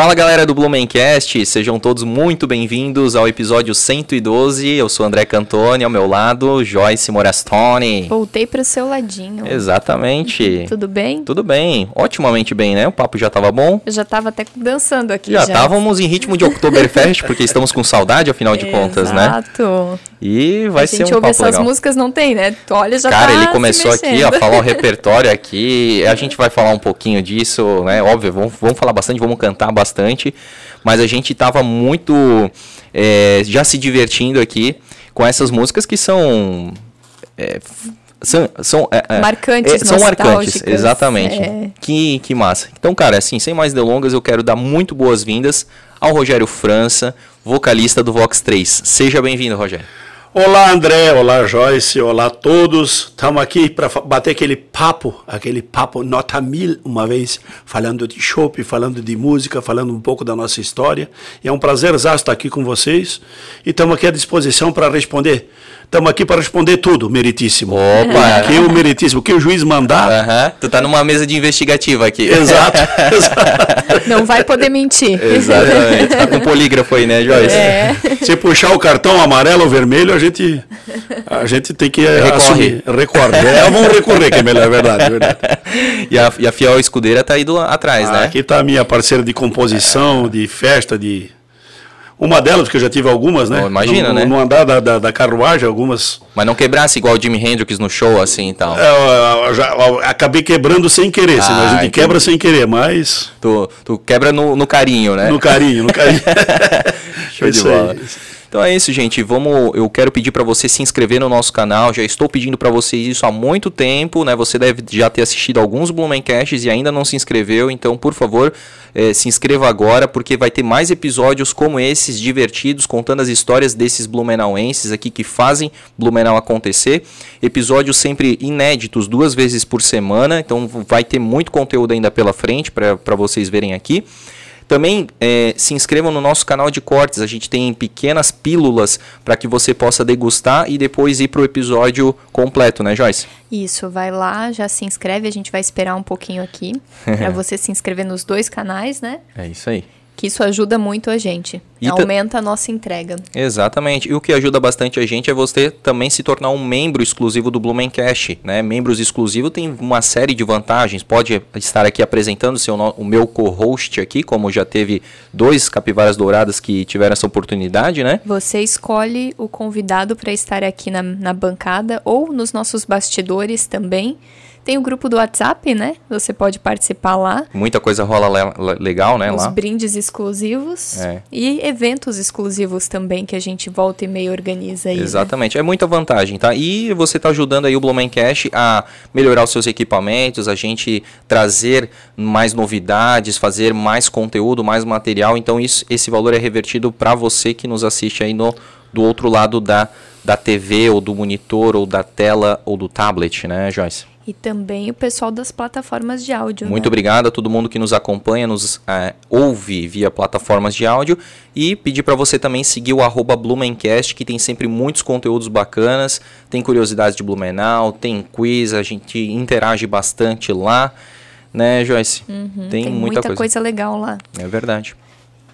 Fala galera do Blumencast, sejam todos muito bem-vindos ao episódio 112. Eu sou André Cantoni, ao meu lado, Joyce Morastone. Voltei pro seu ladinho. Exatamente. Tudo bem? Tudo bem, otimamente bem, né? O papo já tava bom. Eu já tava até dançando aqui. Já estávamos em ritmo de Oktoberfest, porque estamos com saudade, afinal de contas, né? Exato. E vai a ser gente um ouve papo essas legal. músicas, não tem, né? Olha já Cara, tá ele começou aqui a falar o repertório aqui. A gente vai falar um pouquinho disso, né? Óbvio, vamos, vamos falar bastante, vamos cantar bastante. Mas a gente tava muito é, já se divertindo aqui com essas músicas que são. é, são, são, é, é, Marcantes, é, são marcantes, exatamente. é. Que, que massa. Então, cara, assim, sem mais delongas, eu quero dar muito boas-vindas ao Rogério França, vocalista do Vox 3. Seja bem-vindo, Rogério. Olá André, olá Joyce, olá a todos. Estamos aqui para bater aquele papo, aquele papo nota mil uma vez, falando de chopp, falando de música, falando um pouco da nossa história. E é um prazer estar aqui com vocês e estamos aqui à disposição para responder. Estamos aqui para responder tudo, meritíssimo. Opa! O que o meritíssimo, que o juiz mandar. Tu tá numa mesa de investigativa aqui. Exato, exato. Não vai poder mentir. Exatamente. Tá com polígrafo aí, né, Joyce? É. Se puxar o cartão amarelo ou vermelho, a gente, a gente tem que Recorre. assumir. Recorre. É, vamos recorrer, que é melhor, é verdade. É verdade. E a, e a fiel escudeira tá aí do, atrás, Ah, né? Aqui está a minha parceira de composição, de festa, de. Uma delas, porque eu já tive algumas, né? Oh, imagina, no, né? No andar da, da, da carruagem, algumas. Mas não quebrasse igual o Jimi Hendrix no show, assim e tal. É, eu, já, eu acabei quebrando sem querer, senão Ah, a gente entendi. quebra sem querer, mas Tu, tu quebra no, no carinho, né? no carinho, no carinho. Show de Isso aí. Então é isso, gente. Vamos, eu quero pedir para você se inscrever no nosso canal. Já estou pedindo para vocês isso há muito tempo, né? Você deve já ter assistido alguns Blumencasts e ainda não se inscreveu. Então, por favor, eh, se inscreva agora, porque vai ter mais episódios como esses divertidos, contando as histórias desses blumenauenses aqui que fazem Blumenau acontecer. Episódios sempre inéditos, duas vezes por semana. Então, vai ter muito conteúdo ainda pela frente para vocês verem aqui. Também eh, se inscrevam no nosso canal de cortes. A gente tem pequenas pílulas para que você possa degustar e depois ir para o episódio completo, né, Joyce? Isso, vai lá, já se inscreve. A gente vai esperar um pouquinho aqui para você se inscrever nos dois canais, né? É isso aí. Que isso ajuda muito a gente. E ta- Aumenta a nossa entrega. Exatamente. E o que ajuda bastante a gente é você também se tornar um membro exclusivo do Blumencast, né? Membros exclusivos tem uma série de vantagens. Pode estar aqui apresentando seu, o meu co-host aqui, como já teve dois capivaras douradas que tiveram essa oportunidade, né? Você escolhe o convidado para estar aqui na, na bancada ou nos nossos bastidores também. Tem o grupo do WhatsApp, né? Você pode participar lá. Muita coisa rola le- le- legal, né, Os lá. brindes exclusivos É. e eventos exclusivos também que a gente volta e meio organiza aí. né? Exatamente, é muita vantagem, tá? E você está ajudando aí o Blumencast a melhorar os seus equipamentos, a gente trazer mais novidades, fazer mais conteúdo, mais material. Então isso, esse valor é revertido para você que nos assiste aí no do outro lado da, da TV ou do monitor ou da tela ou do tablet, né, Joyce? E também o pessoal das plataformas de áudio. Muito né? obrigado a todo mundo que nos acompanha, nos eh, ouve via plataformas de áudio e pedir para você também seguir o arroba Blumencast, que tem sempre muitos conteúdos bacanas, tem curiosidades de Blumenau, tem quiz, a gente interage bastante lá, né, Joyce? Uhum, tem, muita, coisa. legal lá. É verdade.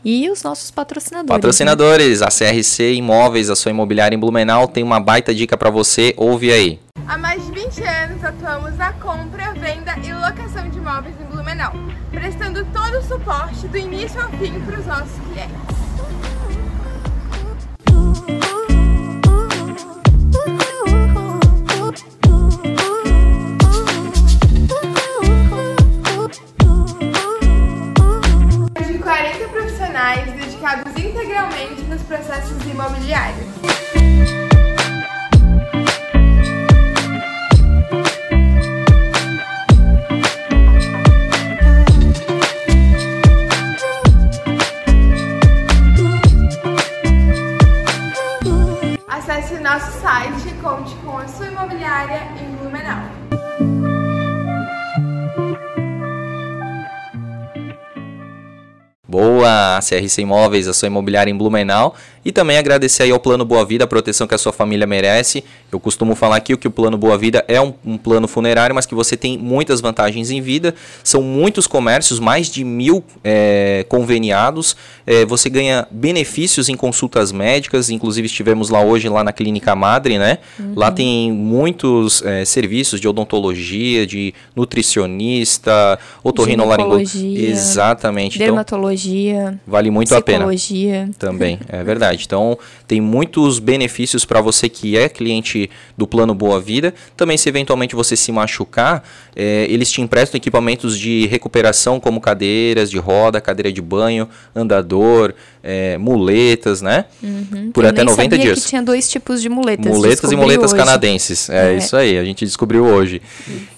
E os nossos patrocinadores. né? Patrocinadores, a CRC Imóveis, a sua imobiliária em Blumenau, tem uma baita dica para você, ouve aí. Há mais de 20 anos atuamos na compra, venda e locação de imóveis em Blumenau, prestando todo o suporte do início ao fim para os nossos clientes. Profissionais dedicados integralmente nos processos imobiliários. Acesse nosso site conte com a sua imobiliária em Blumenau. Boa! CRC Imóveis, a sua imobiliária em Blumenau. E também agradecer aí ao Plano Boa Vida, a proteção que a sua família merece. Eu costumo falar aqui que o Plano Boa Vida é um, um plano funerário, mas que você tem muitas vantagens em vida. São muitos comércios, mais de mil é, conveniados. É, você ganha benefícios em consultas médicas. Inclusive estivemos lá hoje, lá na Clínica Madre, né? Uhum. Lá tem muitos é, serviços de odontologia, de nutricionista, otorrinolaringologia. Exatamente. Então, Dermatologia. Então, vale muito a pena. Também, é verdade. Então, tem muitos benefícios para você que é cliente do Plano Boa Vida. Também, se eventualmente você se machucar, é, eles te emprestam equipamentos de recuperação, como cadeiras de roda, cadeira de banho, andador, é, muletas, né? Uhum. Por Eu até 90 dias. que tinha dois tipos de muletas. Muletas e muletas hoje. canadenses. É, é, isso aí, a gente descobriu hoje.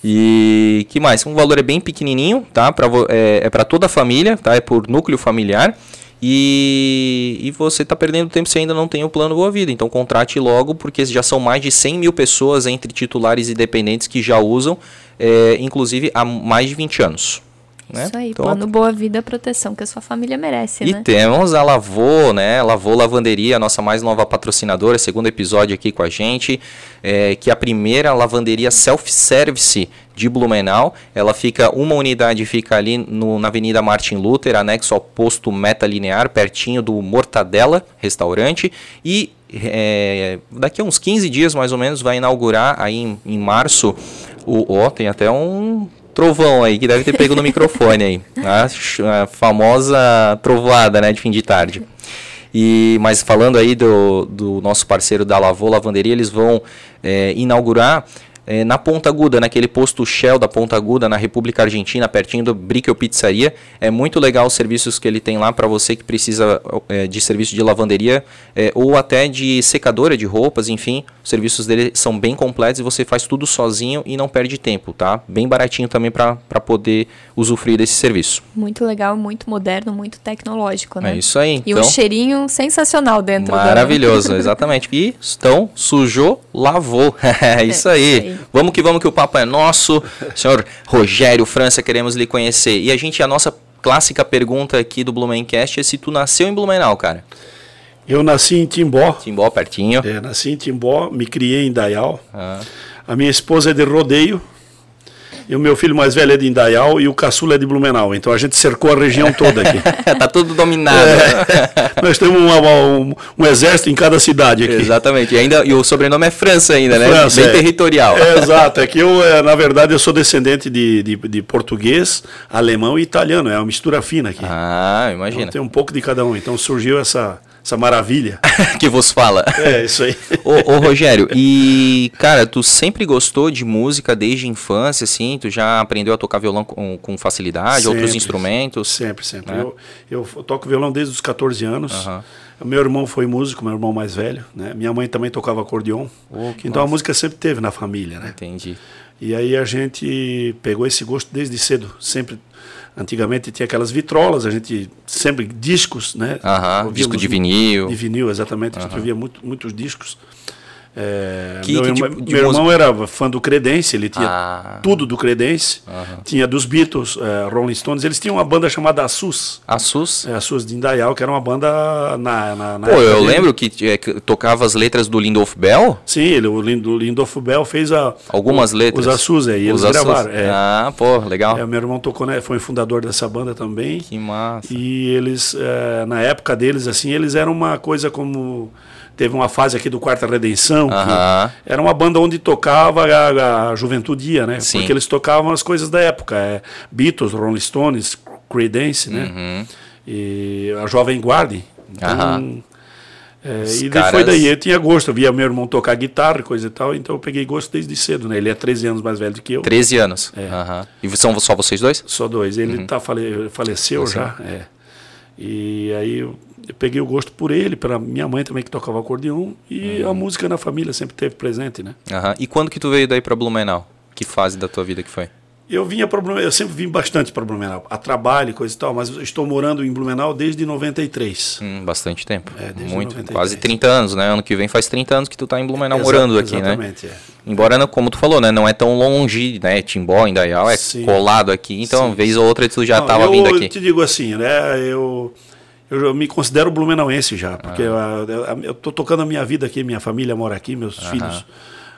E que mais? Um valor é bem pequenininho, tá? Pra, é é para toda a família, tá? É por núcleo familiar. E, e você está perdendo tempo se ainda não tem o plano Boa Vida. Então contrate logo, porque já são mais de 100 mil pessoas entre titulares e dependentes que já usam, é, inclusive há mais de 20 anos. Né? Isso aí, então, plano Boa Vida Proteção que a sua família merece, e né? E temos a Lavô, né? Lavô Lavanderia, a nossa mais nova patrocinadora, segundo episódio aqui com a gente, é, que é a primeira lavanderia self-service de Blumenau. Ela fica, uma unidade fica ali no, na Avenida Martin Luther, anexo ao posto Meta Linear, pertinho do Mortadela Restaurante. E é, daqui a uns 15 dias, mais ou menos, vai inaugurar aí em, em março. O, ó, tem até um trovão aí, que deve ter pego no microfone aí. A, a, famosa trovoada, né, de fim de tarde. E, mas falando aí do, do nosso parceiro da Lavô Lavanderia, eles vão é, inaugurar é, na Ponta Aguda, naquele posto Shell da Ponta Aguda, na República Argentina, pertinho do Brickel Pizzaria. É muito legal os serviços que ele tem lá para você que precisa é, de serviço de lavanderia é, ou até de secadora de roupas, enfim. Os serviços dele são bem completos e você faz tudo sozinho e não perde tempo, tá? Bem baratinho também para poder usufruir desse serviço. Muito legal, muito moderno, muito tecnológico, né? É isso aí. E então, um cheirinho sensacional dentro Maravilhoso, da... exatamente. E estão, sujou, lavou. é isso aí. É isso aí. Vamos que vamos que o papo é nosso. Senhor Rogério França, queremos lhe conhecer. E a gente, a nossa clássica pergunta aqui do Blumencast é se tu nasceu em Blumenau, cara. Eu nasci em Timbó. Timbó, pertinho. É, nasci em Timbó, me criei em Dayal. Ah. A minha esposa é de rodeio. E o meu filho mais velho é de Indaial e o caçula é de Blumenau. Então a gente cercou a região toda aqui. tá tudo dominado. É, nós temos uma, um, um, exército em cada cidade aqui. Exatamente. E, ainda, e o sobrenome é França ainda, né? França, Bem é. territorial. É, exato. É que eu, é, na verdade, eu sou descendente de, de, de, português, alemão e italiano. É uma mistura fina aqui. Ah, imagina. Então, tem um pouco de cada um. Então surgiu essa essa maravilha. que vos fala. É, isso aí. ô, ô, Rogério, e, cara, tu sempre gostou de música desde a infância, assim? Tu já aprendeu a tocar violão com, com facilidade, sempre, outros instrumentos? Sempre, sempre. Né? Eu, eu toco violão desde os 14 anos. Uhum. Meu irmão foi músico, meu irmão mais velho, né? Minha mãe também tocava acordeon. Oh, então massa. a música sempre teve na família, né? Entendi. E aí a gente pegou esse gosto desde cedo, sempre Antigamente tinha aquelas vitrolas, a gente sempre discos, né? Aham, disco de vinil. De vinil, exatamente. A gente ouvia muito, muitos discos. É, que, meu, que tipo meu irmão era fã do Credence, ele tinha ah. tudo do Credence, uhum. tinha dos Beatles, é, Rolling Stones, eles tinham uma banda chamada Asus. Asus? É, Asus de Indaial, que era uma banda na, na, na Pô, eu dele. lembro que, é, que, tocava as letras do Lindolf Bell. Sim, ele, o Lindolf Bell fez a, algumas o, letras. Os Asus aí, eles gravaram. É. Ah, pô, legal. É, meu irmão tocou, né, foi fundador dessa banda também. Que massa. E eles, é, na época deles, assim, eles eram uma coisa como Teve uma fase aqui do Quarta Redenção, uh -huh. era uma banda onde tocava a, a juventude ia, né? Sim. Porque eles tocavam as coisas da época. É, Beatles, Rolling Stones, Creedence, né? Uhum. E a Jovem Guarda. Então, uh -huh. É, e caras... foi daí, eu tinha gosto, eu via meu irmão tocar guitarra, coisa e tal, então eu peguei gosto desde cedo, né? Ele é 13 anos mais velho do que eu. 13 anos? É. Uhum. E são só vocês dois? Só dois. Ele uhum. tá, fale, faleceu Você? já, é. E aí eu eu peguei o gosto por ele, pela minha mãe também que tocava acordeon e uhum. a música na família sempre teve presente, né? Uhum. E quando que tu veio daí para Blumenau? Que fase da tua vida que foi? Eu vinha para Blumenau, eu sempre vim bastante para Blumenau, a trabalho coisa e tal, mas estou morando em Blumenau desde 93. Hum, bastante tempo. É, desde Muito, 93. quase 30 anos, né? Ano que vem faz 30 anos que tu está em Blumenau morando aqui, né? Exatamente, é. Embora, como tu falou, né, não é tão longe, né? Timbó, Indaial é Sim. colado aqui, então Sim. vez ou outra tu já estava vindo aqui. Eu te digo assim, né? Eu Eu, já me considero blumenauense já, porque eu, eu, eu tô tocando a minha vida aqui, minha família mora aqui, meus filhos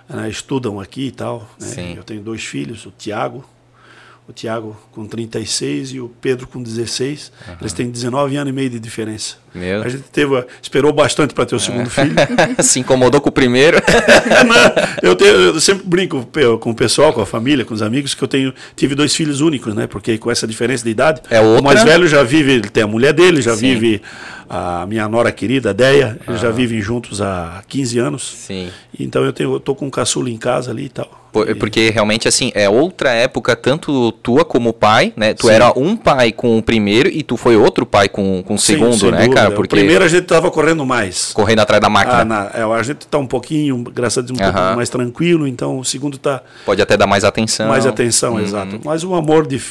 né, estudam aqui e tal. Né? Eu tenho dois filhos, o Tiago, o Tiago com 36 e o Pedro com 16. Eles têm 19 anos e meio de diferença. Meu. A gente teve, esperou bastante para ter o segundo filho. Se incomodou com o primeiro. Não, eu, tenho, eu sempre brinco com o pessoal, com a família, com os amigos, que eu tenho tive dois filhos únicos, né? Porque com essa diferença de idade, É o mais velho já vive, ele tem a mulher dele, já Sim. vive a minha nora querida, Deia, eles já vivem juntos há 15 anos. Sim. Então eu tenho, eu tô com um caçula em casa ali e tal. Por- E- Porque realmente, assim, é outra época, tanto tua como pai, né? Tu Sim. era um pai com o primeiro e tu foi outro pai com, com o Sim, segundo, sem né, dúvida. cara? O Porque primeiro a gente tava correndo mais. correndo atrás da máquina Ah, na- é, a gente tá um pouquinho, graças a Deus, um Aham. pouco mais tranquilo, então o segundo tá pode até dar mais atenção. mais atenção, Uhum. exato. Mas o amor de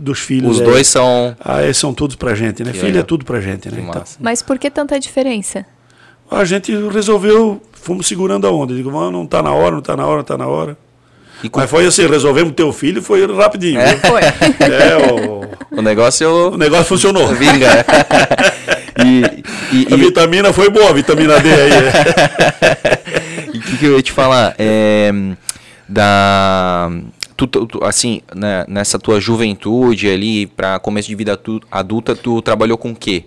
dos filhos Os é- dois são. Ah, é, são tudo pra gente, né? Que Filho é tudo pra gente, né? Então. Mas por que tanta diferença? a gente resolveu, fomos segurando a onda. Digo, mano, não tá na hora, não tá na hora, não tá na hora. E com- Mas foi assim, resolvemos ter o filho foi rapidinho. É? viu? Foi. É, o, O negócio o negócio funcionou. vinga. né? e e- A e- vitamina foi boa, a vitamina D aí. é. E o que, que eu ia te falar? É, da. Tu, tu- assim, né, nessa tua juventude ali, pra começo de vida tu- adulta, tu trabalhou com o quê?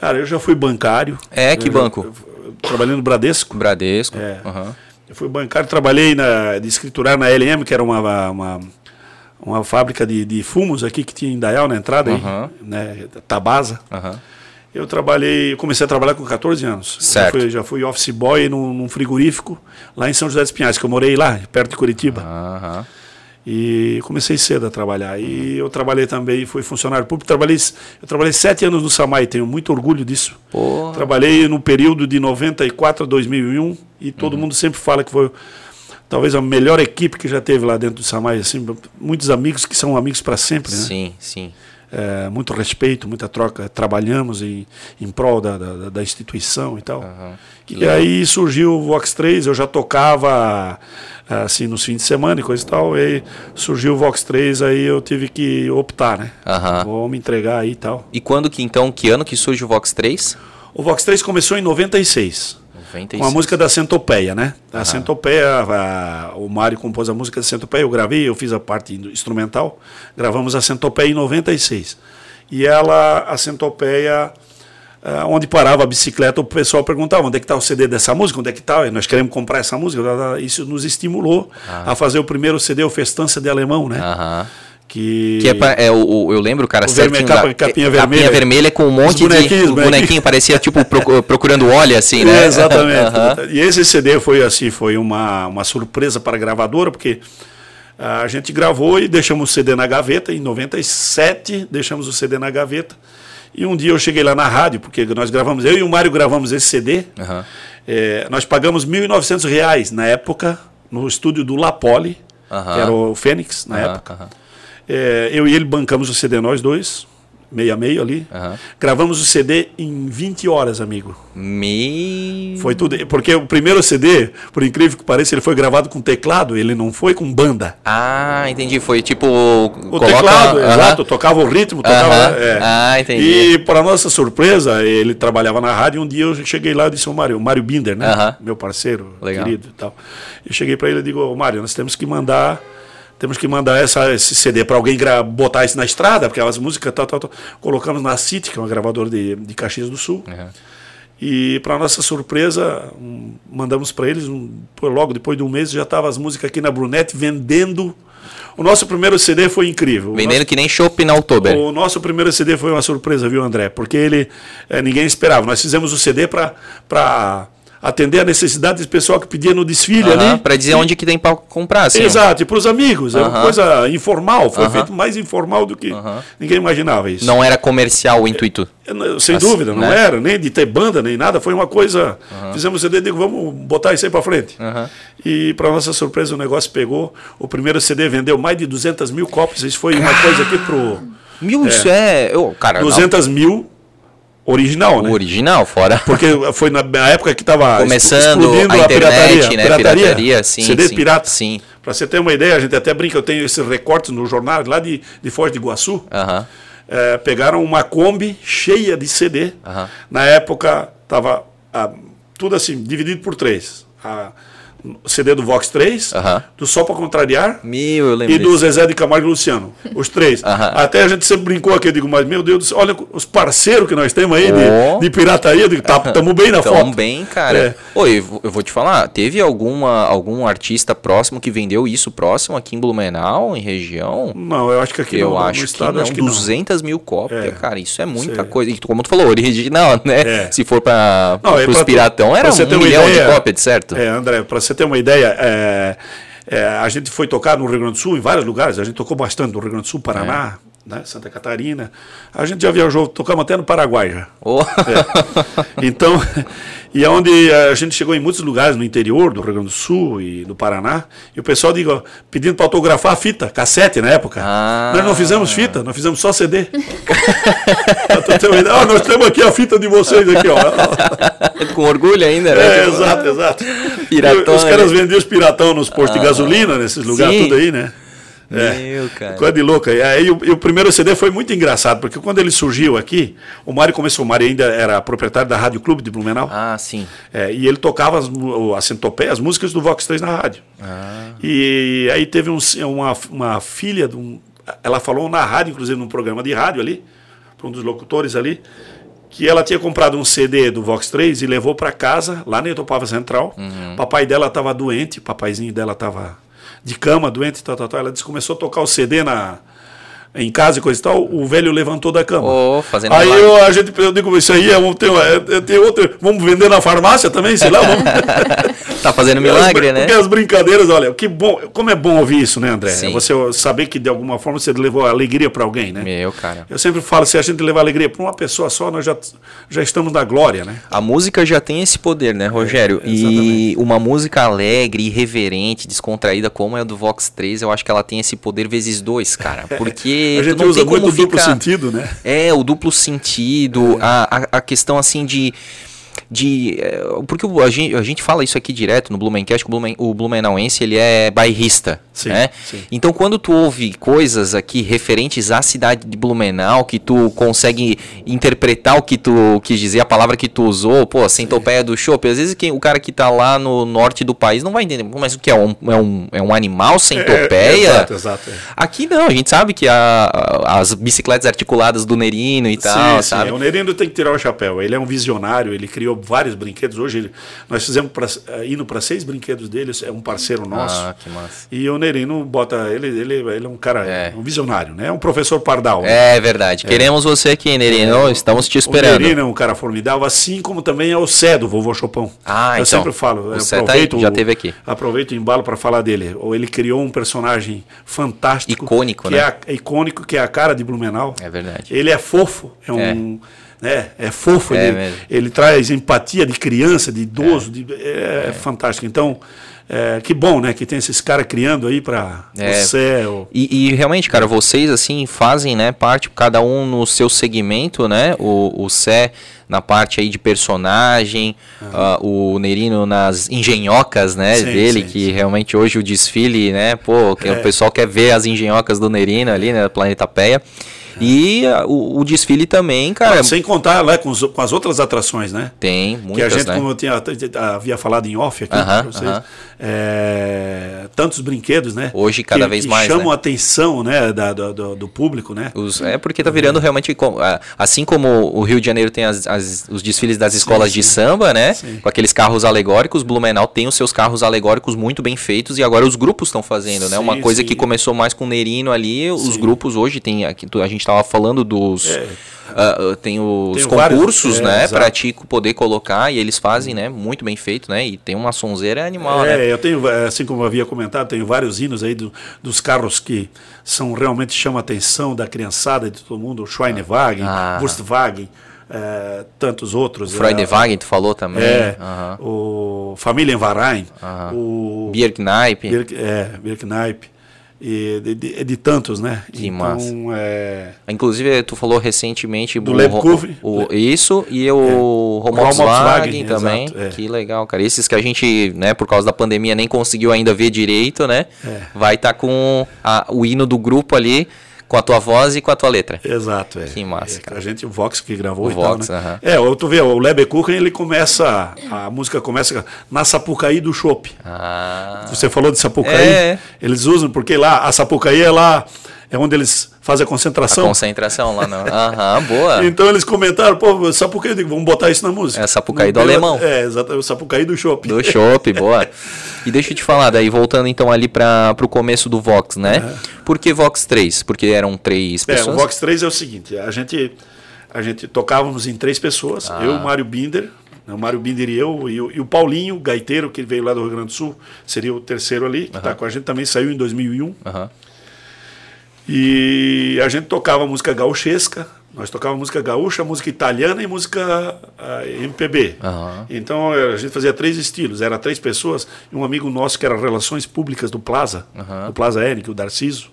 Cara, eu já fui bancário. É, que Eu já- banco? eu trabalhei no Bradesco. Bradesco. É. aham. Eu fui bancário, trabalhei na, de escriturar na LM, que era uma, uma, uma fábrica de, de fumos aqui que tinha em Dayal na entrada, Aham. aí, né, Tabasa. aham. Eu trabalhei, comecei a trabalhar com 14 anos. Certo. Já fui, já fui office boy num, num frigorífico lá em São José dos Pinhais, que eu morei lá, perto de Curitiba. Aham. E comecei cedo a trabalhar. E eu trabalhei também, fui funcionário público. Trabalhei, eu trabalhei sete anos no SAMAI, tenho muito orgulho disso. Porra. Trabalhei no período de 94 a 2001 e todo Uhum. mundo sempre fala que foi talvez a melhor equipe que já teve lá dentro do SAMAI. Assim, muitos amigos que são amigos para sempre. Né? Sim, sim. É, muito respeito, muita troca. Trabalhamos em, em prol da, da, da instituição e tal. Aham. E aí surgiu o Vox 3, eu já tocava assim nos fins de semana e coisa e tal. E aí surgiu o Vox 3, aí eu tive que optar, né? Aham. Vou me entregar aí e tal. E quando que então, que ano que surge o Vox 3? O Vox 3 começou em 96. 96. Com a música da Centopeia, né? A Centopeia, a- o Mário compôs a música da Centopeia, eu gravei, eu fiz a parte instrumental. Gravamos a Centopeia em 96. E ela, a Centopeia, ah, onde parava a bicicleta, o pessoal perguntava onde é que está o CD dessa música, onde é que está, nós queremos comprar essa música. Isso nos estimulou a fazer o primeiro CD, o Festança de Alemão, né? Aham. Que, Que é, pra- é o, eu lembro, cara, O vermelho, capa- capinha é, vermelha. vermelha com um monte de bonequinho. bonequinho, parecia tipo procu- procurando óleo assim, né? É, exatamente. E esse CD foi assim, foi uma, uma surpresa para a gravadora, porque a gente gravou e deixamos o CD na gaveta. Em 97, deixamos o CD na gaveta. E um dia eu cheguei lá na rádio, porque nós gravamos, eu e o Mário gravamos esse CD. Aham. É, nós pagamos 1.900 reais na época, no estúdio do La Poli, Aham. que era o Fênix na Aham, época. É, eu e ele bancamos o CD nós dois, meio a meio ali. Aham. Gravamos o CD em 20 horas, amigo. Me... Foi tudo. Porque o primeiro CD, por incrível que pareça, ele foi gravado com teclado, ele não foi com banda. Ah, entendi. Foi tipo. O teclado, exato, tocava o ritmo, tocava. Aham. é. Ah, entendi. E, para nossa surpresa, ele trabalhava na rádio. Um dia eu cheguei lá e disse ao Mário, o Mário Binder, né? Meu parceiro, Legal. querido e tal. Eu cheguei para ele e digo, Mário, nós temos que mandar. Temos que mandar essa, esse CD para alguém botar isso na estrada, porque as músicas tal, tal, tal. Colocamos na City, que é uma gravadora de, de Caxias do Sul. Aham. E para nossa surpresa, um, mandamos para eles, um, logo depois de um mês já estava as músicas aqui na Brunete vendendo. O nosso primeiro CD foi incrível. Vendendo que nem chopp na Oktober. o nosso primeiro CD foi uma surpresa, viu, André? Porque ele eh, ninguém esperava. Nós fizemos o CD para atender a necessidade do pessoal que pedia no desfile Aham, ali. Pra dizer onde que tem pra comprar, assim. Exato, e para os amigos. É uma coisa informal, foi feito mais informal do que ninguém imaginava isso. Não era comercial o intuito. Eu não- Sem Assim, dúvida, não né? era, nem de ter banda, nem nada. Foi uma coisa. Fizemos o CD e digo, vamos botar isso aí para frente. E, para nossa surpresa, o negócio pegou. O primeiro CD vendeu mais de 200 mil cópias. Isso foi uma coisa aqui pro. Mil, isso é. Eu, cara, não, 200 mil original, né? o original, fora. Porque foi na época que estava Começando a internet, né? pirataria, Pirataria, sim, CD sim, pirata. sim. Para você ter uma ideia, a gente até brinca, eu tenho esses recortes no jornal lá de, de Foz de Iguaçu. Aham. é, pegaram uma Kombi cheia de CD. Aham. Na época, estava tudo assim, dividido por três. A, CD do Vox 3, Aham. do Só Pra Contrariar Meu, e do. Zezé de Camargo e Luciano. Os três. Aham. Até a gente sempre brincou aqui, eu digo, mas meu Deus do céu, olha os parceiros que nós temos aí Ó. de, de pirataria, eu digo, tá, tamo bem na Tão foto. bem, cara. É. Oi, eu vou- te falar, teve alguma, algum artista próximo que vendeu isso próximo aqui em Blumenau, em região? Não, eu acho que aqui eu no, no acho, estado, que não, acho que não. 200 mil cópias, É. cara, isso é muita Sei. coisa. E como tu falou, original, né? É. Se for para Não, é os piratão, era um milhão ideia, de cópias, certo? É, André, para você ter uma ideia, é, é, a gente foi tocar no Rio Grande do Sul, em vários lugares, a gente tocou bastante no Rio Grande do Sul, Paraná, É. né, Santa Catarina. A gente já viajou, tocamos até no Paraguai já. Oh. É. Então, e é onde a gente chegou em muitos lugares no interior do Rio Grande do Sul e do Paraná, e o pessoal digo, pedindo para autografar a fita, cassete na época. Ah. Nós não fizemos fita, nós fizemos só CD. "Ah, nós temos aqui a fita de vocês aqui, ó. Com orgulho ainda, né? É, exato, exato. Piratão, os caras vendiam os piratão nos postos de gasolina, nesses lugares Sim. tudo aí, né? Meu, cara. Coisa de louca. E aí o, e o primeiro CD foi muito engraçado, porque quando ele surgiu aqui, o Mário começou, o Mário ainda era proprietário da Rádio Clube de Blumenau. Ah, sim. É, e ele tocava as, a centopeia, as músicas do Vox 3 na rádio. Ah. E aí teve um, uma, uma filha, um, ela falou na rádio, inclusive num programa de rádio ali, para um dos locutores ali, que ela tinha comprado um CD do Vox 3 e levou para casa, lá na Itopava Central. Uhum. Papai dela estava doente, papaizinho dela estava de cama, doente, tal, tal, tal. Ela disse, começou a tocar o CD na, em casa e coisa e tal, o velho levantou da cama. Oh, fazendo Aí eu, a gente, eu digo, isso aí é um, tem, é, é- tem outro, vamos vender na farmácia também, sei lá, vamos... Tá fazendo milagre, As- né? Porque as brincadeiras, olha, que bom, como é bom ouvir isso, né, André? Sim. Você saber que de alguma forma você levou alegria para alguém, né? Meu, cara. Eu sempre falo, se a gente levar alegria para uma pessoa só, nós já, já estamos na glória, né? A música já tem esse poder, né, Rogério? É, e uma música alegre, irreverente, descontraída, como é a do Vox 3, eu acho que ela tem esse poder vezes dois, cara. Porque a gente usa muito como o duplo ficar... sentido, né? É, o duplo sentido, a, a, a questão assim de. De é, porque a gente, a gente fala isso aqui direto no Blumencast, o, Blumen, o Blumenauense ele é bairrista. Sim, né? sim. Então quando tu ouve coisas aqui referentes à cidade de Blumenau, que tu consegue interpretar o que tu quis dizer, a palavra que tu usou, pô, a centopeia do chopp, às vezes quem, o cara que tá lá no norte do país não vai entender, mas o que é? Um, é, um, é um animal centopeia? É, exato, exato. é. Aqui não, a gente sabe que a, a- as bicicletas articuladas do Nerino e tal, sim, sabe? sim. O Nerino tem que tirar o chapéu. Ele é um visionário, ele criou vários brinquedos. Hoje ele- nós fizemos pra, eh, indo para seis brinquedos dele, é um parceiro nosso. Ah, que massa. E o Nerino bota. Ele, ele, ele é um cara, É. um visionário, né? É um professor Pardal. né? É verdade. Queremos você aqui, Nerino. Estamos te O esperando. Nerino é um cara formidável, assim como também é o Cé do vovô Chopão. Ah, eu então. sempre falo. O Cé tá aí, já o- teve aqui. Aproveito o embalo para falar dele. Ou ele criou um personagem fantástico. Icônico, que né? É, é icônico, que é a cara de Blumenau. É verdade. Ele é fofo, é um. Né, é fofo, É ele, mesmo. ele traz empatia de criança, de idoso, de- é, fantástico. Então, é, que bom, né, que tem esses caras criando aí para É. o céu. E, e realmente, cara, vocês assim fazem, né, parte, cada um no seu segmento, né? O, o Cé na parte aí de personagem, ah, o Nerino nas engenhocas, né, Sim, dele, sim, que sim. realmente hoje o desfile, né, pô, que É. o pessoal quer ver as engenhocas do Nerino ali, né, Planeta Peia. E ah, o, o desfile também, cara, Ah, sem contar lá com, os- com as outras atrações, né? tem que a muitas, gente, né? como eu tinha, havia falado em off aqui Aham, pra vocês, aham. é, tantos brinquedos, né? Hoje, cada que, vez que mais, chamam né? a atenção, né, da- do, do- público, né? Os- é porque tá virando realmente assim como o Rio de Janeiro tem as- as- os desfiles das escolas de sim. samba, né? Sim. Com aqueles carros alegóricos, Blumenau tem os seus carros alegóricos muito bem feitos e agora os grupos estão fazendo, né? Uma coisa que começou mais com o Nerino ali, os grupos hoje tem aqui, a gente tava falando dos É. ah, tem os Tem vários, concursos, é, né, pra ti poder colocar e eles fazem, né, muito bem feito, né? E tem uma sonzeira animal, é, né? eu tenho, assim como eu havia comentado, tenho vários hinos aí do- dos carros que são realmente chamam a atenção da criançada de todo mundo, o Schweinewagen, Ah. Wurstwagen, é, tantos outros. Freudewagen, tu falou também. É, Aham. o Familienverein, Aham. o Bierkneipe. É, Birkneipe, e de, de- de tantos, né? Que então, massa. É, Inclusive, tu falou recentemente Do o, isso e o É. Volkswagen também. exato, é. Que legal, cara. Esses que a gente, né, por causa da pandemia, nem conseguiu ainda ver direito, né? É. Vai estar com a- o hino do grupo ali Com a tua voz e com a tua letra. Exato, é. Que massa, É, cara. A gente, o Vox que gravou O e tal, Vox, né? aham. É, o- tu vê, o Lebekuchen, ele começa, a música começa na Sapucaí do Chopp. Ah. Você falou de Sapucaí, É. eles usam, porque lá, a Sapucaí é lá, é onde eles fazem a A concentração. concentração lá não. Aham, boa. Então eles comentaram, pô, Sapucaí, digo, vamos botar isso na música. É, Sapucaí do tem- alemão. É, exatamente, o Sapucaí do Chopp. Do chopp, boa. E deixa eu te falar, daí voltando então ali para pro começo do Vox, né? Por que Vox 3? Porque eram três É, pessoas. o Vox 3 é o seguinte, a gente, a gente tocávamos em três pessoas, Ah. eu, o Mário Binder, né, o Mário Binder e eu, e o, e o Paulinho, o gaiteiro, que veio lá do Rio Grande do Sul, seria o terceiro ali, que está com a gente, também saiu em 2001. Aham. E a gente tocava música gauchesca, nós tocávamos música gaúcha, música italiana e música ah, MPB. Aham. Então eh, a gente fazia três estilos, era três pessoas, e um amigo nosso que era Relações Públicas do Plaza, do Plaza Eric, o Darciso,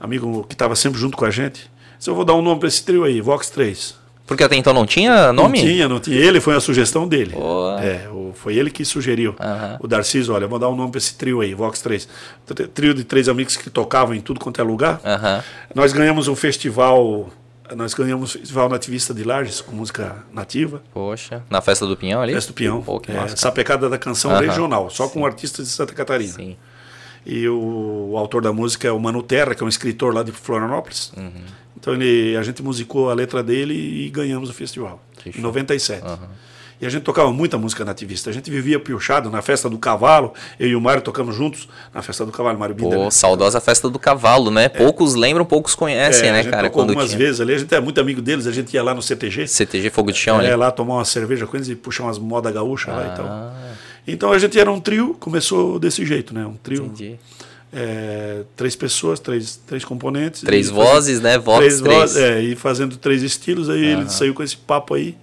amigo que estava sempre junto com a gente. Disse, eu vou dar um nome para esse trio aí, Vox 3. Porque até então não tinha nome? Não tinha, não tinha. Ele foi a sugestão dele. Boa. É, foi ele que sugeriu. Aham. O Darciso, olha, vou dar um nome para esse trio aí, Vox 3. Tri- Trio de três amigos que tocavam em tudo quanto é lugar. Aham. Nós ganhamos um festival, nós ganhamos um festival nativista de Lages com música nativa. Poxa. Na festa do Pinhão ali? Festa do Peão. Pô, que é, massa. sapecada da canção Aham. regional, só com artistas de Santa Catarina. Sim. E o, o autor da música é o Mano Terra, que é um escritor lá de Florianópolis. Uhum. Então ele, a gente musicou a letra dele e ganhamos o festival, Que em show. 97. E a gente tocava muita música nativista. A gente vivia piochado na festa do cavalo. Eu e o Mário tocamos juntos na festa do cavalo, Mário Binder. Pô, né? saudosa festa do cavalo, né? Poucos lembram, poucos conhecem, É, né, cara? tocou Quando algumas tinha vezes ali. A gente é muito amigo deles. A gente ia lá no CTG. CTG Fogo de Chão É, ali. lá tomar uma cerveja com eles e puxar umas moda gaúcha lá e tal. Ah, Então a gente era um trio, começou desse jeito, né? Um trio. entendi. É, três pessoas, três, três componentes. Três vozes, né? Vox três 3. vozes, é, e fazendo três estilos, aí ele saiu com esse papo aí.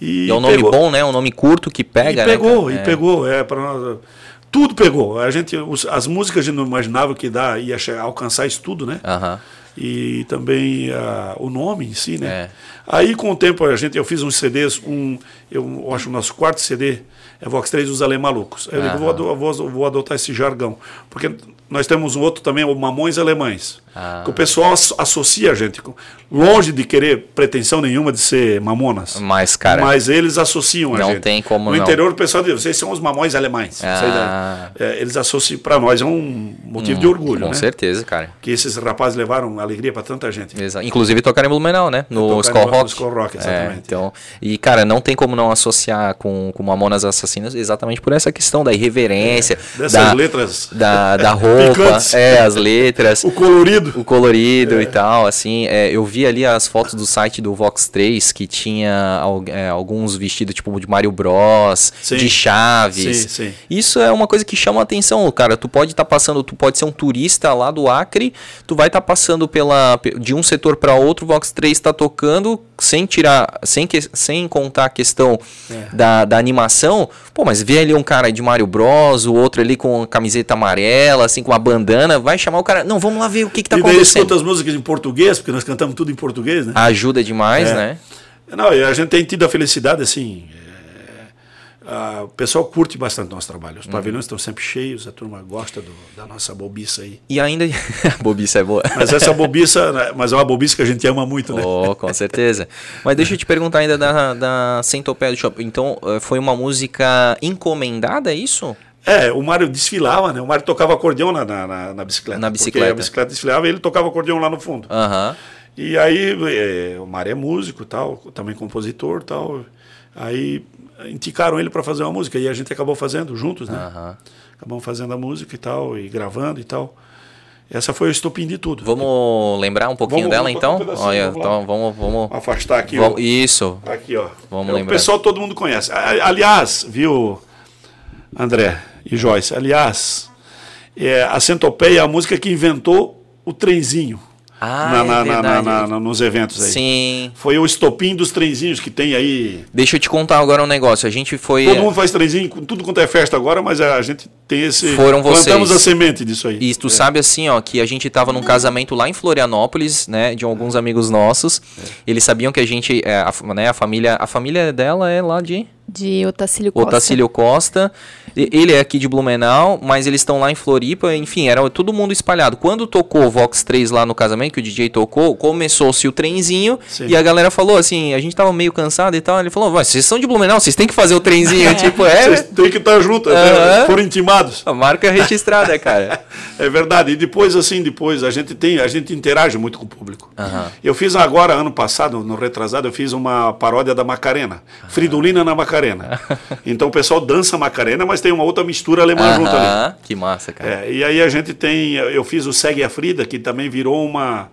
E, E é um nome pegou. bom, né? Um nome curto que pega, e pegou, né? e? É. pegou, é, para nós. Tudo pegou. A gente, os- as músicas a gente não imaginava que dá, ia chegar, alcançar isso tudo, né? Aham. E também ah, o nome em si, né? É. Aí com o tempo a gente, eu fiz uns CDs, um, eu acho o nosso quarto CD é Vox 3 os Além Malucos. Eu digo, vou, vou- vou adotar esse jargão, porque nós temos um outro também, o Mamões Alemães. Ah. Que o pessoal asso- associa a gente, longe de querer pretensão nenhuma de ser mamonas. Mas, cara. Mas eles associam a Não gente. tem como No não. interior o pessoal diz, vocês são os mamões alemães. Ah. é, eles associam, para nós é um motivo de orgulho, Com né? certeza, cara. Que esses rapazes levaram alegria para tanta gente. Exa- Inclusive tocaram em Blumenau, né? No Skull no Rock. Skull Rock, É, exatamente. então, e, cara, não tem como não associar com, com Mamonas Assassinas exatamente por essa questão da irreverência. Dessas da, letras Da, da roupa, picantes. é, as letras. O colorido. o colorido É. e tal, assim, é, eu vi ali as fotos do site do Vox 3 que tinha é, alguns vestidos tipo de Mario Bros, Sim. de Chaves. Sim, sim. Isso é uma coisa que chama a atenção, cara. Tu pode estar passando, tu pode ser um turista lá do Acre, tu vai estar passando pela pe- de um setor para outro, o Vox 3 está tocando sem tirar, sem que, sem contar a questão É. da, da animação. Pô, mas vê ali um cara de Mario Bros, o outro ali com a camiseta amarela, assim com uma bandana, vai chamar o cara, não, vamos lá ver o que que tá e acontecendo. escuta as músicas em português, porque nós cantamos tudo em português, né? Ajuda demais, É. né? Não, e a gente tem tido a felicidade, assim. é, a- o pessoal curte bastante o nosso trabalho. Uhum. Os pavilhões estão sempre cheios, a turma gosta do- da nossa bobiça aí. E ainda. Bobiça é boa. Mas essa bobiça, né, mas é uma bobiça que a gente ama muito, né? Oh, com certeza. Mas deixa eu te perguntar ainda da, da Centopeia do Shopping. Então, eh, foi uma música encomendada, é isso? É, o Mário desfilava, né? O Mário tocava acordeão na, na, na- na bicicleta. Na Porque bicicleta. a bicicleta desfilava e ele tocava acordeão lá no fundo. Aham. E aí, é, o Mário é músico tal, também compositor tal. Aí indicaram ele para fazer uma música e a gente acabou fazendo juntos, né? Aham. Acabamos fazendo a música e tal, e gravando e tal. Essa foi o estopim de tudo. Vamos lembrar um pouquinho Vamos- dela vamos então? um Olha, vamos então vamos. vamos, Afastar aqui vamos- o... Isso. Aqui, ó. Vamos É, lembrar. O pessoal todo mundo conhece. Aliás, viu, André e Joyce? Aliás, é, a Centopeia é a música que inventou o trenzinho Ah, na- é na- na- nos eventos aí. Sim. Foi o estopim dos trenzinhos que tem aí. Deixa eu te contar agora um negócio. A gente foi. Todo mundo faz trenzinho, com tudo quanto é festa agora, mas a gente tem esse. Foram Plantamos vocês. a semente disso aí. E tu sabe assim, ó, que a gente tava num casamento lá em Florianópolis, né, de alguns amigos nossos. Eles sabiam que a gente, é, a, né, a família, a família dela é lá de De Otacílio Costa. Otacílio Costa. Ele é aqui de Blumenau, mas eles estão lá em Floripa, enfim, era todo mundo espalhado. Quando tocou o Vox 3 lá no casamento, que o DJ tocou, começou-se o trenzinho Sim. e a galera falou assim, a gente tava meio cansado e tal, ele falou, "Vai, vocês são de Blumenau, vocês têm que fazer o trenzinho, tipo, é, Vocês têm que estar juntos, né? Aham. foram intimados. a marca registrada, cara. É verdade. E depois, assim, depois a gente tem, a gente interage muito com o público. Eu fiz agora, ano passado, no retrasado, eu fiz uma paródia da Macarena. Fridolina na Macarena. Então o pessoal dança Macarena, mas tem uma outra mistura alemã junto ali. Que massa, cara. É, e aí a gente tem, eu fiz o Segue a Frida, que também virou uma.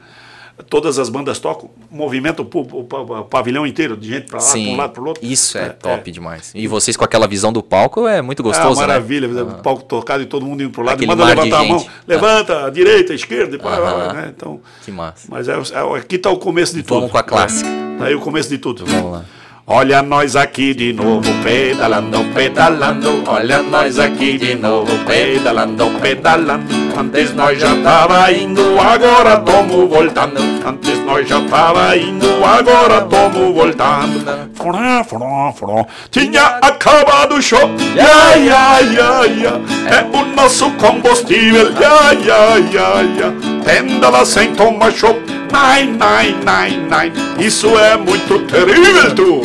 Todas as bandas tocam, movimenta o, pavilhão inteiro, de gente para lá, para um lado, para o outro. isso é, top demais. E vocês com aquela visão do palco é muito Ah, gostoso, né? maravilha, o palco tocado e todo mundo indo para o lado, e Aquele manda levantar a mão, levanta, a direita, esquerda, e pá, né? Então, Que massa. mas é, é- aqui está o começo de tudo. Vamos com a clássica. Tá aí o começo de tudo. Vamos lá. Olha nós aqui de novo, pedalando, pedalando. Olha nós aqui de novo, pedalando, pedalando. Antes nós já tava indo, agora tomo voltando. Antes nós já tava indo, agora tomo voltando. Frá, frá, frá. Tinha acabado o show. Ya, ya, ya, ya. É o nosso combustível. Ya, ya, ya, ya. Pendala sem tomar show. Nine, nine, nine, nine. Isso é muito terrível, tu.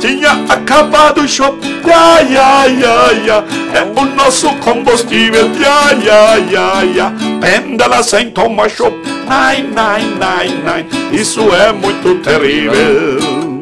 Tinha acabado o show. Ya, ya, ya, ya. É o nosso combustível. Ya, ya, ya, ya. Pendala sem tomar show. Nine, nine, nine, nine. Isso é muito terrível.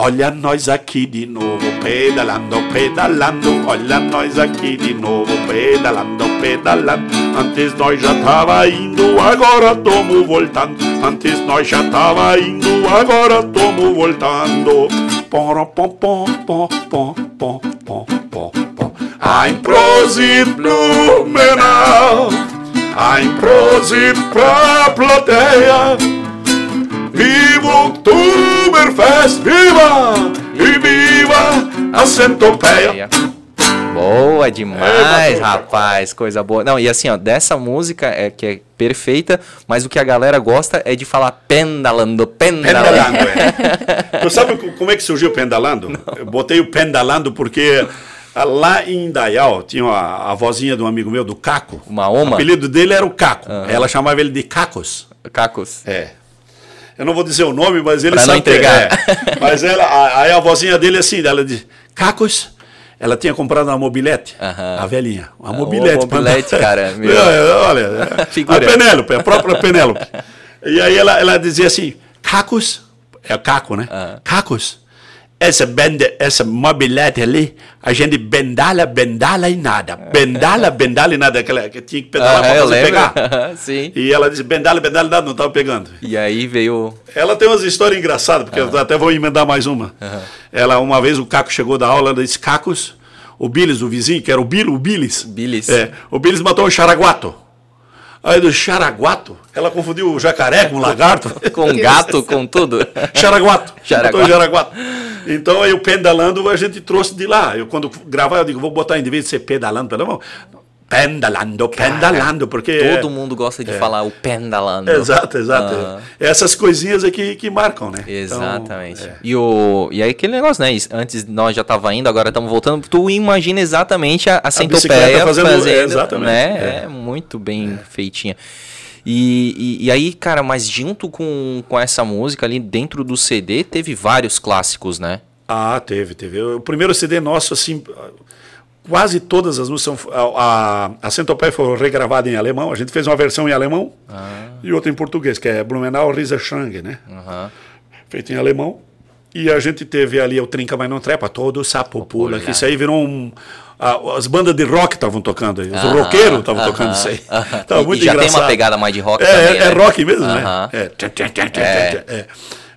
Olha nós aqui de novo, pedalando, pedalando. Olha nós aqui de novo, pedalando, pedalando. Antes nós já tava indo, agora tomo voltando. Antes nós já tava indo, agora tomo voltando. Pom, pom, pom, pom, pom, pom, pom, pom, pom. Ein Prosit Blumenau, ein Prosit pra plateia. Viva o Oktoberfest, viva! E viva a centopeia! Boa demais, É, rapaz, coisa boa. Não, e assim, ó, dessa música é que é perfeita, mas o que a galera gosta é de falar pendalando, pendalando. Pendalando, é. Tu sabe co- como é que surgiu o pendalando? Eu botei o pendalando porque ah, lá em Indaial tinha a, a vozinha de um amigo meu, do Caco. Uma oma? O apelido dele era o Caco. Ela chamava ele de Cacos. Cacos. É. Eu não vou dizer o nome, mas ele Pra não sabe que entregar. é. Mas ela, aí a vozinha dele assim, ela diz, Cacos, ela tinha comprado uma mobilete, Aham. a velhinha, uma mobilete. ô, mobilete, pra- cara, meu. É, Olha, é, Figura. a Penélope, a própria Penélope. E aí ela, ela dizia assim, Cacos, é o Caco, né? Ah. Cacos, essa, bende, essa mobilete ali, a gente bendala, bendala e nada. Bendala, bendala e nada. Aquela que tinha que pedalar Ah, fazer lembro. pegar. Sim. E ela disse, bendala, bendala e nada, não estava pegando. E aí veio. Ela tem umas histórias engraçadas, porque eu até vou emendar mais uma. Ela, uma vez, o Caco chegou da aula, ela disse, Cacos, o Bilis, o vizinho, que era o Bilo, o Bilis. Bilis. É, o Bilis matou um charaguato. Aí do charaguato, ela confundiu o jacaré com o lagarto. Com gato, com tudo. Charaguato. Charaguato. Charaguato. Então aí o pedalando a gente trouxe de lá. Eu quando gravar eu digo, vou botar em vez de ser pedalando, pedalando, pendalando, pendalando, porque Todo mundo gosta de falar o pendalando. Exato, exato. Ah. Essas coisinhas aqui que marcam, né? Então, Exatamente. é. E, o, e aí aquele negócio, né? Antes nós já tava indo, agora estamos voltando. Tu imagina exatamente a, a centopeia fazendo- fazendo, exatamente, né? É. é. muito bem feitinha. E, e, e aí, cara, mas junto com, com essa música ali dentro do CD, teve vários clássicos, né? Ah, teve, teve. O primeiro CD nosso, assim, quase todas as músicas são. A, a, a Centopeia foi regravada em alemão. A gente fez uma versão em alemão e outra em português, que é Blumenau Rieserschrange, né? Aham. Feito em alemão. E a gente teve ali o Trinca Mas Não Trepa, todo o Sapo Pula, que isso aí virou um. a- as bandas de rock estavam tocando aí, os Aham, roqueiros estavam tocando isso aí. Tava E- muito e já tem engraçado. uma pegada mais de rock é, também, É, é né? rock mesmo, né? É. Tchá, É.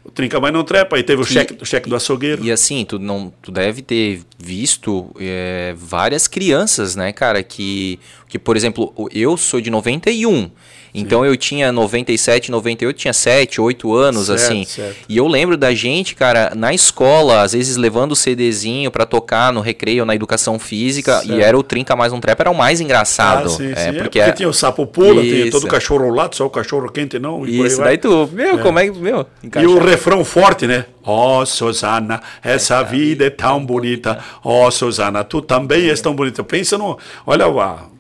O Trinca Mas Não Trepa, aí teve o cheque, o cheque do açougueiro. E assim, tu não, tu deve ter visto é, várias crianças, né, cara, que, que por exemplo, eu sou de 91. Então eu tinha 97, 98, tinha 7, 8 anos, Certo, assim. certo. E eu lembro da gente, cara, na escola, às vezes levando o CDzinho pra tocar no recreio, na educação física, Certo. e era o Trinca Mais Um Trap, era o mais engraçado. Ah, sim, é, sim. É, porque, porque tinha o sapo pula, tinha todo o cachorro lado, só o cachorro quente não. E Isso, daí tu, meu, como é que, meu, E o refrão forte, né? Oh, Susana, essa vida é tão bonita. Oh, Susana, tu também és tão bonita. Pensa no. Olha, a,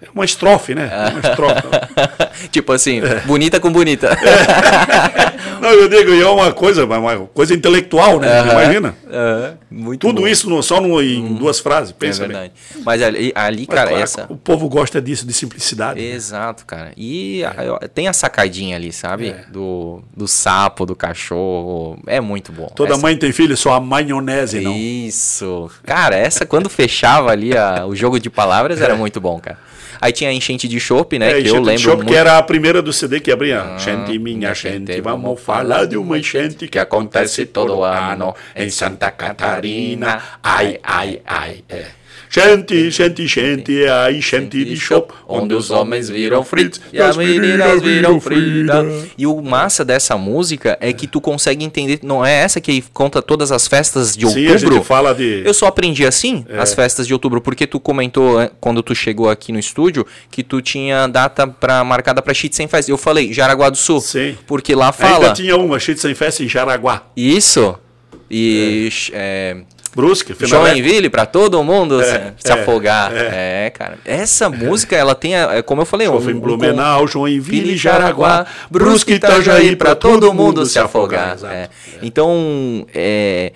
é uma estrofe, né? Uma estrofe. tipo assim, bonita com bonita. Não, eu digo, e é uma coisa, uma coisa intelectual, né? Imagina. Muito Tudo bom. isso no- só no- em duas frases. É Pensa bem. verdade. Mas ali, ali Mas, cara, claro, essa. O povo gosta disso, de simplicidade. Exato, cara. E a- tem a sacadinha ali, sabe? É. Do, do sapo, do cachorro. É muito bom. Toda Essa- mãe tem filho, só a maionese, não. Isso. Cara, essa quando fechava ali a- o jogo de palavras era muito bom, cara. Aí tinha a enchente de chopp, né? É, que eu lembro chope, muito. que era a primeira do CD que abria. gente, minha minha gente, gente, vamos falar de uma enchente que acontece todo ano em Santa Catarina. Ai, ai, ai. É. Gente, gente, gente, é a enchente de chope, onde os homens viram fritos e as meninas viram frita. E o massa dessa música é que tu consegue entender, não é essa que conta todas as festas de Sim, a outubro? gente fala de... Eu só aprendi assim, É. as festas de outubro, porque tu comentou eh, quando tu chegou aqui no estúdio que tu tinha data pra, marcada pra Fest. Eu falei Jaraguá do Sul, Sim. porque lá fala Ainda tinha uma, festa em Jaraguá. isso. E é, Brusque, Finalé. Joinville pra todo mundo se, se é, afogar. é. É. cara. Essa música, ela tem, a- é como eu falei, em um- Blumenau, Joinville, Jaraguá, Brusque, Itajaí, pra todo mundo se afogar. exato. É. Então, é,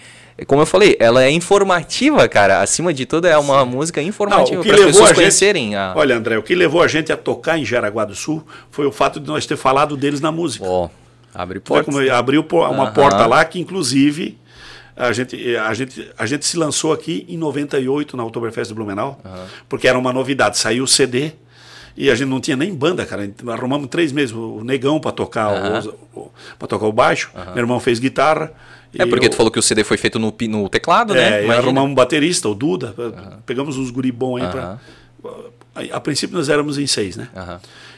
como eu falei, ela é informativa, cara. Acima de tudo, é uma música Não, informativa para as pessoas a gente, conhecerem. A... Olha, André, o que levou a gente a tocar em Jaraguá do Sul foi o fato de nós ter falado deles na música. Ó, abre portas. como abriu uma porta lá que, inclusive, a gente, a, gente, a gente se lançou aqui em 98 na Oktoberfest do Blumenau, porque era uma novidade. Saiu o CD e a gente não tinha nem banda, cara. Arrumamos três meses o negão para tocar, Aham. o, o, pra tocar o baixo. Meu irmão fez guitarra. É porque eu- tu falou que o CD foi feito no, no teclado, né? é, Imagina. arrumamos um baterista, o Duda. Pegamos uns guri bons aí Aham. pra. A, a princípio nós éramos em seis, né?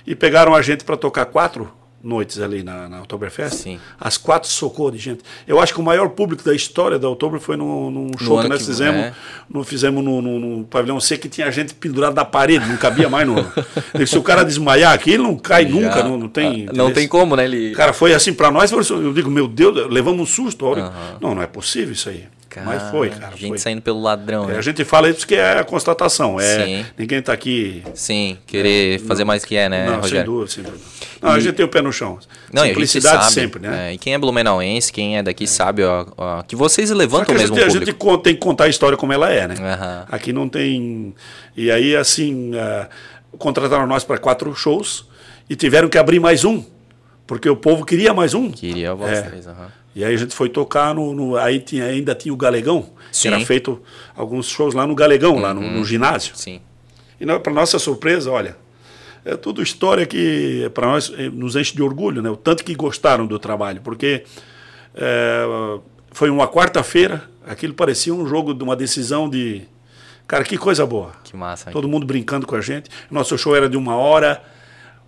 E pegaram a gente para tocar quatro noites ali na, na Oktoberfest. Sim. As quatro socou de gente. Eu acho que o maior público da história da Oktober foi num, num show que nós que- fizemos. é. No, fizemos no, no- no pavilhão C que tinha gente pendurada na parede, não cabia mais no. Se o cara desmaiar aqui, ele não cai nunca, Já- não, não tem. Ah, Não tem como, né? Ele... Cara, foi assim para nós, eu digo, meu Deus, levamos um susto. hora- Não, não é possível isso aí. Mas foi, cara. Gente foi. saindo pelo ladrão, É, né? a gente fala isso porque é a constatação. É, Sim. ninguém está aqui. Sim, querer fazer mais que é, né, não, sem Rogério? dúvida, sem dúvida. Não, a gente tem o pé no chão. Não, e a gente Simplicidade sabe, sempre, né? é, e quem é blumenauense, quem é daqui sabe ó, ó, que vocês levantam que a mesmo gente, o a gente tem que contar a história como ela é, né? Aham. Aqui não tem. E aí, assim, ah, contrataram nós para quatro shows e tiveram que abrir mais um, porque o povo queria mais um. Queria a voz É. aham. E aí a gente foi tocar no. no- aí tinha, ainda tinha o Galegão, Sim. que era feito alguns shows lá no Galegão, lá no, Uhum. no ginásio. Sim. E para nossa surpresa, olha, é tudo história que para nós eh, nos enche de orgulho, né? O tanto que gostaram do trabalho, porque é, foi uma quarta-feira, aquilo parecia um jogo de uma decisão de, cara, que coisa boa. Que massa. Todo mundo brincando com a gente. Nosso show era de uma hora,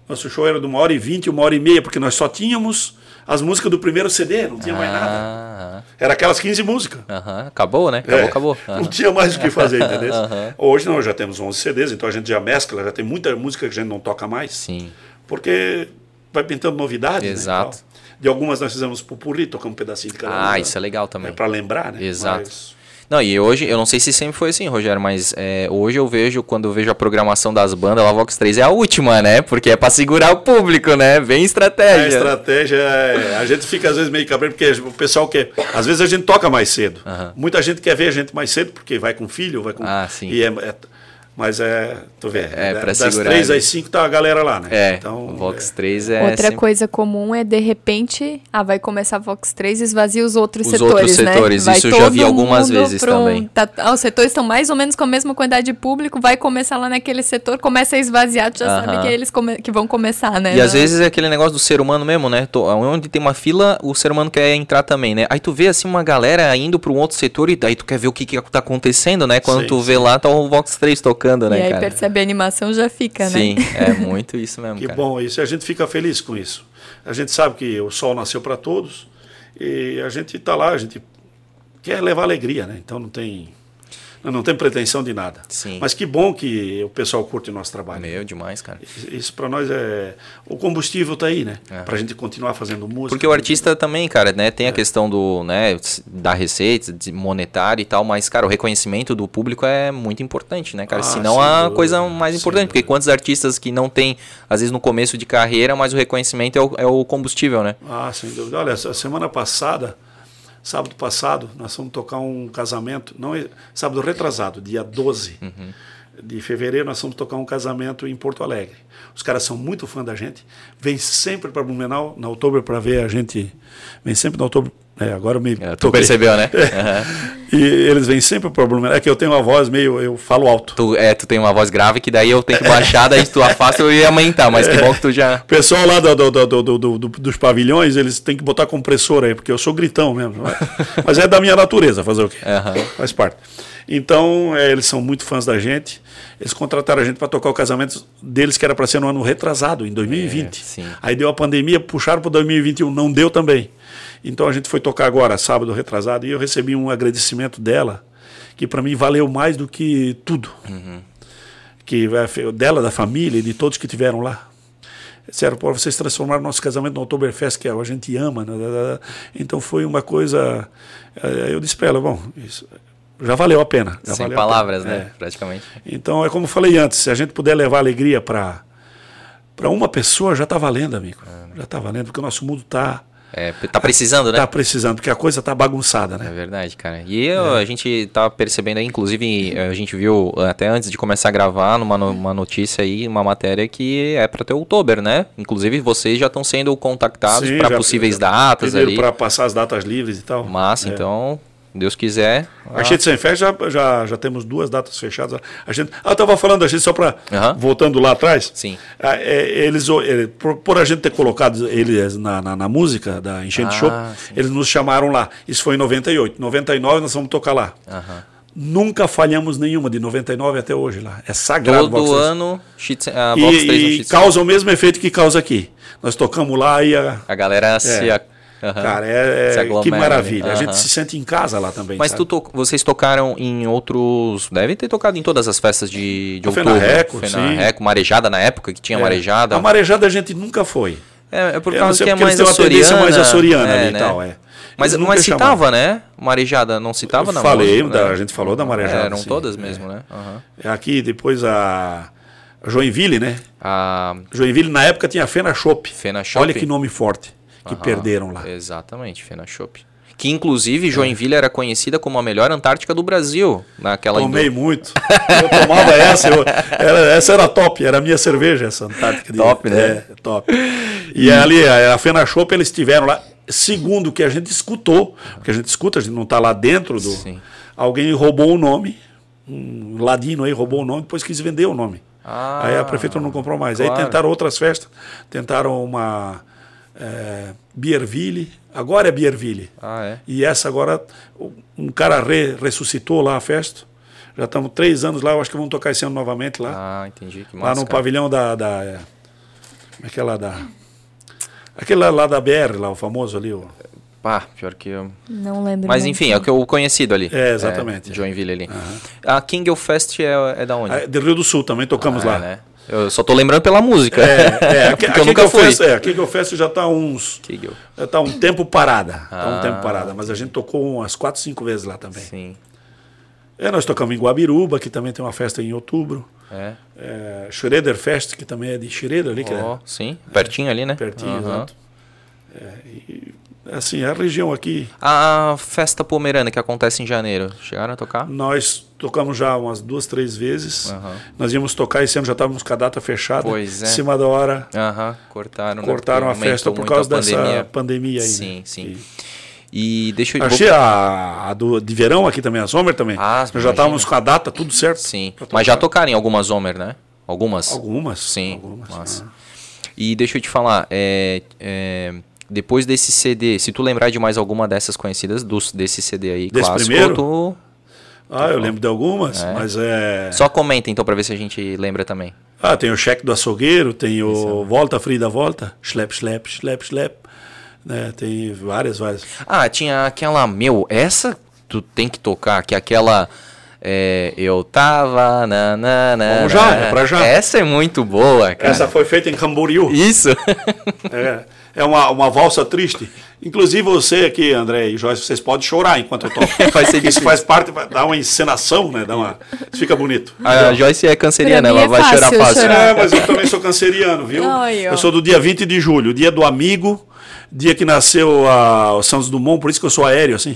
nosso show era de uma hora e vinte, uma hora e meia, porque nós só tínhamos as músicas do primeiro CD, não tinha mais nada. Ah, Era aquelas 15 músicas. Aham. Acabou, né? Acabou, É, acabou. Não Aham. tinha mais o que fazer, entendeu? Aham. Hoje não, já temos 11 CDs, então a gente já mescla, já tem muita música que a gente não toca mais, Sim. porque vai pintando novidades. Exato. Né, e tal. de algumas nós fizemos pupurri, tocamos um pedacinho de cada Ah, música, isso é legal também. É para lembrar, né? Exato. Mas- Não, e hoje, eu não sei se sempre foi assim, Rogério, mas é, hoje eu vejo, quando eu vejo a programação das bandas, a Vox 3 é a última, né? Porque é pra segurar o público, né? Bem A estratégia. estratégia é. A gente fica às vezes meio cabreiro, porque o pessoal quer. Às vezes a gente toca mais cedo. Aham. Muita gente quer ver a gente mais cedo, porque vai com filho, vai com. Ah, sim. E é, é- mas é. Tu vê, É, pra das segurar três ali. às cinco tá a galera lá, né? É, Então, o Vox é, 3 é. Outra sempre- coisa comum é, de repente, ah, vai começar Vox 3 e esvazia os outros Os setores, outros né? setores, Vai isso eu já vi todo algumas mundo vezes um- também. tá- ah, os setores estão mais ou menos com a mesma quantidade de público, vai começar lá naquele setor, começa a esvaziar, tu já Aham. sabe que é eles come- que vão começar, né? E às vezes é aquele negócio do ser humano mesmo, né? Tô- Onde tem uma fila, o ser humano quer entrar também, né? Aí tu vê assim uma galera indo para um outro setor e daí tu quer ver o que, que tá acontecendo, né? Quando Sim, tu sim. vê lá, tá o Vox 3 tocando, né, E aí cara? percebe a animação, já fica, né? Sim, é muito isso mesmo, Que cara. bom isso. E a gente fica feliz com isso. A gente sabe que o sol nasceu para todos e a gente está lá, a gente quer levar alegria, né? Então não tem. Nós não temos pretensão de nada. Sim. Mas que bom que o pessoal curte o nosso trabalho. Meu, demais, cara. Isso para nós é. O combustível está aí, né? É. Para a gente continuar fazendo música. Porque o artista também, cara, né, tem a questão do, né, da receita, de monetário e tal, mas, cara, o reconhecimento do público é muito importante, né, cara? Ah, Senão a dúvida, coisa mais importante, porque quantos artistas que não tem, às vezes no começo de carreira, mas o reconhecimento é o, é o combustível, né? Ah, sem dúvida. Olha, semana passada, sábado passado, nós fomos tocar um casamento, não é, sábado retrasado, dia 12 de fevereiro, nós fomos tocar um casamento em Porto Alegre. Os caras são muito fã da gente, vêm sempre para Blumenau, na outubro, para ver a gente, vem sempre na outubro. É, agora me É, tu percebeu, né? Aham. E eles vêm sempre para Blumenau. É que eu tenho uma voz meio, eu falo alto. Tu, é, tu tem uma voz grave que daí eu tenho que baixar, daí tu afasta eu ia aumentar, mas que bom que tu já... O pessoal lá do, do- do- do- do- do- dos pavilhões, eles têm que botar compressor aí, porque eu sou gritão mesmo. né? Mas é da minha natureza fazer o quê? Aham. Faz parte. Então, é, eles são muito fãs da gente. Eles contrataram a gente para tocar o casamento deles, que era para ser no ano retrasado, em 2020. É. Aí deu a pandemia, puxaram para 2021, não deu também. Então a gente foi tocar agora, sábado retrasado, e eu recebi um agradecimento dela, que para mim valeu mais do que tudo. Uhum. Que é, dela, da família e de todos que tiveram lá. Disseram, pô, vocês transformaram nosso casamento no Oktoberfest, que a gente ama. né? Então foi uma coisa. eh, Eu disse para ela, bom, isso já valeu a pena. Sem palavras, pena. né? É. Praticamente. Então é como eu falei antes, se a gente puder levar alegria para para uma pessoa, já está valendo, amigo. Já está valendo, porque o nosso mundo está É, tá precisando, né? tá precisando, porque a coisa está bagunçada, É né? verdade, cara. E eu, a gente tá percebendo aí, inclusive, a gente viu até antes de começar a gravar numa uma notícia aí, uma matéria que é para ter outubro, né? Inclusive vocês já estão sendo contactados para possíveis já datas ali. para passar as datas livres e tal. Massa, É. então, Deus quiser. A gente sem fé já, já, já temos duas datas fechadas. A gente, ah, eu estava falando a gente só para voltando lá atrás. Sim. Ah, é, eles, ele- por, por a gente ter colocado eles na, na, na música da Enchente Ah, Show, sim. eles nos chamaram lá. Isso foi em 98. 99 nós vamos tocar lá. Nunca falhamos nenhuma, de 99 até hoje lá. É sagrado. Todo 3. ano, Shits- a 3 no E, e Shits- causa o mesmo efeito que causa aqui. Nós tocamos lá e a, A galera se. A- aham, cara, é, é- que maravilha. A Aham. gente se sente em casa lá também. Mas to- vocês tocaram em outros. Devem ter tocado em todas as festas de, de A outubro. Fenarreco, Fenarreco, Marejada na época, que tinha É. Marejada. A marejada a gente nunca foi. É, é por não causa que é mais açoriana. mais açoriana é, ali e né? tal, é. Mas, Eles nunca mas chamaram. citava, né? Marejada não citava na Falei, música, da- né? a gente falou da marejada. É, eram sim. todas mesmo, né? É Aqui depois a Joinville, né? A Joinville na época tinha a Fena Shop. Fena Shop. Olha que nome forte que Aham, perderam lá. Exatamente, Fena Shop. Que inclusive Joinville era conhecida como a melhor Antártica do Brasil. Naquela Tomei indú- muito. Eu tomava essa, eu- era- essa era top, era a minha cerveja, essa Antártica. de- Top, né? É, top. E ali, a, Fena Shop, eles estiveram lá. Segundo o que a gente escutou, porque a gente escuta, a gente não está lá dentro do. Sim. Alguém roubou o nome, um ladino aí roubou o nome, depois quis vender o nome. Ah, aí a prefeitura não comprou mais. Aí claro. tentaram outras festas, tentaram uma é, Bierville, agora é Bierville. Ah, é. E essa agora, um cara re- ressuscitou lá a festa. Já estamos três anos lá, eu acho que vamos tocar esse ano novamente lá. Ah, entendi. Que lá massa, no cara. pavilhão da. da é, como é que é lá da. Aquele lá, lá da BR, lá, o famoso ali. O, Pá, pior que eu. Não lembro. Mas enfim, é o que eu conhecido ali. É, exatamente. É, Joinville ali. A King of Fest é, é da onde? é, de Rio do Sul também tocamos Ah, lá. é, né? Eu só tô lembrando pela música. É, é, aqui, porque eu aqui nunca que fui. Fest, é, aqui que eu Fest já está uns. Kegel. Já está um tempo parada. Tá um Ah. tempo parada. Mas a gente tocou umas quatro, cinco vezes lá também. Sim. É, nós tocamos em Guabiruba, que também tem uma festa em outubro. É. É, Schroeder Fest, que também é de Schroeder ali, que é sim. Pertinho ali, né? pertinho, Aham. exato. É, e, assim, a região aqui, A festa pomerana que acontece em janeiro. Chegaram a tocar? nós tocamos já umas duas, três vezes. Aham. Nós íamos tocar, esse ano já estávamos com a data fechada. Pois é. Em cima da hora, Aham, cortaram. né? cortaram a Porque festa por causa a dessa pandemia aí. Sim, né? sim. E E deixa eu... achei a, a do, de verão aqui também, a Sommer também. Ah, Nós já estávamos com a data, tudo certo. Sim. Mas já tocar. tocaram em algumas Homer, né? Algumas? Algumas. Sim, Algumas. ah. E deixa eu te falar, é, é, depois desse CD, se tu lembrar de mais alguma dessas conhecidas dos, desse CD aí, Desse clássico, primeiro? tu Ah, eu lembro de algumas, É. mas é. só comenta então pra ver se a gente lembra também. Ah, tem o cheque do açougueiro, tem o Volta Frida Volta, Schlep, Schlep, Schlep, Schlep. Né? Tem várias, várias. Ah, tinha aquela, meu, essa tu tem que tocar, que é aquela É, eu tava. Na, na, na, Vamos já, é pra já. Essa é muito boa, cara. Essa foi feita em Camboriú. Isso. É, é uma, uma valsa triste. Inclusive você aqui, André e Joyce, vocês podem chorar enquanto eu toco. Vai ser Isso faz parte, dar uma encenação, né? Dá uma, isso fica bonito. A Joyce é canceriana, ela é vai chorar fácil chorar. É, mas eu também sou canceriano, viu? Ai, ó. eu sou do dia 20 de julho, dia do amigo, dia que nasceu a, o Santos Dumont, por isso que eu sou aéreo, assim.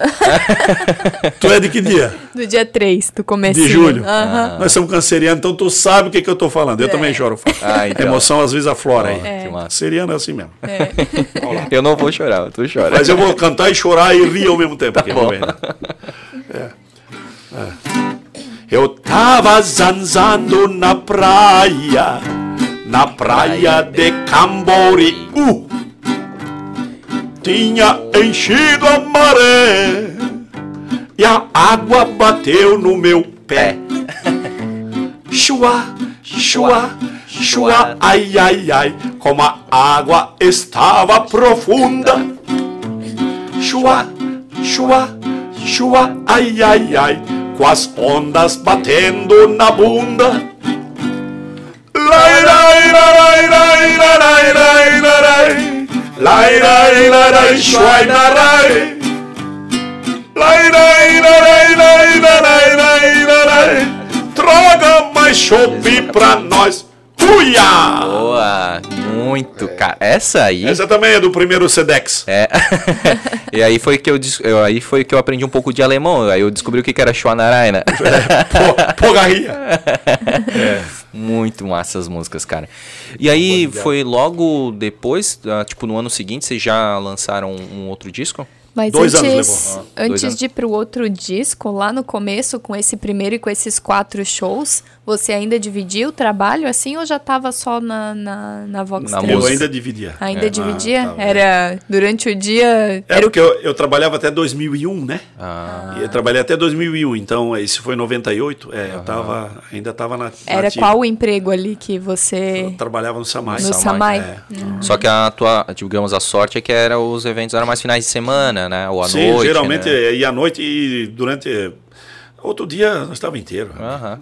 tu é de que dia? Do dia 3, do começo. De julho. Aham. Nós somos cancerianos, então tu sabe o que, que eu tô falando. Eu É. também choro. Ah, então. A emoção às vezes aflora aí. Que massa. Canceriano é assim mesmo. Eu não vou chorar, tu chora. Mas eu vou cantar e chorar e rir ao mesmo tempo. aqui, bom. né? É. É. Eu tava zanzando na praia, na praia de Camboriú. Tinha enchido a maré e a água bateu no meu pé. Chua, chua, chua, ai, ai, ai, como a água estava profunda. Chua, chua, chua, ai, ai, ai, com as ondas batendo na bunda. Lai, lai, lai, lai, lai, lai, lai, lai, lai. Lai, lai, lai, shuai, narai. lai, lai, lai, lai, lai, lai, Droga, mais chope pra nós. Uia! Boa! Muito, é. cara. Essa aí. Essa também é do primeiro Sedex. É. e aí foi que eu, aí foi que eu aprendi um pouco de alemão. Aí eu descobri o que, era Schwanaraina. É, porra, porra, é. Muito massa as músicas, cara. E aí foi logo depois, ah, tipo no ano seguinte, vocês já lançaram um outro disco? Mas Dois anos antes, levou. Ah, dois antes anos. de ir pro outro disco, lá no começo, com esse primeiro e com esses quatro shows, você ainda dividia o trabalho assim ou já tava só na, na, na Vox Na 3? Eu ainda dividia. Ainda É. dividia? Ah, Era durante o dia. É Era o porque eu, eu trabalhava até 2001, né? Ah, E eu trabalhei até 2001, então esse foi 98. É, eu tava, ainda estava na. Era nativa. qual o emprego ali que você. Eu trabalhava no Samai. No Samai. É. Só que a tua, digamos, a sorte é que era os eventos eram mais finais de semana, né? Ou à Sim, noite. geralmente né? ia à noite e durante. Outro dia nós estava inteiro.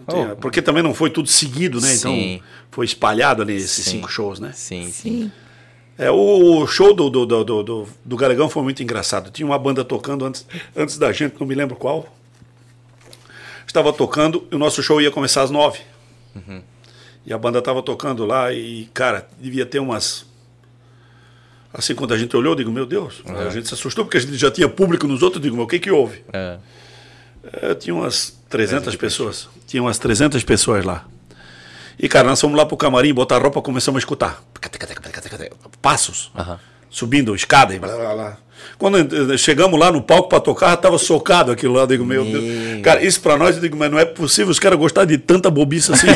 Tinha- Oh. Porque também não foi tudo seguido, né? Então Sim. foi espalhado ali esses Sim. cinco shows, né? Sim, sim. Sim. É, o show do, do, do, do, do, do Galegão foi muito engraçado. Tinha uma banda tocando antes, antes da gente, não me lembro qual. Estava tocando e o nosso show ia começar às nove. E a banda estava tocando lá e, cara, devia ter umas. Assim, quando a gente olhou, eu digo, meu Deus, a gente se assustou porque a gente já tinha público nos outros. Eu digo, mas o que que houve? É. É, tinha umas 300 pessoas. Tinha umas 300 pessoas lá. E, cara, nós fomos lá pro camarim, botar a roupa, começamos a escutar. Passos. Aham. Subindo escada e blá blá blá. Quando eh, chegamos lá no palco para tocar, tava socado aquilo lá. Eu digo, meu Deus. Cara, isso para nós, eu digo, mas não é possível os caras gostarem de tanta bobiça assim.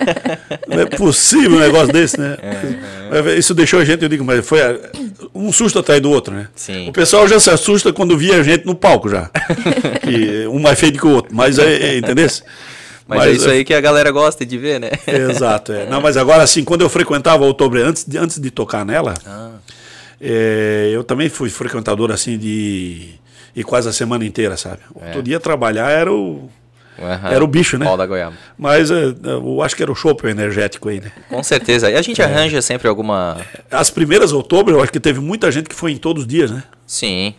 não é possível um negócio desse, né? É, Isso deixou a gente, eu digo, mas foi um susto atrás do outro, né? Sim. O pessoal já se assusta quando via a gente no palco já. que um mais feio que o outro. Mas é, é entendeu? Mas, é isso aí que a galera gosta de ver, né? Exato, é. Não, mas agora assim, quando eu frequentava a Outubro, antes de, antes de tocar nela, Ah. É, eu também fui frequentador assim de. E quase a semana inteira, sabe? Outro dia trabalhar era o. Aham. Era o bicho, né? Pau da goiaba. Mas é, eu acho que era o chopp energético aí, né? Com certeza. E a É. gente arranja sempre alguma. As primeiras outubro, eu acho que teve muita gente que foi em todos os dias, né? Sim.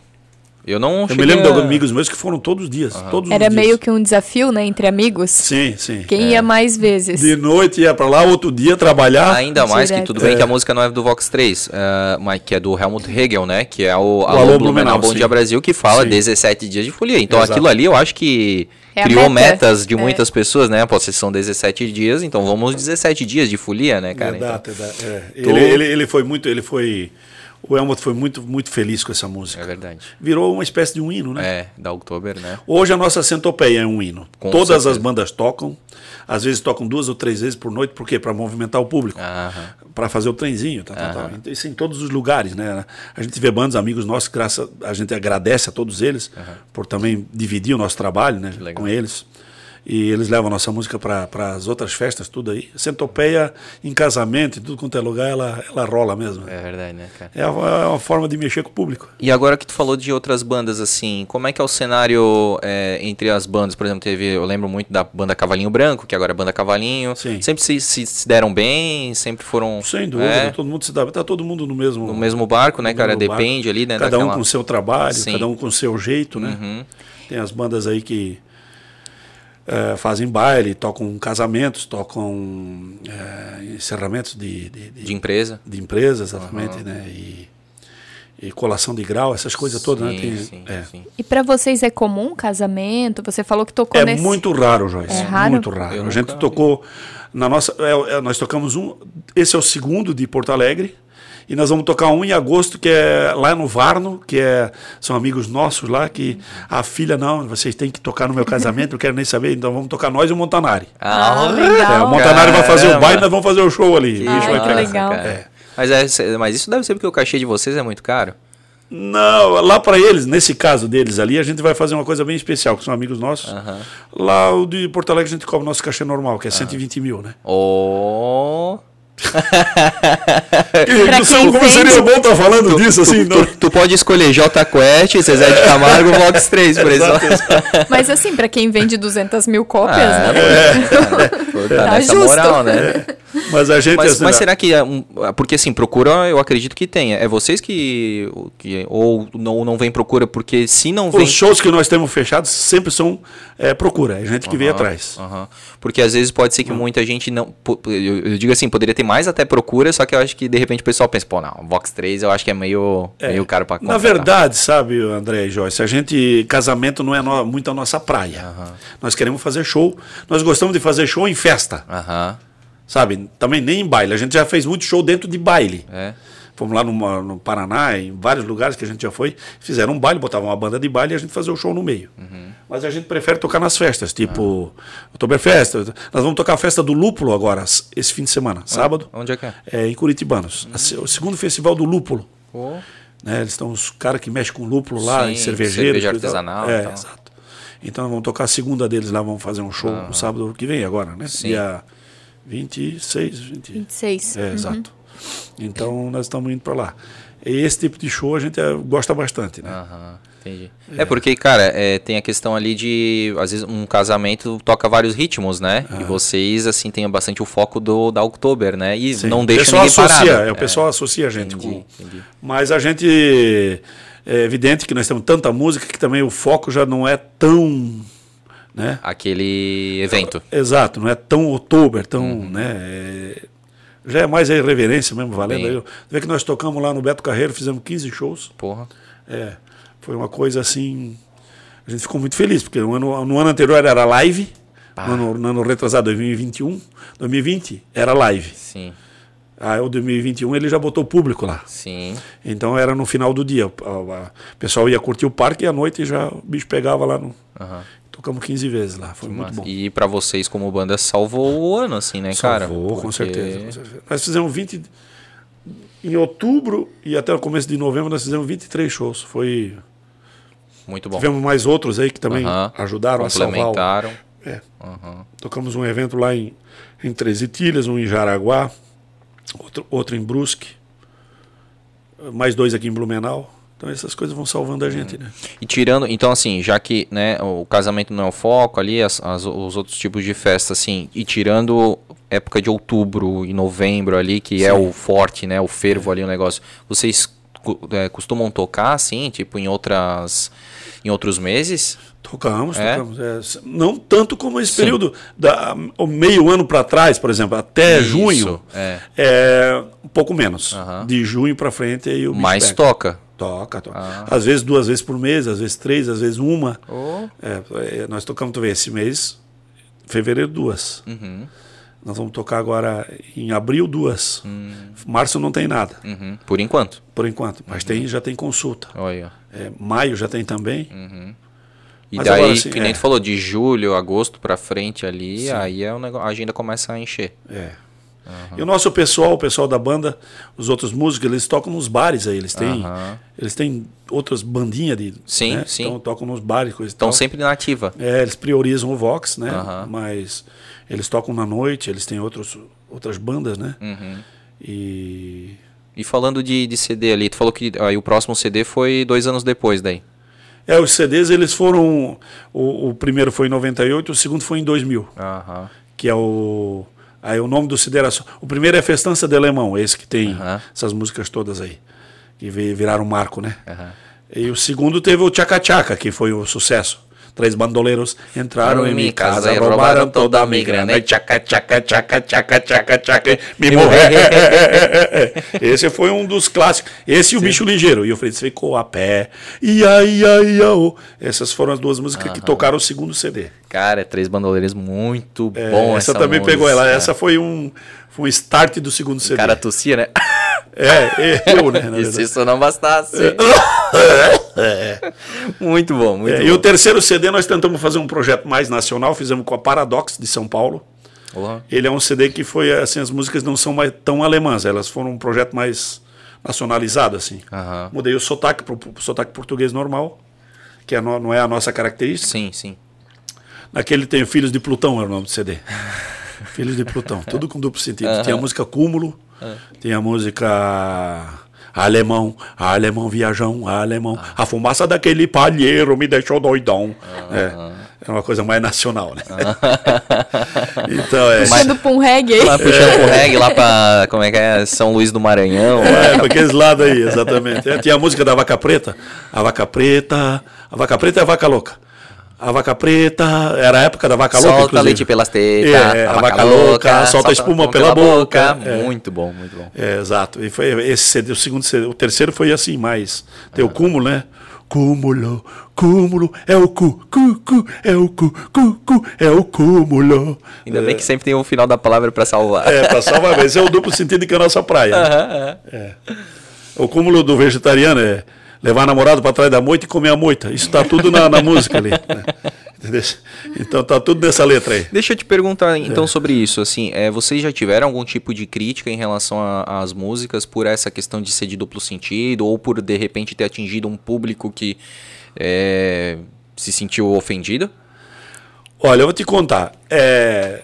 Eu não Eu me lembro a- de amigos meus que foram todos os dias. Todos Era os dias. meio que um desafio, né, entre amigos. Sim, sim. Quem ia mais vezes? De noite ia pra lá, outro dia trabalhar. Ainda mais que Direto. tudo bem É. que a música não é do Vox 3, eh, mas que é do Helmut Hegel, né? Que é o Alô, Alô Blumenau, Bom sim. Dia Brasil, que fala Sim. 17 dias de folia. Então Exato. aquilo ali eu acho que É criou meta. metas de É. muitas pessoas, né? Pô, vocês são 17 dias, então vamos 17 dias de folia, né, cara? Verdade, Então, verdade, é. Tu- ele, ele, ele foi muito, ele foi, o Helmut foi muito, muito feliz com essa música. é verdade. Virou uma espécie de um hino, né? É, da Oktober, né? Hoje a nossa centopeia é um hino. Com Todas certeza. as bandas tocam, às vezes tocam duas ou três vezes por noite, por quê? Para movimentar o público, para fazer o trenzinho, tal. Aham. Então, Isso em todos os lugares, né? A gente vê bandas, amigos nossos, graças, a gente agradece a todos eles por também dividir o nosso trabalho, né, com eles. E eles levam a nossa música para as outras festas, tudo aí. Centopeia, em casamento, em tudo quanto é lugar, ela, ela rola mesmo. É verdade, né, cara? É uma, é uma forma de mexer com o público. E agora que tu falou de outras bandas, assim, como é que é o cenário é, entre as bandas? Por exemplo, teve, eu lembro muito da banda Cavalinho Branco, que agora é banda Cavalinho. Sim. Sempre se, se, se deram bem, sempre foram. Sem dúvida, é, todo mundo se dá. Tá todo mundo no mesmo. no mesmo barco, né, cara? mesmo barco. Depende ali, né? Cada um daquela- com o seu trabalho, Sim. cada um com o seu jeito, né? Uhum. Tem as bandas aí que eh, fazem baile, tocam casamentos, tocam eh, encerramentos de, de, de- De empresa. de empresas, exatamente, né? E, e colação de grau, essas coisas todas, né? Sim, Tem- sim, é. sim. E pra vocês é comum casamento? Você falou que tocou É nesse... muito raro, Joyce. É raro? Muito raro. Eu a gente tocou na nossa, é, é, nós tocamos um. Esse é o segundo de Porto Alegre. E nós vamos tocar um em agosto, que é lá no Varno, que é, são amigos nossos lá, que a filha, não, vocês têm que tocar no meu casamento, não quero nem saber, então vamos tocar nós e o Montanari. Ah, olha. legal. É, o Montanari vai fazer o Caramba. baile e nós vamos fazer o show ali. Que O bicho vai que legal. cara. É. Mas, é, mas isso deve ser porque o cachê de vocês é muito caro. Não, lá para eles, nesse caso deles ali, a gente vai fazer uma coisa bem especial, que são amigos nossos. Lá o de Porto Alegre a gente cobra o nosso cachê normal, que é 120 mil, né? Oh. Como vende- seria bom estar falando disso assim, não. Tu, tu pode escolher J Quest, Zezé de Camargo, Vox 3, por exemplo. Mas assim, pra quem vende 200 mil cópias, Ah, né? Pô, tá Tá nessa justo. moral, né? Mas a gente. Mas, assim, mas será que. é um- porque assim, procura, eu acredito que tenha. É vocês que. que ou não, não vem procura, porque se não vem. os shows que nós temos fechados sempre são é, procura, é gente que vem atrás. Porque às vezes pode ser que muita gente não. Eu, eu digo assim, poderia ter mais até procura, só que eu acho que de repente o pessoal pensa, pô, não, Vox 3 eu acho que é meio, meio caro pra Na contratar. verdade, sabe, André e Joyce, a gente. Casamento não é no- muito a nossa praia. Nós queremos fazer show. Nós gostamos de fazer show em festa, sabe? Também nem em baile. A gente já fez muito show dentro de baile. É. Fomos lá numa- no Paraná, em vários lugares que a gente já foi, fizeram um baile, botavam uma banda de baile e a gente fazia o show no meio. Mas a gente prefere tocar nas festas, tipo Oktoberfest. Nós vamos tocar a festa do Lúpulo agora, esse fim de semana, sábado, Onde é que é? é, em Curitibanos. Se- O segundo festival do Lúpulo. Pô. Né? Eles estão os caras que mexem com lúpulo lá, Sim, em cervejeiro. cerveja artesanal É, tal. exato. Então nós vamos tocar a segunda deles lá, vamos fazer um show no sábado que vem agora, né? Sim. Dia 26, 20, 26. é, exato. Então nós estamos indo para lá. Esse tipo de show a gente eh, gosta bastante, né? Aham, entendi. É. porque, cara, é, tem a questão ali de, às vezes, um casamento toca vários ritmos, né? E vocês, assim, têm bastante o foco do, da Oktober, né? E Sim. não deixa ninguém associa, parado. é, o pessoal associa a gente entendi, com. entendi. Mas a gente é evidente que nós temos tanta música que também o foco já não é tão, né? Aquele evento. Exato, não é tão outubro, tão, Uhum. né? é- já é mais a irreverência mesmo, valendo. Eu, vê que nós tocamos lá no Beto Carreiro, fizemos 15 shows. Porra. É, foi uma coisa assim. A gente ficou muito feliz, porque no ano, no ano anterior era live, no ano, no ano retrasado, 2021, 2020 era live. Sim, Aí o 2021 ele já botou público lá. sim. Então era no final do dia. O pessoal ia curtir o parque e à noite já o bicho pegava lá no. Aham. Tocamos 15 vezes lá, foi muito Massa. bom. E pra vocês, como banda, salvou o ano, assim, né, cara? Salvou, com certeza, com certeza. Nós fizemos 20. Em outubro e até o começo de novembro nós fizemos 23 shows. Foi. Muito bom. Tivemos mais outros aí que também Aham. ajudaram a salvar. o- Complementaram. É. Aham. Tocamos um evento lá em, em Três Itilhas, um em Jaraguá, outro, outro em Brusque, mais dois aqui em Blumenau. Então essas coisas vão salvando a gente, né? E tirando, então assim, já que né, o casamento não é o foco ali, as, as- os outros tipos de festa, assim, e tirando época de outubro e novembro ali, que é Sim. o forte, né, o fervo ali, o negócio, vocês é, costumam tocar, assim, tipo em outras, em outros meses? Tocamos, É? tocamos. é, não tanto como esse Sim. período, da, o meio ano para trás, por exemplo, até Isso, junho, é. é um pouco menos. De junho para frente aí o Mais pega. toca. Toca, toca. Ah. Às vezes duas vezes por mês, às vezes três, às vezes uma. Oh. É, é, nós tocamos, tu vê, esse mês, fevereiro duas. Uhum, Nós vamos tocar agora em abril duas. Março não tem nada, uhum. Por enquanto. por enquanto. Mas tem, já tem consulta. Olha. É, maio já tem também. E Mas daí, agora, assim, que nem é. tu falou, de julho, agosto pra frente ali, aí é o negócio, a agenda começa a encher. É. E o nosso pessoal, o pessoal da banda, os outros músicos, eles tocam nos bares aí. Eles têm, Aham. eles têm outras bandinhas de. Sim, né? sim. Então tocam nos bares, coisa Estão sempre na ativa. É, eles priorizam o Vox, né? Aham. Mas eles tocam na noite, eles têm outros, outras bandas, né? Uhum. E. E falando de, de CD ali, tu falou que aí o próximo CD foi dois anos depois daí. É, os CDs eles foram. O, o primeiro foi em 98, o segundo foi em 2000, Aham. que é o. Aí o nome do só. O primeiro é Festança de Alemão, esse que tem essas músicas todas aí. Que vi- viraram marco, né? E o segundo teve o Tchaca Tchaca, que foi o sucesso. Três bandoleiros entraram em minha casa, roubaram toda a minha grana. E Tchaca, tchaca, tchaca, tchaca, tchaca, tchaca, me morrer. Esse foi um dos clássicos. Esse e o Bicho Ligeiro. E o Freitas ficou a pé. E aí, aí, aí. Essas foram as duas músicas que tocaram o segundo CD. Cara, é Três Bandoleiros muito É, bom essa, essa também música. pegou ela. Essa foi um, foi um start do segundo CD. O cara tossia, né? É, eu, né? E se isso não bastasse. Muito bom, muito É, bom. e o terceiro CD nós tentamos fazer um projeto mais nacional, fizemos com a Paradox de São Paulo. Ele é um CD que foi assim, as músicas não são mais tão alemãs, elas foram um projeto mais nacionalizado assim. Aham. Mudei o sotaque para o sotaque português normal, que é no- não é a nossa característica. Sim, sim. Naquele tem Filhos de Plutão, é o nome do CD. Filhos de Plutão, tudo com duplo sentido. Tem a música Cúmulo, tem a música Alemão, Alemão viajão, Alemão. A fumaça daquele palheiro me deixou doidão. É, é uma coisa mais nacional, né? então é. Puxando pra um reggae aí. Lá puxando pro reggae, lá pra, como é que é, São Luís do Maranhão. É, pra aqueles lados aí, exatamente. É, tinha a música da vaca preta. A vaca preta. A vaca preta é a vaca louca. A vaca preta, era a época da vaca louca. Solta leite pelas tetas, É, a vaca louca, solta espuma pela boca. É. Muito bom, muito bom. É, exato. E foi esse CD, o segundo CD. O terceiro foi assim, mais. Tem o cúmulo, né? Cúmulo, cúmulo, é o cu, cu, cu, é o cu, cu, cu, é o cúmulo. Ainda bem que sempre tem o final da palavra pra salvar. É, pra salvar, mas esse é o duplo sentido que é a nossa praia. né? É. O cúmulo do vegetariano é levar namorado para trás da moita e comer a moita. Isso tá tudo na, na música ali. né? Então tá tudo nessa letra aí. Deixa eu te perguntar então sobre isso, assim, é, vocês já tiveram algum tipo de crítica em relação às músicas por essa questão de ser de duplo sentido ou por de repente ter atingido um público que é, se sentiu ofendido? Olha, eu vou te contar. É,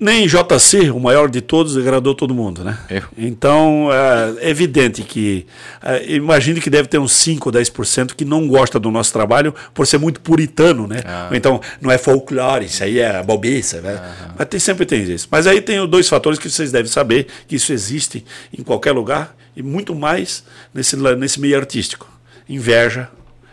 nem JC, o maior de todos, agradou todo mundo, né? Eu. Então, é, evidente que. É, imagine que deve ter uns 5 ou 10% que não gosta do nosso trabalho por ser muito puritano, né? Ou então, não é folclore, isso aí é bobiça, né? Mas tem, sempre tem isso. Mas aí tem dois fatores que vocês devem saber, que isso existe em qualquer lugar e muito mais nesse, nesse meio artístico. Inveja,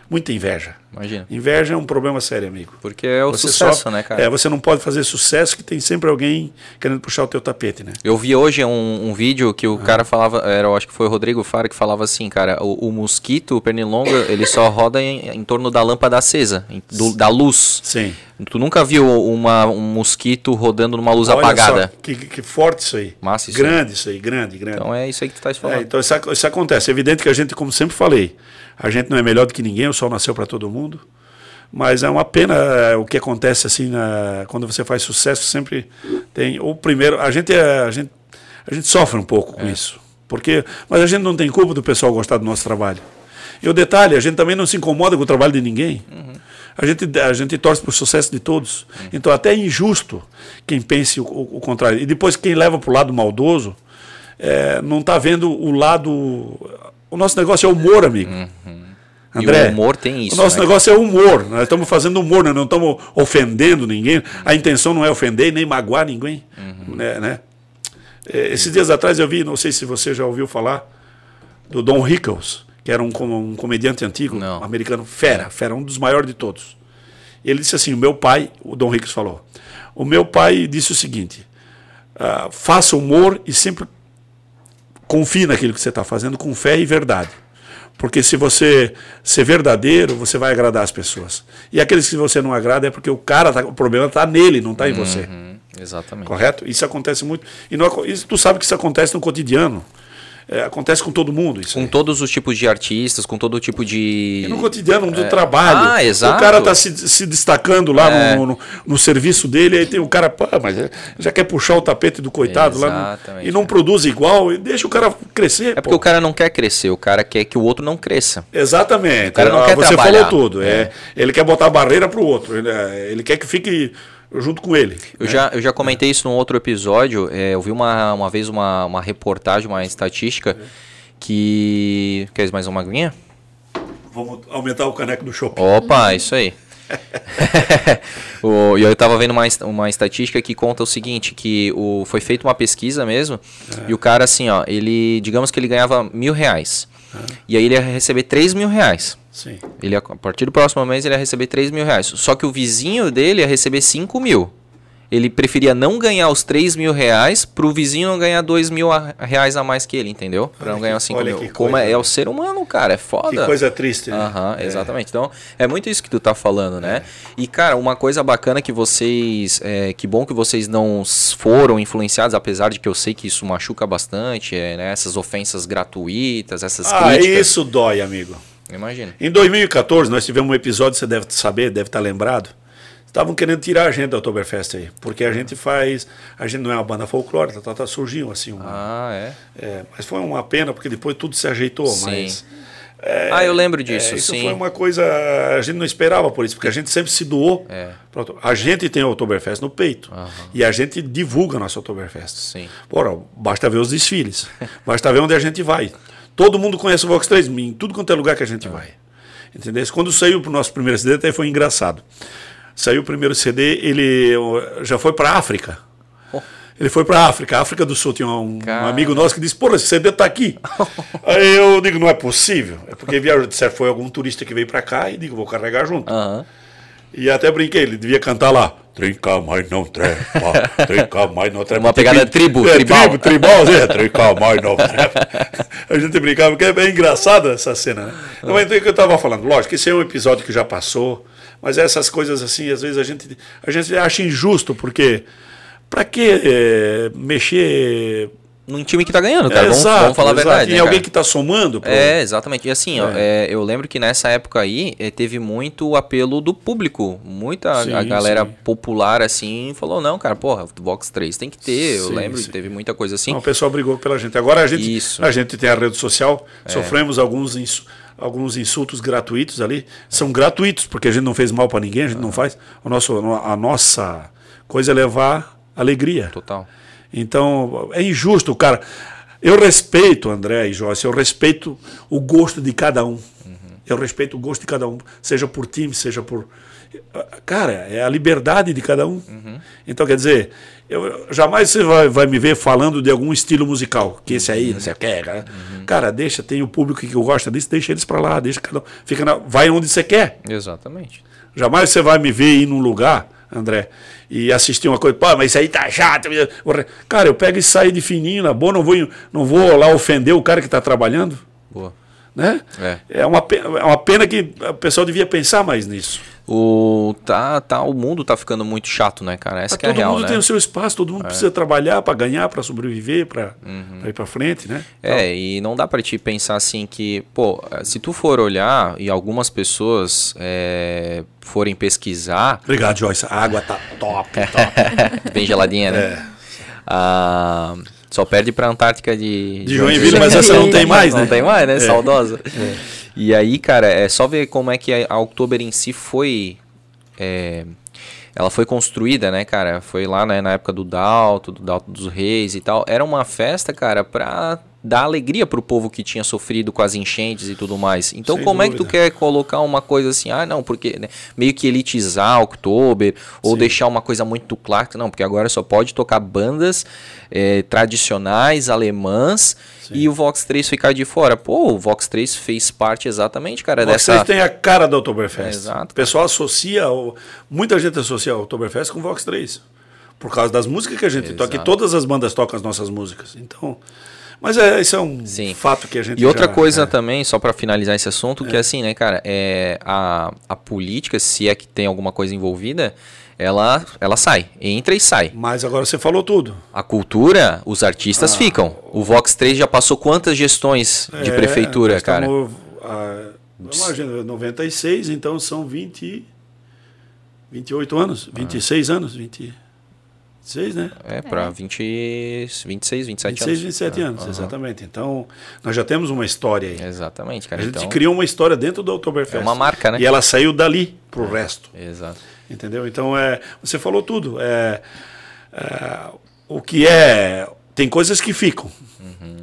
muita inveja. Imagina. Inveja é um problema sério, amigo. Porque é o Você sucesso, só- né, cara? É, você não pode fazer sucesso que tem sempre alguém querendo puxar o teu tapete, né? Eu vi hoje um, um vídeo que o cara falava, era, eu acho que foi o Rodrigo Fara que falava assim, cara, o, o mosquito, o pernilonga, ele só roda em, em torno da lâmpada acesa, em- do- da luz. Sim. Tu nunca viu uma, um mosquito rodando numa luz Olha apagada? só, que, que forte isso aí. Massa isso grande isso aí, grande, grande. Então é isso aí que tu tá É, falando. então isso, isso acontece. É evidente que a gente, como sempre falei, a gente não é melhor do que ninguém, o sol nasceu para todo mundo. Mas é uma pena é, o que acontece assim na- quando você faz sucesso, sempre tem o primeiro, a gente é- a gente a gente sofre um pouco com isso. Porque mas a gente não tem culpa do pessoal gostar do nosso trabalho. E o detalhe, a gente também não se incomoda com o trabalho de ninguém. A gente, a gente torce para o sucesso de todos. Então, até é injusto quem pense o, o- o contrário. E depois, quem leva para o lado maldoso, é, não está vendo o lado. O nosso negócio é humor, amigo. André, e o humor tem isso. o nosso né? negócio é humor. Nós estamos fazendo humor, nós não estamos ofendendo ninguém. A intenção não é ofender nem magoar ninguém. Né, né? É, Esses dias atrás eu vi, não sei se você já ouviu falar, do Don Rickles, que era um, um comediante antigo, um americano, fera, fera, um dos maiores de todos. Ele disse assim: o meu pai, o Don Rickles falou, o meu pai disse o seguinte: ah, faça humor e sempre confie naquilo que você está fazendo com fé e verdade. Porque se você ser verdadeiro, você vai agradar as pessoas. E aqueles que você não agrada é porque o cara, tá, o problema está nele, não está em você. Uhum, exatamente. Correto? Isso acontece muito. E não, isso, tu sabe que isso acontece no cotidiano. É, acontece com todo mundo isso. Com aí. todos os tipos de artistas, com todo tipo de. E no cotidiano do trabalho. Ah, exato. O cara tá se, se destacando lá É. no, no, no serviço dele, aí tem o cara, pá, mas é- já quer puxar o tapete do coitado lá no- e não é. produz igual, e deixa o cara crescer. É porque o cara não quer crescer, o cara quer que o outro não cresça. Exatamente. cara não Ah, quer Você trabalhar. falou tudo. É. Ele quer botar barreira pro outro. Ele, é, ele quer que fique junto com ele. Eu, já, eu já comentei isso num outro episódio. é, eu vi uma, uma vez uma, uma reportagem, uma estatística que. Quer mais uma aguinha? Vamos aumentar o caneco do shopping. Opa, isso aí. O- E eu estava vendo uma, uma estatística que conta o seguinte, que o, foi feita uma pesquisa mesmo, e o cara assim, ó, ele, digamos que ele ganhava mil reais. E aí ele ia receber três mil reais. Sim. Ele, a partir do próximo mês ele ia receber 3 mil reais. Só que o vizinho dele ia receber 5 mil. Ele preferia não ganhar os 3 mil reais pro vizinho não ganhar 2 mil a- reais a mais que ele, entendeu? Pra Olha não ganhar que- os 5 olha mil. que Como coisa, é, é o ser humano, cara, é foda. Que coisa triste, né? Aham, exatamente. Então, é muito isso que tu tá falando, né? E, cara, uma coisa bacana que vocês. é, que bom que vocês não foram influenciados, apesar de que eu sei que isso machuca bastante, é, né? Essas ofensas gratuitas, essas Ah, críticas. isso dói, amigo. Imagina. Em 2014, nós tivemos um episódio, você deve saber, deve estar lembrado. Estavam querendo tirar a gente da Oktoberfest aí. Porque a gente faz. A gente não é uma banda folclórica, tá, tá, surgiu assim uma. Ah, é? é, mas foi uma pena, porque depois tudo se ajeitou. Sim. Mas. ah, eu lembro é, disso, isso sim. foi uma coisa. A gente não esperava por isso, porque a gente sempre se doou. É. A gente tem o Oktoberfest no peito. E a gente divulga a nossa Oktoberfest. Sim. Porra, basta ver os desfiles. basta ver onde a gente vai. Todo mundo conhece o Vox 3, em tudo quanto é lugar que a gente vai. Entendeu? Quando saiu pro nosso primeiro CD, até foi engraçado. Saiu o primeiro CD, ele já foi para África. Oh. Ele foi para África, África do Sul. Tinha um, um amigo nosso que disse: Porra, esse CD tá aqui. Aí eu digo: Não é possível. É porque viajou, disseram, foi algum turista que veio para cá e digo: Vou carregar junto. E até brinquei, ele devia cantar lá. Trinca, mas não trepa. Trinca, mas não trepa. Uma pegada tribo, é, tribal. Tribo, tribal, é. Trinca, mas não trepa. A gente brincava, porque é bem engraçada essa cena, né? Mas então é o que eu estava falando. Lógico, esse é um episódio que já passou. Mas essas coisas assim, às vezes a gente, a gente acha injusto, porque... Pra que é, mexer... Num time que tá ganhando, cara. vamos, Exato, vamos falar exato. a verdade. Em né, alguém que está somando. pro- É, exatamente. E assim, ó, é, eu lembro que nessa época aí eh, teve muito apelo do público. Muita Sim, a galera sim. popular, assim, falou: não, cara, porra, Vox 3 tem que ter. eu Sim, lembro sim. que teve muita coisa assim. Não, o pessoal brigou pela gente. Agora a gente, Isso. a gente tem a rede social, sofremos alguns, ins- alguns insultos gratuitos ali. São gratuitos, porque a gente não fez mal para ninguém, a gente não faz. O nosso, a nossa coisa é levar alegria. Total. Então, é injusto, cara. Eu respeito, André e Joyce, eu respeito o gosto de cada um. Eu respeito o gosto de cada um, seja por time, seja por. Cara, é a liberdade de cada um. Então, quer dizer, eu, jamais você vai, vai me ver falando de algum estilo musical, que esse aí, não sei o que. Cara, cara deixa, tem o público que gosta disso, deixa eles pra lá, deixa cada um. Fica na- vai onde você quer. Exatamente. Jamais você vai me ver ir num lugar, André, e assistir uma coisa, pô, mas isso aí tá chato. Cara, eu pego e saio de fininho, na boa, não vou, não vou lá ofender o cara que está trabalhando, Boa. Né? É. uma, pena, é uma pena que o pessoal devia pensar mais nisso. O, tá, tá, o mundo tá ficando muito chato, né, cara? Essa que é a todo real, mundo né? tem o seu espaço, todo mundo precisa trabalhar para ganhar, para sobreviver, para ir para frente, né? É, e não dá pra te pensar assim que, pô, se tu for olhar e algumas pessoas é, forem pesquisar, Obrigado, Joyce. A água tá top, top. bem geladinha, né? Ah, só perde pra Antártica de, De Joinville, mas essa não tem mais, não né? tem mais, né? É. Saudosa. E aí, cara, é só ver como é que a, a Oktober em si foi. é, ela foi construída, né, cara? Foi lá né, na época do Dalto, do Dalto dos Reis e tal. Era uma festa, cara, pra dar alegria pro povo que tinha sofrido com as enchentes e tudo mais. Então, Sem como é que tu dúvida. quer colocar uma coisa assim, ah, não, porque né, meio que elitizar Oktober, ou deixar uma coisa muito clássica, não, porque agora só pode tocar bandas eh, tradicionais, alemãs, e o Vox 3 ficar de fora. Pô, o Vox 3 fez parte exatamente, cara, Vocês dessa... têm a cara da Oktoberfest. Exato. O pessoal associa, o- muita gente associa o Oktoberfest com o Vox 3. Por causa das músicas que a gente toca. E Exato. todas as bandas tocam as nossas músicas. Então. Mas é, isso é um Sim. fato que a gente E outra já- coisa é. também, só pra finalizar esse assunto, que assim, né, cara, é a, a política, se é que tem alguma coisa envolvida, ela, ela sai, entra e sai. Mas agora você falou tudo. A cultura, os artistas Ah. ficam. O Vox 3 já passou quantas gestões de É, prefeitura, cara? estamos, ah, imagina, 96, então são 20, 28 anos, 26 anos, 26, né? É, pra 20, 26, 27 26, anos. 27 anos, Aham. exatamente. Então, nós já temos uma história aí. Exatamente, A cara. gente Então, criou uma história dentro do Oktoberfest. É uma marca, né? E ela saiu dali pro resto. Exato. Entendeu? Então, é, você falou tudo. É, é, o que é. Tem coisas que ficam. Uhum.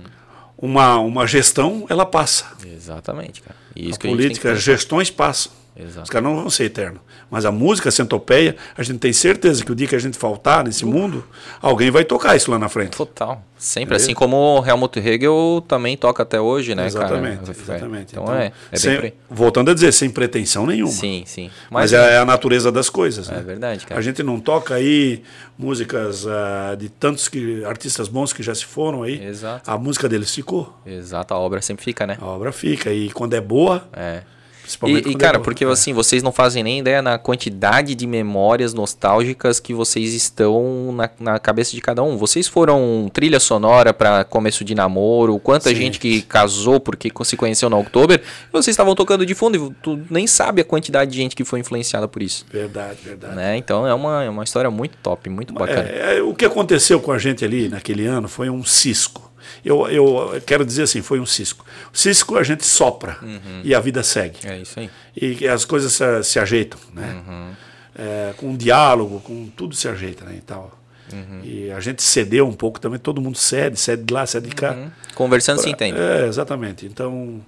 Uma, uma gestão, ela passa. Exatamente, cara. E isso a que a gente tem política, que as gestões passam. Exato. Os caras não vão ser eternos. Mas a música centopeia, a gente tem certeza que o dia que a gente faltar nesse mundo, alguém vai tocar isso lá na frente. Total. Sempre Beleza? assim como o Helmut Hegel também toca até hoje, né, exatamente, cara? exatamente. Então, é, é sem- voltando a dizer, sem pretensão nenhuma. Sim, sim. Mas, Mas, é a natureza das coisas. é né? verdade, cara. A gente não toca aí músicas ah, de tantos que, artistas bons que já se foram aí. Exato. A música deles ficou. Exato, a obra sempre fica, né? A obra fica. E quando é boa, É. principalmente E, e, cara, é boa. porque É. assim, vocês não fazem nem ideia na quantidade de memórias nostálgicas que vocês estão na, na cabeça de cada um. Vocês foram trilha sonora para começo de namoro, quanta Sim. gente que casou porque se conheceu no Oktober, e vocês estavam tocando de fundo e tu nem sabe a quantidade de gente que foi influenciada por isso. Verdade, verdade. Né? Então é uma, é uma história muito top, muito bacana. É, é, o que aconteceu com a gente ali naquele ano foi um cisco. Eu, eu quero dizer assim, foi um cisco. Cisco a gente sopra Uhum. e a vida segue. É isso aí. E as coisas se, se ajeitam, né? Uhum. É, com diálogo, com tudo se ajeita, né? E, tal. Uhum. e a gente cedeu um pouco também, todo mundo cede, cede de lá, cede de cá. Hum, Conversando se entende. É, exatamente. Então,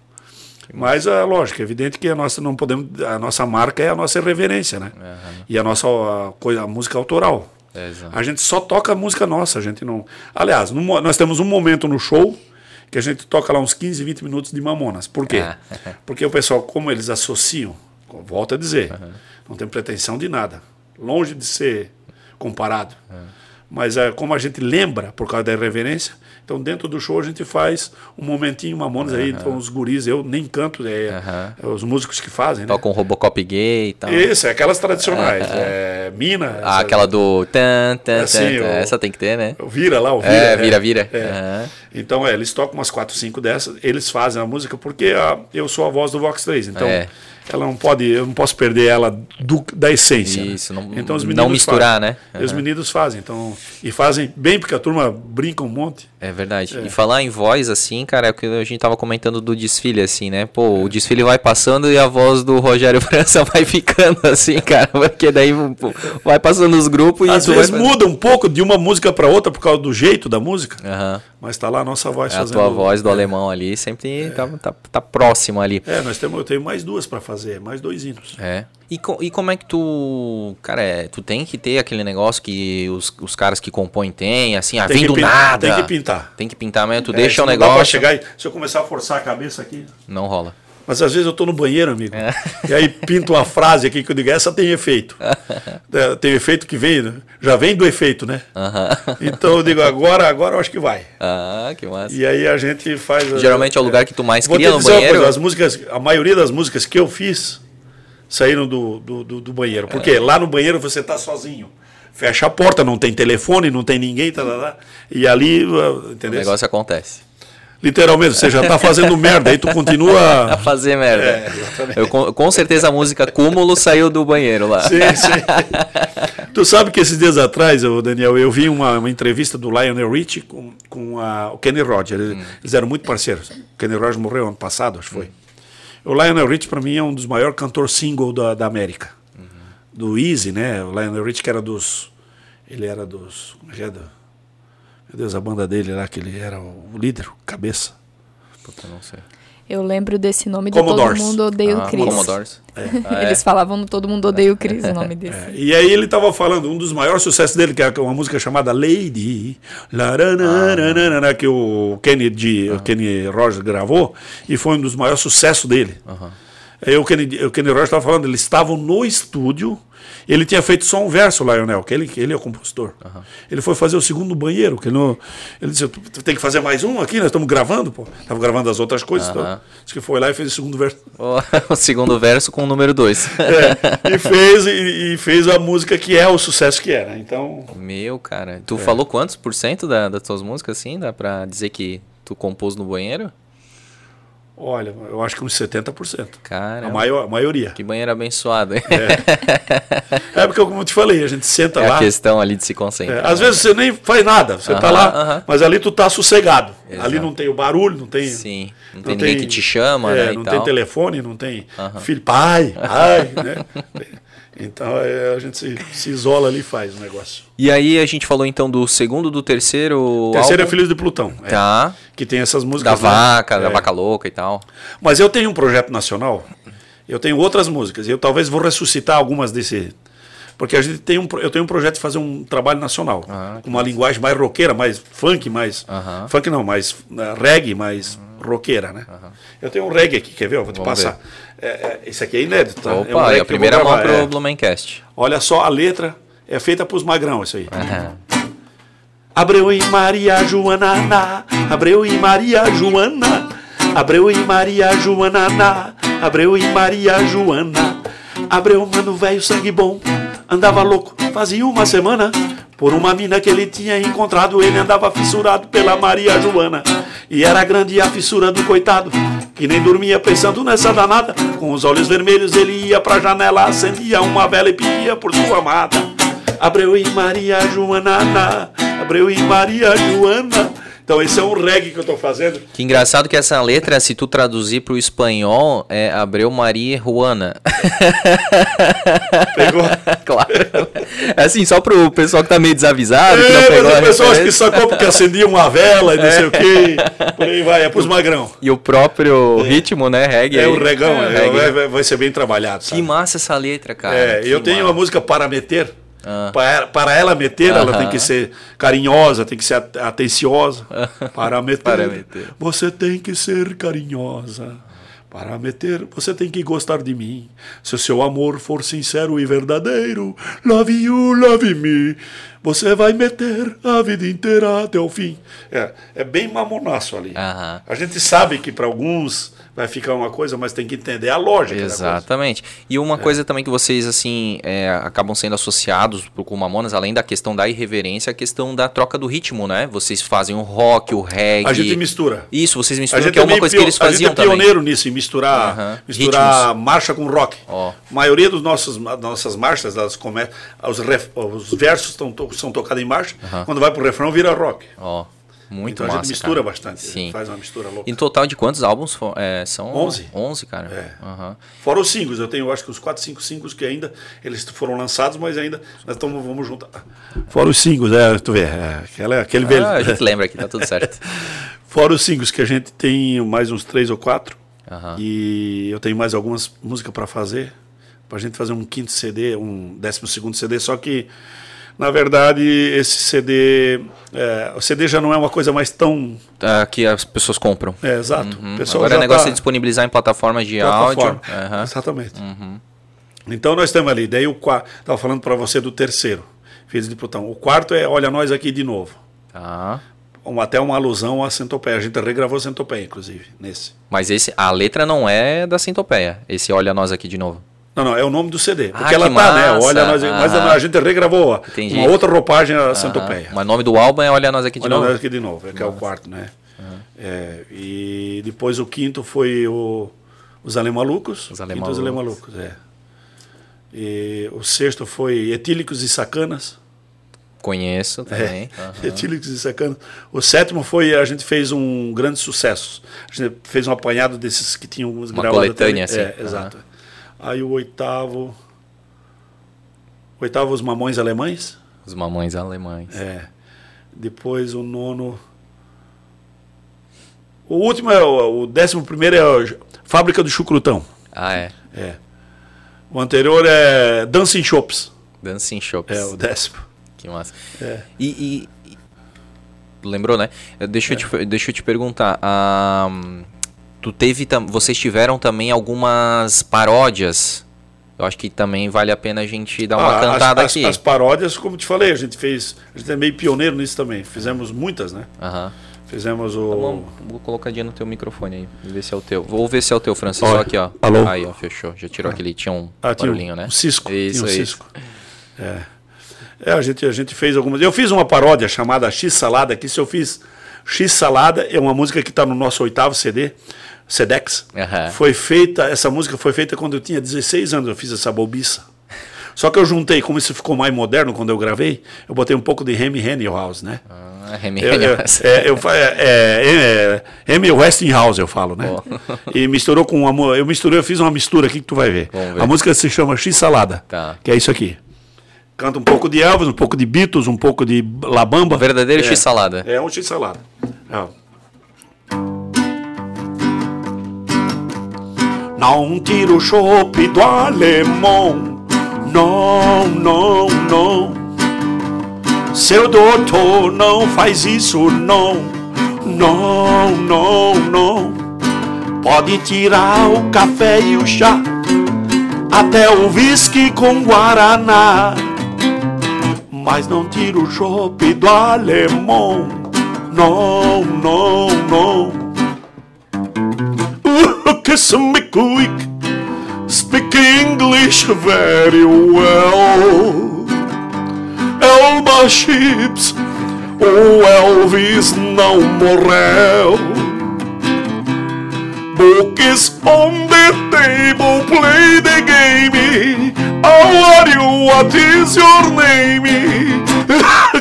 mas é lógico, é evidente que a nossa não podemos, a nossa marca é a nossa reverência, né? E a nossa a coisa, a música autoral. É. A gente só toca música nossa, a gente não. Aliás, no nós temos um momento no show que a gente toca lá uns 15, 20 minutos de Mamonas. Por quê? Ah. Porque o pessoal, como eles associam, volto a dizer, não tem pretensão de nada, longe de ser comparado. Mas é, como a gente lembra por causa da reverência, então dentro do show a gente faz um momentinho Mamonas aí, então os guris, eu nem canto, é, é os músicos que fazem, né? Toca um Robocop gay e tal. Isso, é aquelas tradicionais, é, Mina, Ah, aquela do. Tan, tan, Assim, tan, o- Essa tem que ter, né? Vira lá, o vira. É, né? vira, vira. É. Então, é, eles tocam umas 4, 5 dessas, eles fazem a música porque a- eu sou a voz do Vox 3, então É. ela não pode, eu não posso perder ela do- da essência. né? Isso, não- então, os não meninos misturar, fazem. né? E os meninos fazem, então, e fazem bem porque a turma brinca um monte. É verdade. E falar em voz, assim, cara, é o que a gente tava comentando do desfile, assim, né? Pô, o desfile vai passando e a voz do Rogério França vai ficando, assim, cara. Porque daí pô, vai passando os grupos e. Às vezes vai... muda um pouco de uma música para outra por causa do jeito da música, Aham. mas tá lá a nossa voz É a fazendo. tua voz do alemão ali sempre tá, tá, tá próximo ali. É, nós temos, eu tenho mais duas para fazer, mais dois hinos. É. E, co- e como é que tu. Cara, é, tu tem que ter aquele negócio que os, os caras que compõem têm, assim, ah, Tem vem do nada. tem que pintar. Tem que pintar mesmo. Tu É, deixa o senão dá pra negócio. chegar e, se eu começar a forçar a cabeça aqui, Não rola. Mas às vezes eu estou no banheiro, amigo. É. E aí pinto uma frase aqui que eu digo, essa tem efeito. É, tem efeito que vem, já vem do efeito, né? Aham. Então eu digo, agora, agora eu acho que vai. ah, que massa. E aí a gente faz. Geralmente é o lugar que tu mais Vou cria no banheiro. coisa, as músicas, a maioria das músicas que eu fiz saíram do, do, do- do banheiro. Porque É. lá no banheiro você está sozinho. Fecha a porta, não tem telefone, não tem ninguém, tá, tá, tá. e ali, uh, O entendeu? negócio acontece. Literalmente, você já está fazendo merda, aí tu continua. A fazer merda. É. Eu, com, com certeza a música Cúmulo saiu do banheiro lá. Sim, sim. tu sabe que esses dias atrás, ô Daniel, eu vi uma, uma entrevista do Lionel Richie com, com a- o Kenny Rogers. Eles, eles eram muito parceiros. O Kenny Rogers morreu ano passado, acho que foi. O Lionel Richie, para mim, é um dos maiores cantores single da, da América. Do Easy, né? O Lionel Richie, que era dos. Ele era dos. Como é que é? Meu Deus, a banda dele lá, que ele era o líder, o cabeça. Puta, não sei. Eu lembro desse nome Commodores. Todo Mundo Odeia o Ah, Chris. Commodores. Ah, é. Eles falavam no Todo Mundo Odeia o Chris, o nome desse. É, e aí ele estava falando, um dos maiores sucessos dele, que é uma música chamada Lady, laranana, que o Kenny, de, o Kenny Rogers gravou, e foi um dos maiores sucessos dele. Aham. Eu, o Kenny, o Kenny Roger estava falando, eles estavam no estúdio, ele tinha feito só um verso, o Lionel, que ele, que ele é o compositor. Ele foi fazer o segundo banheiro, que ele, não, ele disse, "Tu tem que fazer mais um aqui, nós estamos gravando, pô. Estava gravando as outras coisas, então, Aham. acho que foi lá e fez o segundo verso. O, o segundo verso com o número 2. É, e, fez, e, e fez a música que é o sucesso que é, né? Então, Meu, cara. Tu falou quantos por cento da, das tuas músicas, assim? Dá pra dizer que tu compôs no banheiro? Olha, eu acho que uns 70%. Cara, A, maior, a maioria. que banheiro abençoado, hein? É porque, como eu te falei, a gente senta É a lá. questão ali de se É, concentrar. às vezes você nem faz nada, você tá Aham, lá, aham. mas ali tu tá sossegado. Exato. Ali não tem o barulho, não tem. Sim. Não tem ninguém que te chama, é, né, Não tem telefone, não tem Aham. filho, pai, pai, né? Então é, a gente se, se isola ali e faz o negócio. E aí a gente falou então do segundo, do terceiro. Terceiro é álbum. Filhos de Plutão. é, Tá. que tem essas músicas. Da né? vaca, da É. vaca louca e tal. Mas eu tenho um projeto nacional, eu tenho outras músicas, e eu talvez vou ressuscitar algumas desse. Porque a gente tem um, eu tenho um projeto de fazer um trabalho nacional, Ah, com uma linguagem mais roqueira, mais funk, mais. Aham. Funk não, mais eh, reggae, mais roqueira, né? Eu tenho um reggae aqui, quer ver? Eu vou te Vamos passar. É, é, esse aqui é inédito, tá? Opa, é um reggae a primeira mão pro é. Blumencast. Olha só a letra, é feita pros magrão isso aí. Aham. Abreu e Maria Joana, na. Abreu e Maria Joana. Abreu e Maria Joana, na. Abreu e Maria Joana. Abreu, mano, velho, sangue bom. Andava louco, fazia uma semana. Por uma mina que ele tinha encontrado, ele andava fissurado pela Maria Joana. E era grande a fissura do coitado, que nem dormia pensando nessa danada. Com os olhos vermelhos ele ia pra janela, acendia uma vela e pedia por sua amada. Abreu e Maria Joana, na. Abreu e Maria Joana. Então esse é um reggae que eu tô fazendo. Que engraçado que essa letra, se tu traduzir pro espanhol, é Abreu Maria Juana. Pegou? claro. É assim, só pro pessoal que tá meio desavisado, que não É, pegou mas a as pessoas que sacou porque acendia uma vela e não sei o quê. Por aí vai, é pros magrão. E o próprio ritmo, né, reggae. É aí. o regão, é, reggae. vai, vai- ser bem trabalhado. Que Sabe? massa essa letra, cara. É, que eu tenho massa. uma música para meter. Ah. Para, para ela meter, ela tem que ser carinhosa, tem que ser at- atenciosa. Para meter, Para meter. você tem que ser carinhosa. Para meter, você tem que gostar de mim. Se o seu amor for sincero e verdadeiro, love you, love me. Você vai meter a vida inteira até o fim. É, é bem mamonaço ali. A gente sabe que para alguns vai ficar uma coisa, mas tem que entender a lógica. Exatamente. E É. uma coisa também que vocês, assim, é, acabam sendo associados com Mamonas, além da questão da irreverência, a questão da troca do ritmo, né? Vocês fazem o rock, o reggae. A gente mistura. Isso, vocês misturam, que é uma coisa que eles a gente faziam é também. pioneiro nisso, em misturar, misturar marcha com rock. Ó. A maioria dos nossos nossas marchas, das come... os, ref- os versos tão são tocados em marcha, quando vai pro refrão vira rock. Ó, muito então massa, a gente mistura cara. bastante, a Sim. faz uma mistura louca. Em total de quantos álbuns é, são? 11. 11, cara. É. Aham. Fora os singles, eu tenho acho que uns 4, 5 singles que ainda eles foram lançados, mas ainda nós tamo, vamos juntar. Fora os singles, é, tu vê, é, aquela, aquele velho. Ah, a gente lembra aqui, tá tudo certo. Fora os singles, que a gente tem mais uns três ou quatro. Aham. E eu tenho mais algumas músicas para fazer. Pra gente fazer um quinto CD, um décimo segundo CD. Só que, na verdade, esse CD. é, o CD já não é uma coisa mais tão. Tá, que as pessoas compram. É, exato. Uhum. Agora o negócio tá- é disponibilizar em plataformas de plataforma. áudio. Uhum. Exatamente. Então nós estamos ali. Daí o quarto. Estava falando para você do terceiro, Filhos de Plutão. O quarto é Olha Nós Aqui de Novo. Tá. Um- até uma alusão à Centopeia. A gente regravou Centopeia, inclusive, nesse. Mas esse, a letra não é da Centopeia. Esse Olha Nós aqui de novo. Não, não, é o nome do CD. Ah, Porque ela que tá, né? massa. Olha, nós, mas a gente regravou Entendi. uma outra roupagem a Centopeia. Mas o nome do álbum é Olha Nós aqui de Olha novo. nós aqui de novo, é que é o quarto, né? É, e depois o quinto foi o, os Alemalucos. Os Quinto, os Alemalucos. Alemalucos, é. E o sexto foi Etílicos e Sacanas. Conheço também. É, Aham. Etílicos e Sacanas. O sétimo foi, a gente fez um grande sucesso. A gente fez um apanhado desses que tinham Uma coletânea, até- É, assim. exato. Aí o oitavo... Oitavo, os Mamões Alemães. Os mamães alemães. É. Depois o nono. O último é o, o décimo primeiro é o Fábrica do Chucrutão. Ah, é. É. O anterior é Dancing Shops. Dancing Shops. É o décimo. Que massa. É. E, e- e- Lembrou, né? Deixa, eu te, deixa eu te perguntar. ah, tu teve, vocês tiveram também algumas paródias. Eu acho que também vale a pena a gente dar uma Ah, cantada as, aqui. As paródias, como te falei, a gente fez. A gente é meio pioneiro nisso também. Fizemos muitas, né? Aham. Fizemos o. Vamos, vou colocadinha no teu microfone aí, ver se é o teu. Vou ver se é o teu, Francisco. Olha, aqui, ó. alô? Aí, ó, fechou. Já tirou aquele, tinha um Ah, barulhinho, um, né? um cisco. Isso, tinha um cisco. É. É, a gente, a gente fez algumas. Eu fiz uma paródia chamada X Salada, que se eu fiz X Salada, é uma música que está no nosso oitavo CD, Sedex. Aham. Foi feita, essa música foi feita quando eu tinha 16 anos, eu fiz essa bobiça. Só que eu juntei, como isso ficou mais moderno quando eu gravei, eu botei um pouco de Remy House, né? Ah, Remy eu, é, eu, é, é, é, Amy Westinghouse, eu falo, né? E misturou com uma. mo- Eu misturei, eu fiz uma mistura aqui que tu vai ver. Ver. A música se chama X Salada. Tá. Que é isso aqui. Canta um pouco de Elvis, um pouco de Beatles, um pouco de Labamba. Verdadeiro é, X-salada. É um X Salada. Ó. Não tira o chope do alemão. Não, não, não. Seu doutor não faz isso, não. Não, não, não. Pode tirar o café e o chá, até o whisky com guaraná. Mas não tira o chope do alemão. Não, não, não. Kiss me quick. Speak English very well. Elba Chips, o Elvis não morreu. Books on the table, play the game. How are you? What is your name?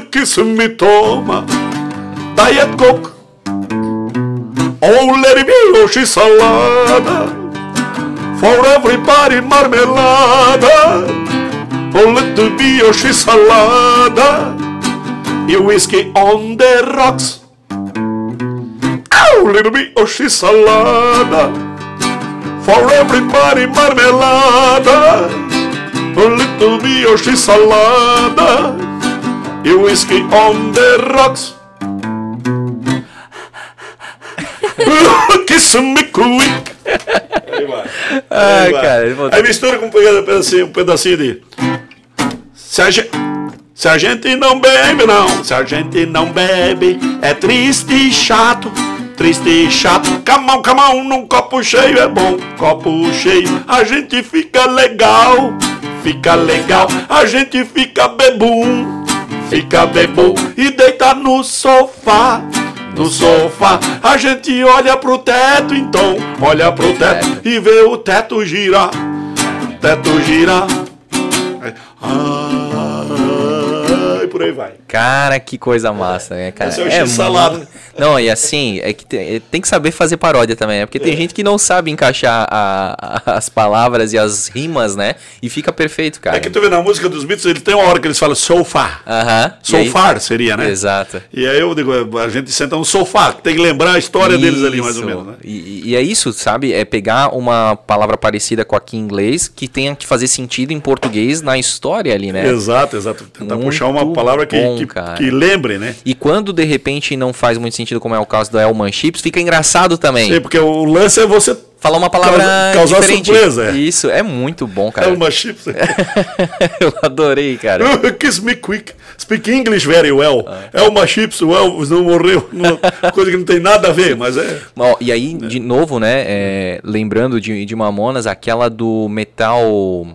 Kiss me, toma. Diet Coke. Oh, it be, oh, she's salada. For everybody, marmelada. Oh, it be, oh, she's salada. E whiskey on the rocks. Oh, little bit, oh, she's salada. For everybody, marmelada. Oh, bit, oh, she's salada. E whiskey on the rocks. Kiss me quick. Aí vai. Ai, Aí vai. cara, ele Aí mistura com um pedacinho, um pedacinho de. Se a, gente, se a gente não bebe, não. Se a gente não bebe, é triste e chato. Triste e chato. Camão, camão, num copo cheio é bom. Copo cheio, a gente fica legal. Fica legal, a gente fica bebum. Fica bebum e deita no sofá. No sofá, a gente olha pro teto, então olha pro teto e vê o teto girar. Teto girar. Ah, e por aí vai. Cara, que coisa massa, né, cara? Esse é o X-salada. muito- Não, e assim, é que tem, é- tem que saber fazer paródia também, né? Porque É. tem gente que não sabe encaixar a- a- as palavras e as rimas, né? E fica perfeito, cara. É que tu vê na música dos Beatles, ele tem uma hora que eles falam sofá. Aham. e So aí- far seria, né? Exato. E aí eu digo, a gente senta no sofá, que tem que lembrar a história deles ali, mais ou Isso. menos, né? E, e é isso, sabe? É pegar uma palavra parecida com aqui em inglês que tenha que fazer sentido em português na história ali, né? Exato, exato. Tentar Muito puxar uma palavra que, bom, que, cara. que lembre, né? E quando de repente não faz muito sentido, como é o caso do Elman Chips, fica engraçado também. Sim, porque o lance é você Falar uma palavra Causa- causar diferente. surpresa, é. Isso, é muito bom, é cara. uma chips. Eu adorei, cara. Kiss me quick. Speak English very well. É uma chips, Elvis não morreu. Coisa que não tem nada a ver, mas é. Ó, e aí, de novo, né, é, lembrando de, de Mamonas, aquela do metal...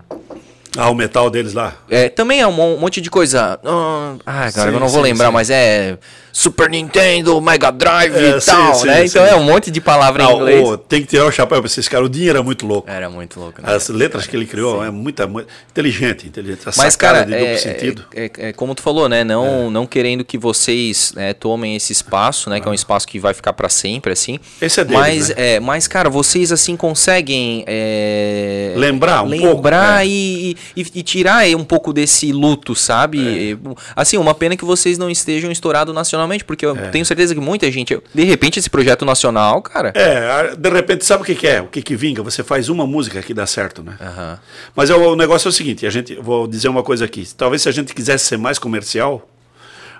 Ah, o metal deles lá. É, também é um mon- monte de coisa. Ah, ah, cara, Sim, eu não vou sim, lembrar, sim. mas é Super Nintendo, Mega Drive É, e tal, sim, né? sim. Então é um monte de palavra em Não, inglês. o- tem que tirar o chapéu pra esses caras. O Dinho era muito louco. Era muito louco, né? As letras que ele criou é muita, muito inteligente, inteligente. A Mas, cara, de é, sentido. é- é- é como tu falou, né? Não, não querendo que vocês né, tomem esse espaço, né? Que é um espaço que vai ficar pra sempre, assim. Esse é deles, mas, né? é, mas, cara, vocês, assim, conseguem... é, Lembrar um lembrar pouco, é. e, e, e tirar um pouco desse luto, sabe? Assim, uma pena que vocês não estejam estourados nacionalmente, porque eu tenho certeza que muita gente... De repente, esse projeto nacional, cara... É, de repente, sabe o que, que é? O que, que vinga? Você faz uma música que dá certo, né? Aham. Mas é o, o negócio é o seguinte, a gente, vou dizer uma coisa aqui. Talvez se a gente quisesse ser mais comercial,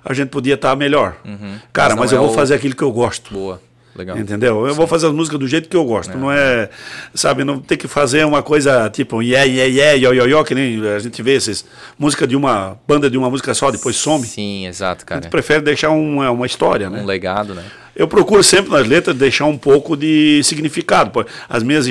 a gente podia estar melhor. Cara, Uhum. Mas mas, não eu é vou o- fazer aquilo que eu gosto. Boa. Legal. Entendeu? Eu vou fazer as músicas do jeito que eu gosto. Não é, sabe, não tem que fazer uma coisa tipo yeah, yeah, yeah, yo, yo, yo, que nem a gente vê esses música de uma banda de uma música só, depois some. Sim, exato, A cara. gente prefere deixar uma, uma história, né? Um legado, né? Eu procuro sempre nas letras deixar um pouco de significado. As minhas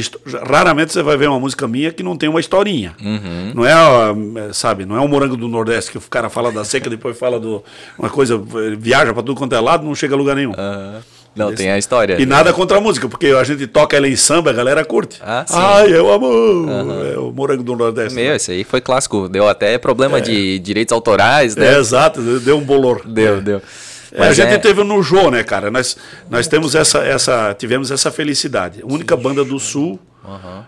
raramente você vai ver uma música minha que não tem uma historinha. Uhum. Não é, ó, sabe, não é um morango do Nordeste que o cara fala da seca depois fala do uma coisa eh, viaja para tudo quanto é lado, não chega a lugar nenhum. Aham. Não, tem a história. E nada contra a música, porque a gente toca ela em samba, a galera curte. Ah, sim. Ai, eu amo. É o morango do Nordeste. Meu, esse aí foi clássico. Deu até problema de direitos autorais, né? É, exato, deu um bolor. Deu, deu. É, a gente teve no Jô, né, cara? Nós, nós temos essa, essa, tivemos essa felicidade. A única banda do Sul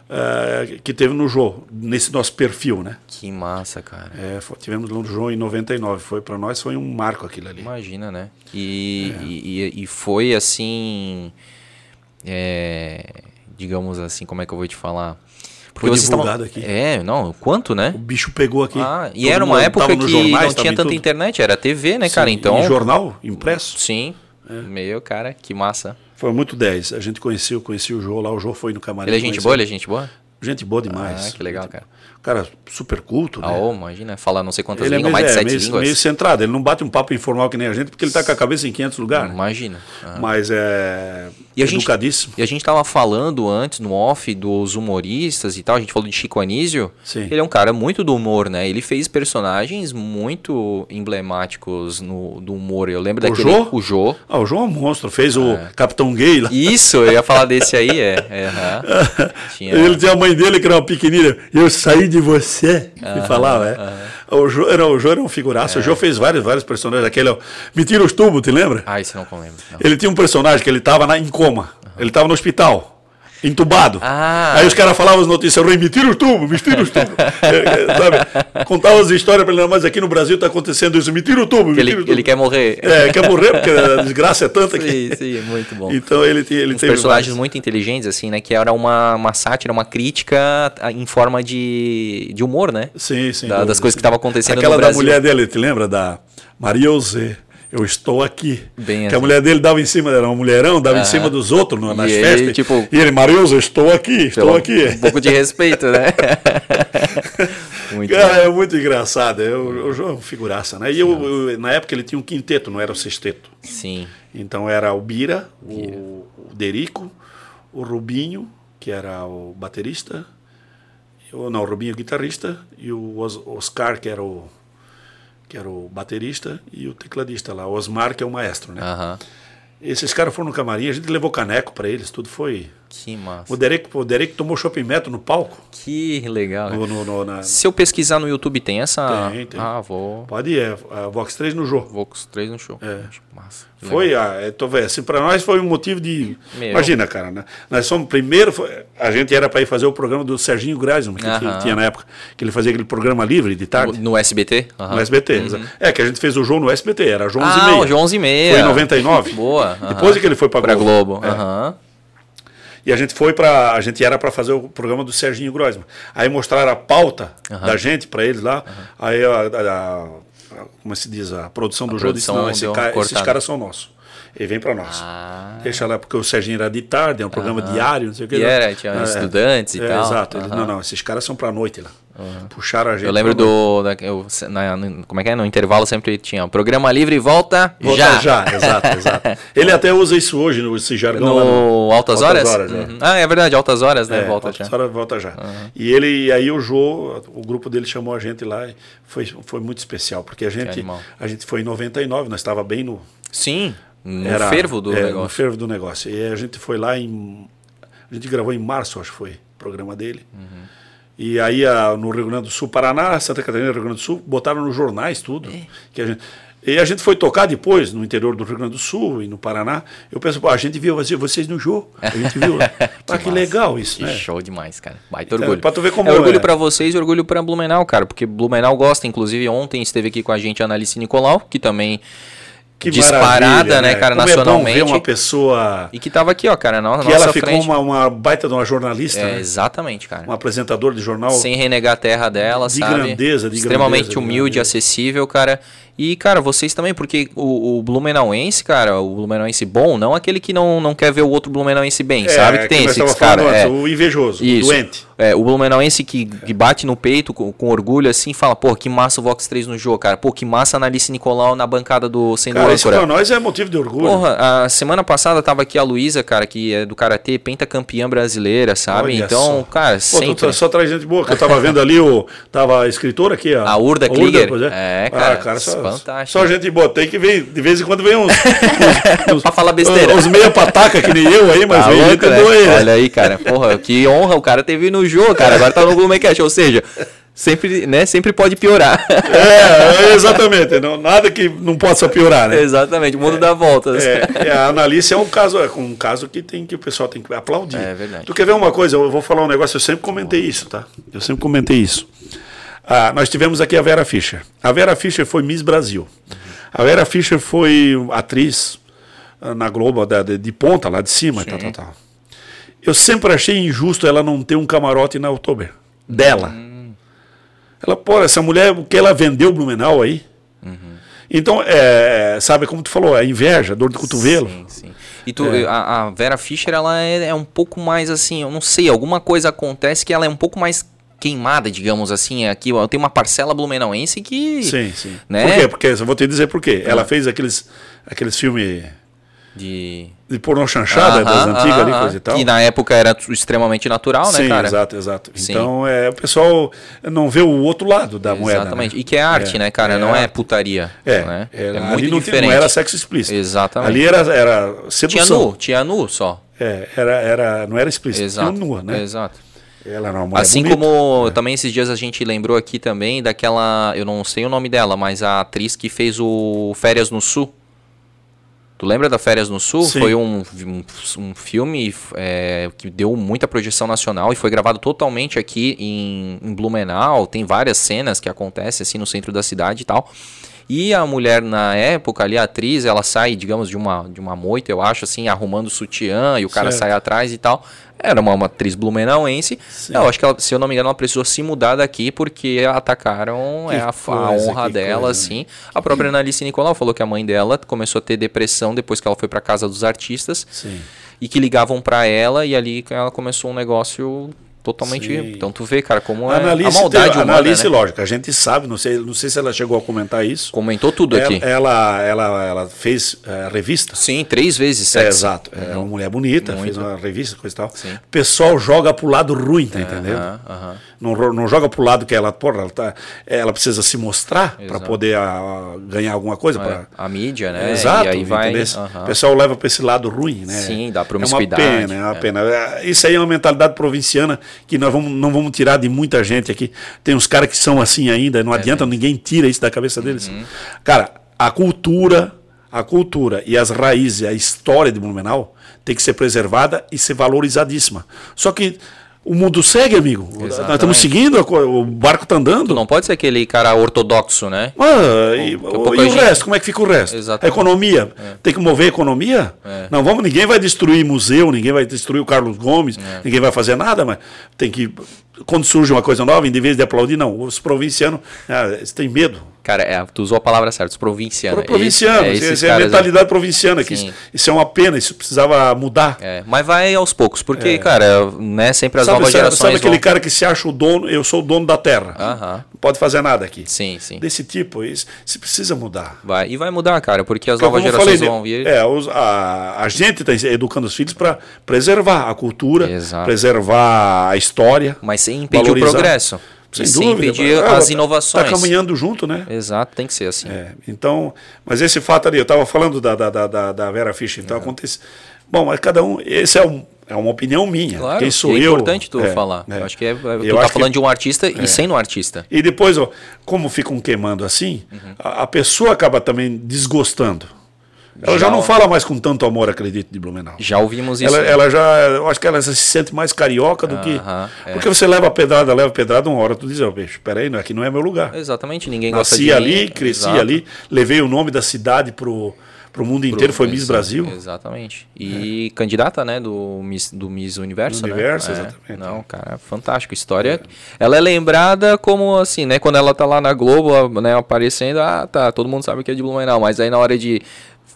é, que teve no Jô, nesse nosso perfil, né? Que massa, cara. É, tivemos no Jô em 99. Foi para nós foi um marco aquilo ali. Imagina, né? E, e, e- e foi assim. é, digamos assim, como é que eu vou te falar? Foi vocês divulgado estavam- aqui. É, não, quanto, né? O bicho pegou aqui. Ah, e Todo era uma época que jornais, não tinha tanta tudo. internet, era TV, né, cara? Sim, Então. Em jornal, impresso. Sim. É. Meu, cara, que massa. Foi muito 10. A gente conheceu, conhecia o Jô lá. O Jô foi no camarim. Ele é gente conheceu. boa, ele é gente boa? Gente boa demais. Ah, que legal, cara. Cara, super culto, né? Ah, ô, imagina, falar não sei quantas Ele é línguas, meio, mais de é, sete meio, línguas. meio centrado, ele não bate um papo informal que nem a gente, porque ele tá com a cabeça em 500 lugares. Imagina. Ah. Mas é E a gente- educadíssimo. E a gente tava falando antes, no off, dos humoristas e tal, a gente falou de Chico Anísio. Sim. Ele é um cara muito do humor, né? Ele fez personagens muito emblemáticos no, do humor. Eu lembro O daquele... Jô? O Jô. Ah, o João é um monstro, fez o Capitão Gay lá. Isso, eu ia falar desse aí, é. é, aham. Tinha... Ele tinha a mãe dele que era uma pequenina. Eu saí de você. Ele falava, é. O Jô era, o Jô era um figuraço. O Jô fez vários, vários personagens. Aquele, ó, me tira os tubos, te lembra? Ah, isso eu não lembro. não. Ele tinha um personagem que ele tava na, em coma. Ele tava no hospital. Entubado. Ah. Aí os caras falavam as notícias, Rui, me tira os tubos, me tira os tubos. É, é, sabe? Contava as histórias pra ele, "Não, mas aqui no Brasil tá acontecendo isso, me tira o tubo, me tira o ele, tubo. ele quer morrer. É, quer morrer, porque a desgraça é tanta que. Sim, sim, muito bom. Então ele, ele Uns teve personagens vários. muito inteligentes, assim, né? Que era uma, uma sátira, uma crítica a- em forma de, de humor, né? Sim, sim. Da- das coisas que estavam acontecendo Aquela no da Brasil. mulher dele, te lembra? Da Maria José. Eu estou aqui. Bem que a assim. mulher dele dava em cima, era uma mulherão, dava em cima dos outros no- nas E ele, festas. tipo- e ele, Maria José, estou aqui, estou aqui. Um pouco de respeito, né? muito Cara, é muito engraçado. é, O, o João é um figuraça, né? E eu, eu- na época ele tinha um quinteto, não era o sexteto. Sim. Então era o Bira, o, o Derico, o Rubinho, que era o baterista, o, não, o Rubinho o guitarrista, e o Os- Oscar, que era o, que era o baterista, e o tecladista lá, o Osmar, que é o maestro, né? Aham. Esses caras foram no camarim, a gente levou caneco para eles, tudo foi... Que massa. O Derek, o Derek tomou shopping metro no palco. Que legal. No, no- no- na- Se eu pesquisar no YouTube, tem essa. Tem, tem. Ah, vou. pode ir, é, a Vox 3 no com os três no show. É. Massa. Que Foi, ah, é, tô vendo, assim, para nós foi um motivo de. Meu. Imagina, cara, né? nós somos primeiro, foi- a gente era para ir fazer o programa do Serginho Grasman, que Aham. tinha, na época, que ele fazia aquele programa livre de tarde. No, SBT? Aham. No SBT. exa- É, que a gente fez o jogo no SBT, era João Ah, 11 e o meia. João 11 e meia. Foi em 99. Boa. aham. Depois é que ele foi pra pra Globo. Globo. É. Aham. E a gente foi para, a gente era para fazer o programa do Serginho Grosman. Aí mostraram a pauta Aham. da gente para eles lá. Aí a, a- a- como se diz, a produção do jogo disse, não, esse cara- esses caras são nossos. Ele vem para nós. Ah. Deixa lá, porque o Serginho era de tarde, é um programa diário, não sei o que. E lá. era, tinha É, estudantes e é, tal. Exato. Aham. não, não, esses caras são para noite lá. Puxaram a gente. Eu lembro do. Da, eu, na- no- como é que é? No intervalo sempre tinha programa livre volta, Volta já. já, exato, exato. Ele até usa isso hoje, no- esse jargão lá No Altas Horas? é. Uhum. Ah, é verdade, Altas Horas, né? É, volta volta já. já. Volta já. E ele, e aí o Jô, o grupo dele chamou a gente lá e foi, foi muito especial, porque a gente, a gente foi em 99, nós estava bem no, Sim, no era- fervo do é, No negócio. fervo do negócio. E a gente foi lá em. A gente gravou em março, acho que foi, o programa dele. Uhum. E aí a- no Rio Grande do Sul, Paraná, Santa Catarina, Rio Grande do Sul, botaram nos jornais tudo. É. Que a gente, e a gente foi tocar depois no interior do Rio Grande do Sul e no Paraná. Eu penso, pô, a gente viu vocês, no jogo. A gente viu. ah, que massa. legal isso, Que né? show demais, cara. Baita Então, orgulho. pra tu ver como é orgulho é. pra vocês e orgulho pra Blumenau, cara. Porque Blumenau gosta. Inclusive, ontem esteve aqui com a gente a Analice Nicolau, que também Que disparada, maravilha, né, cara, Como nacionalmente. É bom ver uma pessoa E que tava aqui, ó, cara, na que nossa ela ficou frente. uma, uma baita de uma jornalista, É, né? exatamente, cara. um apresentador de jornal. Sem renegar a terra dela, De sabe? grandeza, de Extremamente grandeza, de humilde, grandeza. acessível, cara. E, cara, vocês também, porque o, o Blumenauense, cara, o Blumenauense bom, não aquele que não, não quer ver o outro Blumenauense bem, sabe? Que tem É, falando cara. É, o invejoso, Isso. o doente. É, o Blumenauense que, que bate no peito com, com orgulho assim, fala, pô, que massa o Vox 3 no jogo, cara. Pô, que massa a Analice Nicolau na bancada do Sendo isso pra nós é motivo de orgulho. Porra, a semana passada tava aqui a Luísa, cara, que é do Karatê, pentacampeã brasileira, sabe? Olha então, só. cara, Pô, sempre... tá- só traz gente boa, que eu tava vendo ali, o, tava a escritora aqui, ó. A Urda Krieger. pois É, cara, só, fantástico. Só gente boa, tem que ver, de vez em quando vem uns... uns, uns Pra falar besteira. Uns meia pataca que nem eu aí, mas Tá vem louco, né? né? Olha aí, cara. Porra, que honra o cara ter vindo no jogo, cara. Agora tá no Blumencast, ou seja, sempre, né, sempre pode piorar. É, é, exatamente. Não, nada que não possa piorar, né? Exatamente, o mundo dá voltas. É, é, a Analice é um caso, é um caso que tem que o pessoal tem que aplaudir. É verdade. Tu quer ver uma coisa? Eu vou falar um negócio. Eu sempre comentei isso, tá? Eu sempre comentei isso. Ah, nós tivemos aqui a Vera Fischer. A Vera Fischer foi Miss Brasil. A Vera Fischer foi atriz ah, na Globo da- de, de ponta lá de cima, tal, tal, tal. Eu sempre achei injusto ela não ter um camarote na Oktober dela. Hum. Ela, pô, essa mulher, o que ela vendeu Blumenau aí? Uhum. Então, é, sabe como tu falou, a inveja, dor de cotovelo. Sim, sim. E tu, É. a, a Vera Fischer, ela é, é um pouco mais assim, eu não sei, alguma coisa acontece que ela é um pouco mais queimada, digamos assim. Aqui ó, tem uma parcela blumenauense que. Sim, sim. Né? Por quê? Porque eu vou te dizer por quê. Ela fez aqueles, aqueles filmes De. de pornô chanchada das Aham, antigas ali, coisa e tal. Que na época era extremamente natural, Sim, né, cara? exato, exato. Sim. Então, é, o pessoal não vê o outro lado da moeda. Exatamente. né? E que é arte, É, né, cara? é não é putaria. É, né? é ali muito não, tinha- diferente. não era sexo explícito. Exatamente. Ali era, era Tinha sedução. nu, tinha nu só. É, era, era, não era explícito, Exato. tinha nua, né? Exato. Ela era uma mulher Assim bonita. como também esses dias a gente lembrou aqui também daquela, eu não sei o nome dela, mas a atriz que fez o Férias no Sul. Tu lembra da Férias no Sul? Sim. Foi um, um, um filme é, que deu muita projeção nacional e foi gravado totalmente aqui em, em Blumenau. Tem várias cenas que acontecem assim no centro da cidade e tal. E a mulher na época ali, a atriz, ela sai, digamos, de uma, de uma moita, eu acho, assim, arrumando sutiã e o cara Certo. sai atrás e tal. Era uma, uma atriz blumenauense. Eu acho que, ela, se eu não me engano, ela precisou se mudar daqui porque atacaram é, a, a coisa, honra que dela, coisa, assim. A própria Analice Nicolau falou que a mãe dela começou a ter depressão depois que ela foi pra casa dos artistas Sim. e que ligavam pra ela e ali ela começou um negócio totalmente. Sim. Então tu vê, cara, como é a maldade humana, Analice, né? lógico, a gente sabe, não sei, não sei se ela chegou a comentar isso. Comentou tudo ela, aqui. ela, ela, ela fez eh, revista. Sim, três vezes É, sexy. exato. É uma mulher bonita, Muito. fez uma revista, coisa e tal. Sim. O pessoal joga pro lado ruim, tá entendendo? Aham, aham. Não, não joga pro lado que ela, porra, ela, tá, ela precisa se mostrar para poder ah, ganhar alguma coisa. É, pra- a mídia, né? Exato. E aí vai. O pessoal leva para esse lado ruim, né? Sim, da É uma pena, é uma é. pena. É, Isso aí é uma mentalidade provinciana que nós vamos, não vamos tirar de muita gente aqui. Tem uns caras que são assim ainda, É não adianta, ninguém tira isso da cabeça deles. Uhum. Cara, a cultura, a cultura e as raízes, a história de Blumenau tem que ser preservada e ser valorizadíssima. Só que o mundo segue, amigo. Nós Exatamente. estamos seguindo, o barco está andando. Tu não pode ser aquele cara ortodoxo, né? Ah, e, pouco e o gente- resto? Como é que fica o resto? Exatamente. A economia. Tem que mover a economia? É. Não, vamos, ninguém vai destruir museu, ninguém vai destruir o Carlos Gomes, É. ninguém vai fazer nada, mas tem que. Quando surge uma coisa nova, em vez de aplaudir, não. Os provincianos ah, eles têm medo. Cara, é, tu usou a palavra certa, os provincianos. Pro provinciano, Esse- é, isso é a mentalidade provinciana, que isso, isso é uma pena, isso precisava mudar. É, mas vai aos poucos, porque, cara, né, sempre as Sabe, novas sabe- gerações sabe aquele vão... cara que se acha o dono, eu sou o dono da terra. Aham. Não pode fazer nada aqui. Sim, sim. Desse tipo, isso, isso precisa mudar. Vai. E vai mudar, cara, porque as Porque, novas gerações falei, vão vir... É, os- a, a gente está educando os filhos para preservar a cultura, Exato. preservar a história. Mas sem impedir valorizar. o progresso. Sem e dúvida. impedir Ah, as tá- inovações. Tá caminhando junto, né? Exato, tem que ser assim. É, então, mas esse fato ali, eu estava falando da, da, da, da- Vera Fischer, então acontece. Bom, mas cada um, esse é, um, é uma opinião minha. Claro, Quem sou e é eu? importante tu É, falar. é. Eu acho que é, tu Eu tá falando que- de um artista e sendo um artista. E depois, ó, como ficam queimando assim, Uhum. a, a pessoa acaba também desgostando. Ela já, não fala mais com tanto amor, acredito, de Blumenau. Já ouvimos isso. Ela, ela já, eu acho que ela se sente mais carioca do que. Aham, é. Porque você leva a pedrada, leva a pedrada, uma hora tu diz, bicho, peraí, aqui não é meu lugar. Exatamente, ninguém gosta Nasci de ali, mim. cresci Exato. ali, levei o nome da cidade pro, pro mundo inteiro, foi Miss Brasil. Exatamente. E candidata, né, do Miss, do Miss Universo, Do né? Universo, É, exatamente. Não, cara, fantástico. História. Ela é lembrada como assim, né? Quando ela tá lá na Globo, né, aparecendo, ah, tá, todo mundo sabe que é de Blumenau, mas aí na hora de.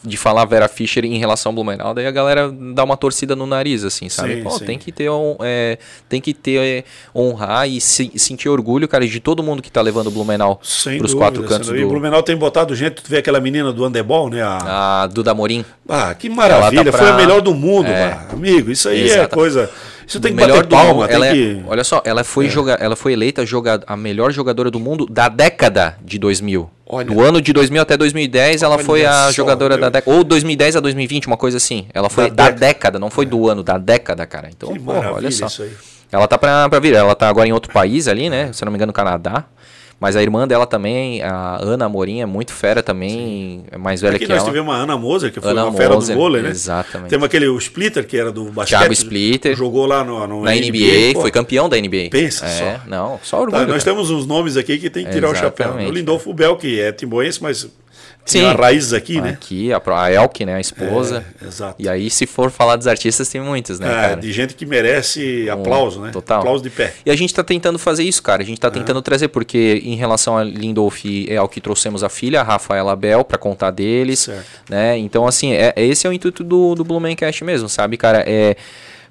De falar Vera Fischer em relação ao Blumenau, daí a galera dá uma torcida no nariz, assim, sabe? Sim, Pô, sim. tem que ter, um, é, tem que ter, é, honrar e se- sentir orgulho, cara, de todo mundo que tá levando o Blumenau Sem pros dúvida, quatro cantos dúvida. E o do. Blumenau tem botado gente, tu vê aquela menina do handebol, né? A, A Duda Morim. Ah, que maravilha, Ela tá foi a pra- melhor do mundo, É. amigo. Isso aí é Exata- coisa. Isso tem que melhor bater do palma, mundo. Ela é- que. olha só, ela foi, joga, ela foi eleita joga, a melhor jogadora do mundo da década de 2000. Olha. Do ano de 2000 até 2010, ela foi a só, jogadora da década. Ou 2010 a 2020, uma coisa assim. Ela foi Da da, década. década. não foi do ano, da década, cara. Então, Que porra, olha só. isso aí. Ela tá pra, pra vir. Ela tá agora em outro país ali, né? Se eu não me engano, no Canadá. Mas a irmã dela também, a Ana Amorim, é muito fera também. É mais velha Aqui que nós ela. tivemos a Ana Moser, que foi Ana uma fera Moser, do vôlei, né? exatamente. Temos aquele o Splitter, que era do basquete. Thiago Splitter. Jogou lá no, no Na NBA, pô. foi campeão da NBA. Pensa é, só. Não, só orgulho. Tá, nós cara. temos uns nomes aqui que tem que tirar o chapéu. Exatamente. O Lindolfo Bel, que é timboense, mas Sim. tinha raízes aqui, né? Aqui, a, a Elke, né, a esposa. É, exato. E aí, se for falar dos artistas, tem muitos, né, É, cara? de gente que merece aplauso, né? total. Aplauso de pé. E a gente tá tentando fazer isso, cara. A gente tá tentando trazer, porque em relação a Lindolf é ao que trouxemos a filha, a Rafaela Bel, pra contar deles. Certo. Né? Então, assim, é, esse é o intuito do, do Blumencast mesmo, sabe, cara? É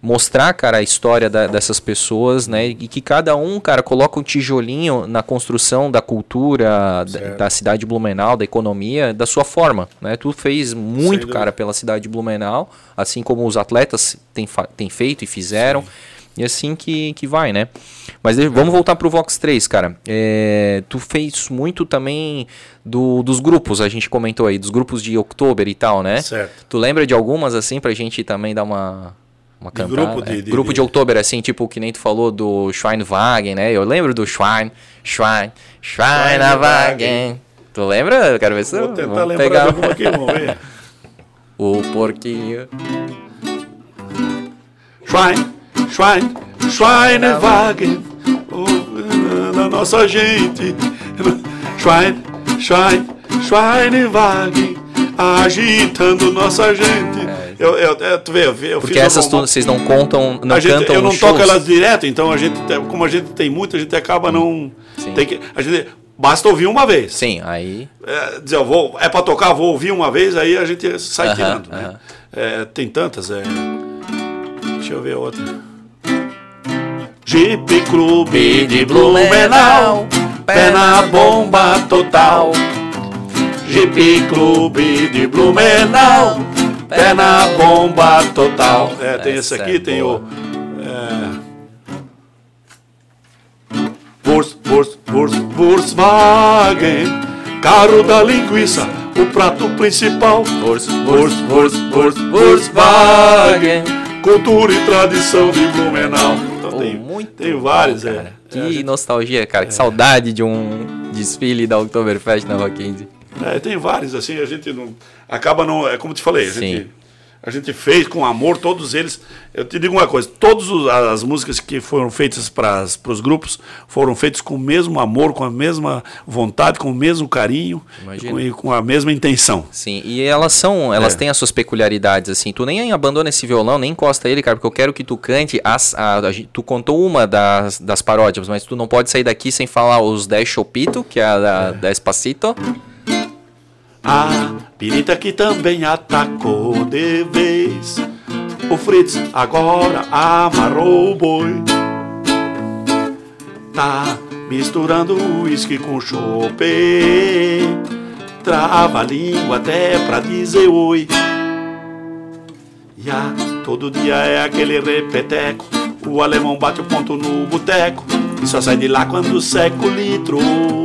mostrar, cara, a história da- dessas pessoas, né? E que cada um, cara, coloca um tijolinho na construção da cultura, da, da cidade de Blumenau, da economia, da sua forma, né? Tu fez muito, cara, pela cidade de Blumenau, assim como os atletas têm, têm feito e fizeram. E assim que, que vai, né? Mas de- vamos voltar pro Vox 3, cara. É, tu fez muito também do, dos grupos, a gente comentou aí, dos grupos de outubro e tal, né? Certo. Tu lembra de algumas, assim, pra gente também dar uma, uma De cantada? grupo de- É, de- grupo de- de outubro, assim, tipo, que nem tu falou do Schweinwagen, né? Eu lembro do Schwein, Schwein, Schweinwagen. Tu lembra? Eu quero ver se Vou tentar vamos lembrar pegar alguma aqui, vamos ver. o porquinho. Schwein, Schwein, Schweinewagen, oh, da nossa gente. Schwein, Schwein, Schweinewagen, agitando nossa gente. Eu, eu, eu, tu vê, eu, É. Porque essas alguma- tu, vocês não contam, não a gente, cantam eu não toco shows? elas direto, então a gente, como a gente tem muito, a gente acaba não. Sim. Tem que, a gente, basta ouvir uma vez. Sim, aí... É, dizer, eu vou, é para tocar, vou ouvir uma vez, aí a gente sai Aham, tirando. Né? aham. É, tem tantas. É... Deixa eu ver outra. Jeep Clube de Blumenau, pé na bomba total. Jeep Clube de Blumenau, pé na bomba total. É, tem esse Essa aqui, é tem boa. o. É... Vurs, Vurs, Vurs, Volkswagen, carro da linguiça, o prato principal. Vurs, Vurs, Volkswagen, cultura e tradição de Blumenau. Então Pô, tem, muito tem bom, vários, cara. é. Que É, nostalgia, cara. Que saudade de um desfile da Oktoberfest na Rock 15. É, tem vários, assim, a gente não. Acaba não. É como te falei, a Sim. gente, a gente fez com amor todos eles. Eu te digo uma coisa: todas as músicas que foram feitas para os grupos foram feitas com o mesmo amor, com a mesma vontade, com o mesmo carinho e com, e com a mesma intenção. Sim, e elas são, elas É. têm as suas peculiaridades, assim. Tu nem abandona esse violão, nem encosta ele, cara, porque eu quero que tu cante. As, a- a tu contou uma das, das paródias, mas tu não pode sair daqui sem falar os 10 Chopito, que é a da, da Espacito. A pirita que também atacou de vez. O Fritz agora amarrou o boi. Tá misturando uísque com chope. Trava a língua até pra dizer oi. E a todo dia é aquele repeteco. O alemão bate o ponto no boteco. E só sai de lá quando seca o litro.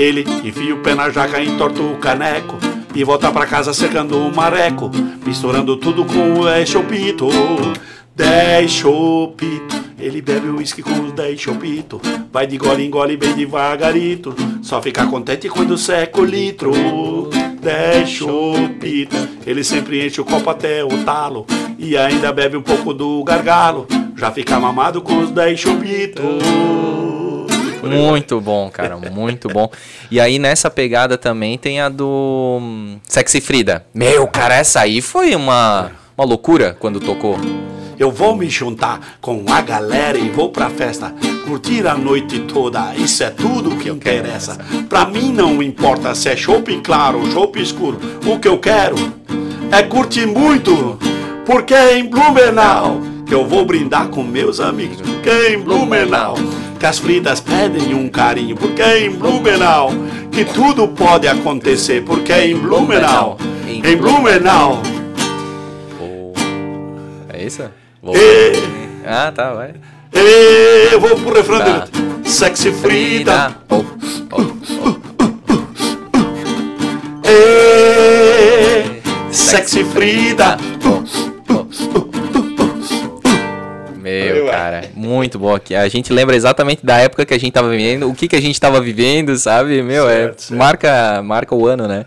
Ele enfia o pé na jaca, entorta o caneco e volta pra casa secando o mareco, misturando tudo com o 10 chopito. 10 chopito, ele bebe o uísque com os 10 chopito, vai de gole em gole bem devagarito, só fica contente quando seca o litro. dez chupitos. Ele sempre enche o copo até o talo e ainda bebe um pouco do gargalo. Já fica mamado com os dez chupitos. Muito bom, cara, muito bom. E aí nessa pegada também tem a do hum, Sexy Frida. Meu, cara, essa aí foi uma, uma loucura quando tocou. Eu vou me juntar com a galera e vou pra festa, curtir a noite toda, isso é tudo que interessa. Pra mim não importa se é chopp claro ou chopp escuro, o que eu quero é curtir muito, porque é em Blumenau que eu vou brindar com meus amigos, porque é em Blumenau que as fritas pedem um carinho, porque é em Blumenau que tudo pode acontecer, porque é em Blumenau, em Blumenau. Oh. É isso? Vou- E, Ah, tá, vai. e, eu vou pro refrão Tá. Sexy Frida, Oh, oh. e, sexy Frida. Meu, cara, muito bom aqui. A gente lembra exatamente da época que a gente tava vivendo, o que, que a gente tava vivendo, sabe? Meu, Certo, é certo. marca marca o ano, né?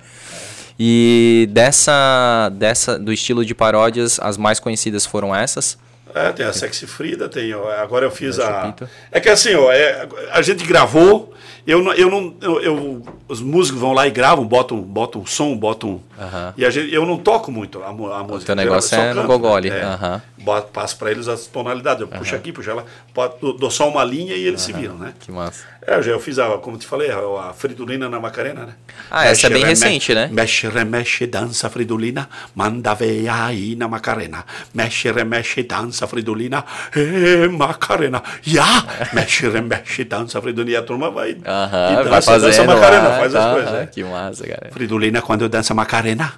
E dessa dessa do estilo de paródias, as mais conhecidas foram essas. É, tem a Sexy Frida, tem. ó, agora eu fiz a. É que assim, ó, é, a gente gravou. Eu não, eu não, eu, eu- os músicos vão lá e gravam, botam, botam um som, botam. Aham. E a gente, eu não toco muito a, a música. teu negócio é no gogó ali, É. aham. Boto- passo para eles as tonalidades. Eu puxo aqui, puxo lá, boto- dou, só uma linha e eles se viram, né? Que massa. É, eu já eu fiz a, como te falei, a, a Fridolina na Macarena, né? Ah, essa é bem reme- recente, né? Mexe, remexe, dança, Fridolina, manda ver aí na Macarena. Mexe, remexe, dança, Fridolina, eh, Macarena. Ya! Mexe, remexe, dança, Fridolina. E a turma vai. Aham, e vai fazendo dança Macarena, lá, faz as coisas, né? Que massa, cara. Fridolina, quando dança Macarena,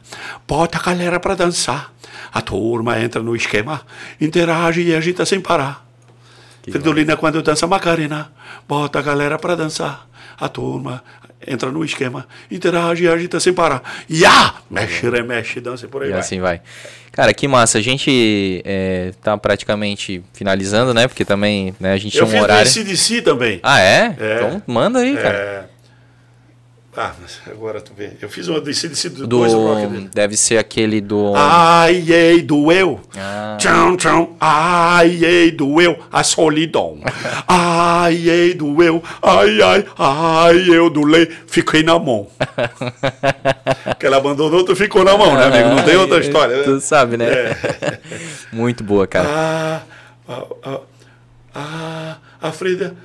bota a galera pra dançar. A turma entra no esquema, interage e agita sem parar. Fridolina, quando dança Macarena, bota a galera pra dançar. A turma entra no esquema, interage e agita sem parar. Ya! Mexe, remexe, dança por aí E vai. assim vai. Cara, que massa. A gente é, tá praticamente finalizando, né? Porque também né, a gente Eu tinha um fiz horário. CDC também. Ah, é? É. Então manda aí, cara. É... Ah, mas agora tu vê. Eu fiz uma do CDC do, Do, Rock deve ser aquele do. Ai, ei, doeu. Ah. Tchão, tchão. Ai, ei, doeu. A solidão. Ai, ei, doeu. Ai, ai, ai, eu doei. Fiquei na mão. que ela abandonou, tu ficou na mão, né, amigo? Não tem outra história. Tu né? sabe, né? É. Muito boa, cara. Ah, ah, ah, ah, a Frida,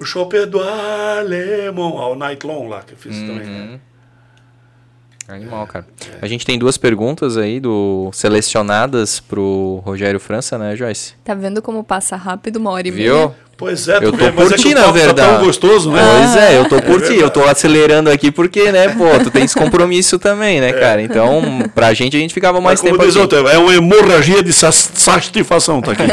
o Chopper do Alemão, ao Night Long lá, que eu fiz também. Uhum. né? Animal, cara. A gente tem duas perguntas aí do selecionadas pro Rogério França, né, Joyce? Tá vendo como passa rápido uma hora e Viu? meia? Pois é, Eu tu tô é que curtindo, o na papo tá verdade. tão gostoso, né? Pois é, eu tô curtindo, verdade. eu tô acelerando aqui porque, né, pô, tu tem esse compromisso também, né, cara? Então, pra gente, a gente ficava mais Mas como tempo diz aqui. outro, é uma hemorragia de sa- satisfação, tá aqui.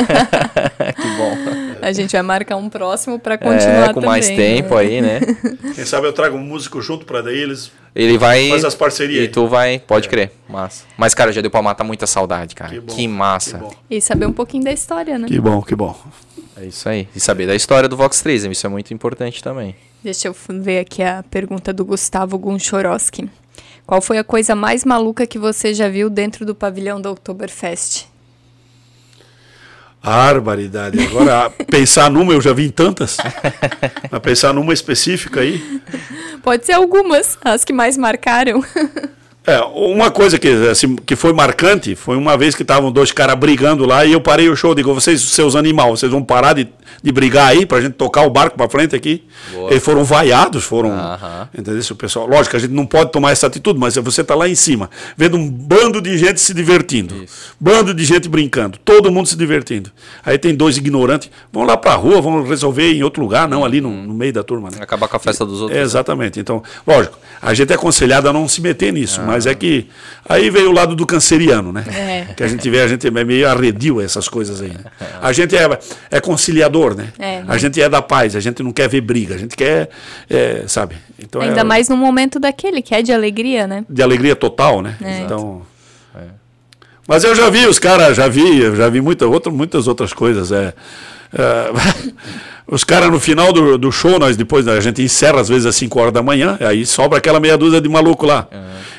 Que bom. A gente vai marcar um próximo pra continuar É, com também. mais tempo aí, né? Quem sabe eu trago um músico junto pra daí eles... Ele vai. Faz as parcerias E tu vai, pode crer. Massa. Mas, cara, já deu pra matar muita saudade, cara. Que, bom, massa. Que bom, E saber um pouquinho da história, né? que bom. Que bom. É isso aí. E saber da história do Vox 3, isso é muito importante também. Deixa eu ver aqui a pergunta do Gustavo Gunchorowski. Qual foi a coisa mais maluca que você já viu dentro do pavilhão do Oktoberfest? Barbaridade. Agora, pensar numa, eu já vi em tantas. Mas pensar numa específica aí... Pode ser algumas, as que mais marcaram. É, uma coisa que, assim, que foi marcante foi uma vez que estavam dois caras brigando lá e eu parei o show. Digo, vocês, seus animais, vocês vão parar de, de brigar aí pra gente tocar o barco pra frente aqui? Boa. Eles foram vaiados, foram. Entendeu? Se o pessoal, lógico, a gente não pode tomar essa atitude, mas você tá lá em cima, vendo um bando de gente se divertindo, bando de gente brincando, todo mundo se divertindo. Aí tem dois ignorantes, vão lá pra rua, vão resolver em outro lugar, não ali no, no meio da turma. Né? Acabar com a festa dos outros. É, exatamente. Então, lógico, a gente é aconselhado a não se meter nisso, mas é que aí veio o lado do canceriano, né? É. Que a gente vê, a gente é meio arredio a essas coisas aí. Né? A gente é, é conciliador, né? É. A gente é da paz, a gente não quer ver briga, a gente quer, é, sabe? Então Ainda é mais num momento daquele, que é de alegria, né? de alegria total, né? É. Então. Mas eu já vi os caras, já vi, eu já vi muita outra, muitas outras coisas. É, é, Os caras no final do, do show, nós depois a gente encerra às vezes às 5 horas da manhã, aí sobra aquela meia dúzia de maluco lá.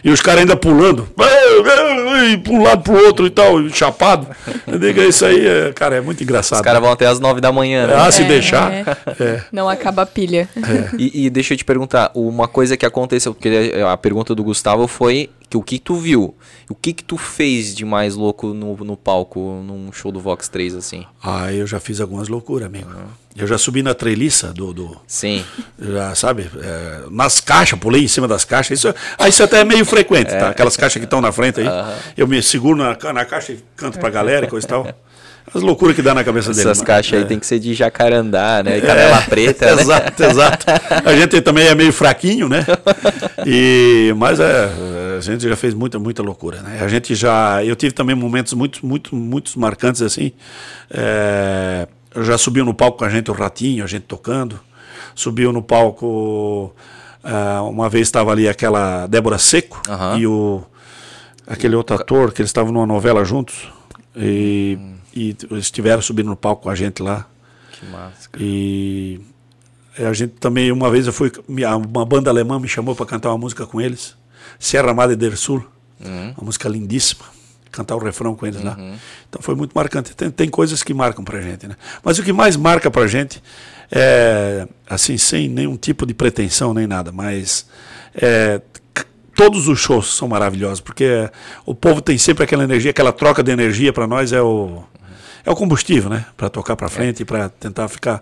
E os caras ainda pulando, para um lado pro outro e tal, chapado. Eu digo, isso aí, é, cara, é muito engraçado. Os caras vão até as 9 da manhã, né? Ah, se É, deixar. é. É. Não acaba a pilha. E, e deixa eu te perguntar, uma coisa que aconteceu, porque a pergunta do Gustavo foi que o que tu viu, o que que tu fez de mais louco no, no palco, num show do Vox 3, assim? Ah, eu já fiz algumas loucuras, amigo. Eu já subi na treliça do. do Sim. já, sabe? é, nas caixas, pulei em cima das caixas. Isso, ah, isso até é meio frequente, tá? Aquelas caixas que estão na frente aí. Eu me seguro na, na caixa e canto pra galera e coisa e tal. As loucuras que dá na cabeça dele. Essas caixas aí é. tem que ser de jacarandá, né? E canela preta, né? Exato, exato. A gente também é meio fraquinho, né? E, mas é, a gente já fez muita, muita loucura, né? A gente já. Eu tive também momentos muito, muito, muito marcantes assim. É, já subiu no palco com a gente o Ratinho, a gente tocando. Subiu no palco. ah, uma vez estava ali aquela Débora Seco e o aquele outro ator que eles estavam numa novela juntos. E, e eles estiveram subindo no palco com a gente lá. Que massa. E a gente também, uma vez eu fui, uma banda alemã me chamou para cantar uma música com eles, Sierra Madre del Sul, uma música lindíssima, cantar o refrão com eles lá. Então foi muito marcante. Tem, tem coisas que marcam pra gente, né? Mas o que mais marca pra gente é, assim, sem nenhum tipo de pretensão nem nada, mas é, todos os shows são maravilhosos, porque o povo tem sempre aquela energia, aquela troca de energia para nós é o é o combustível, né? Para tocar para frente e para tentar ficar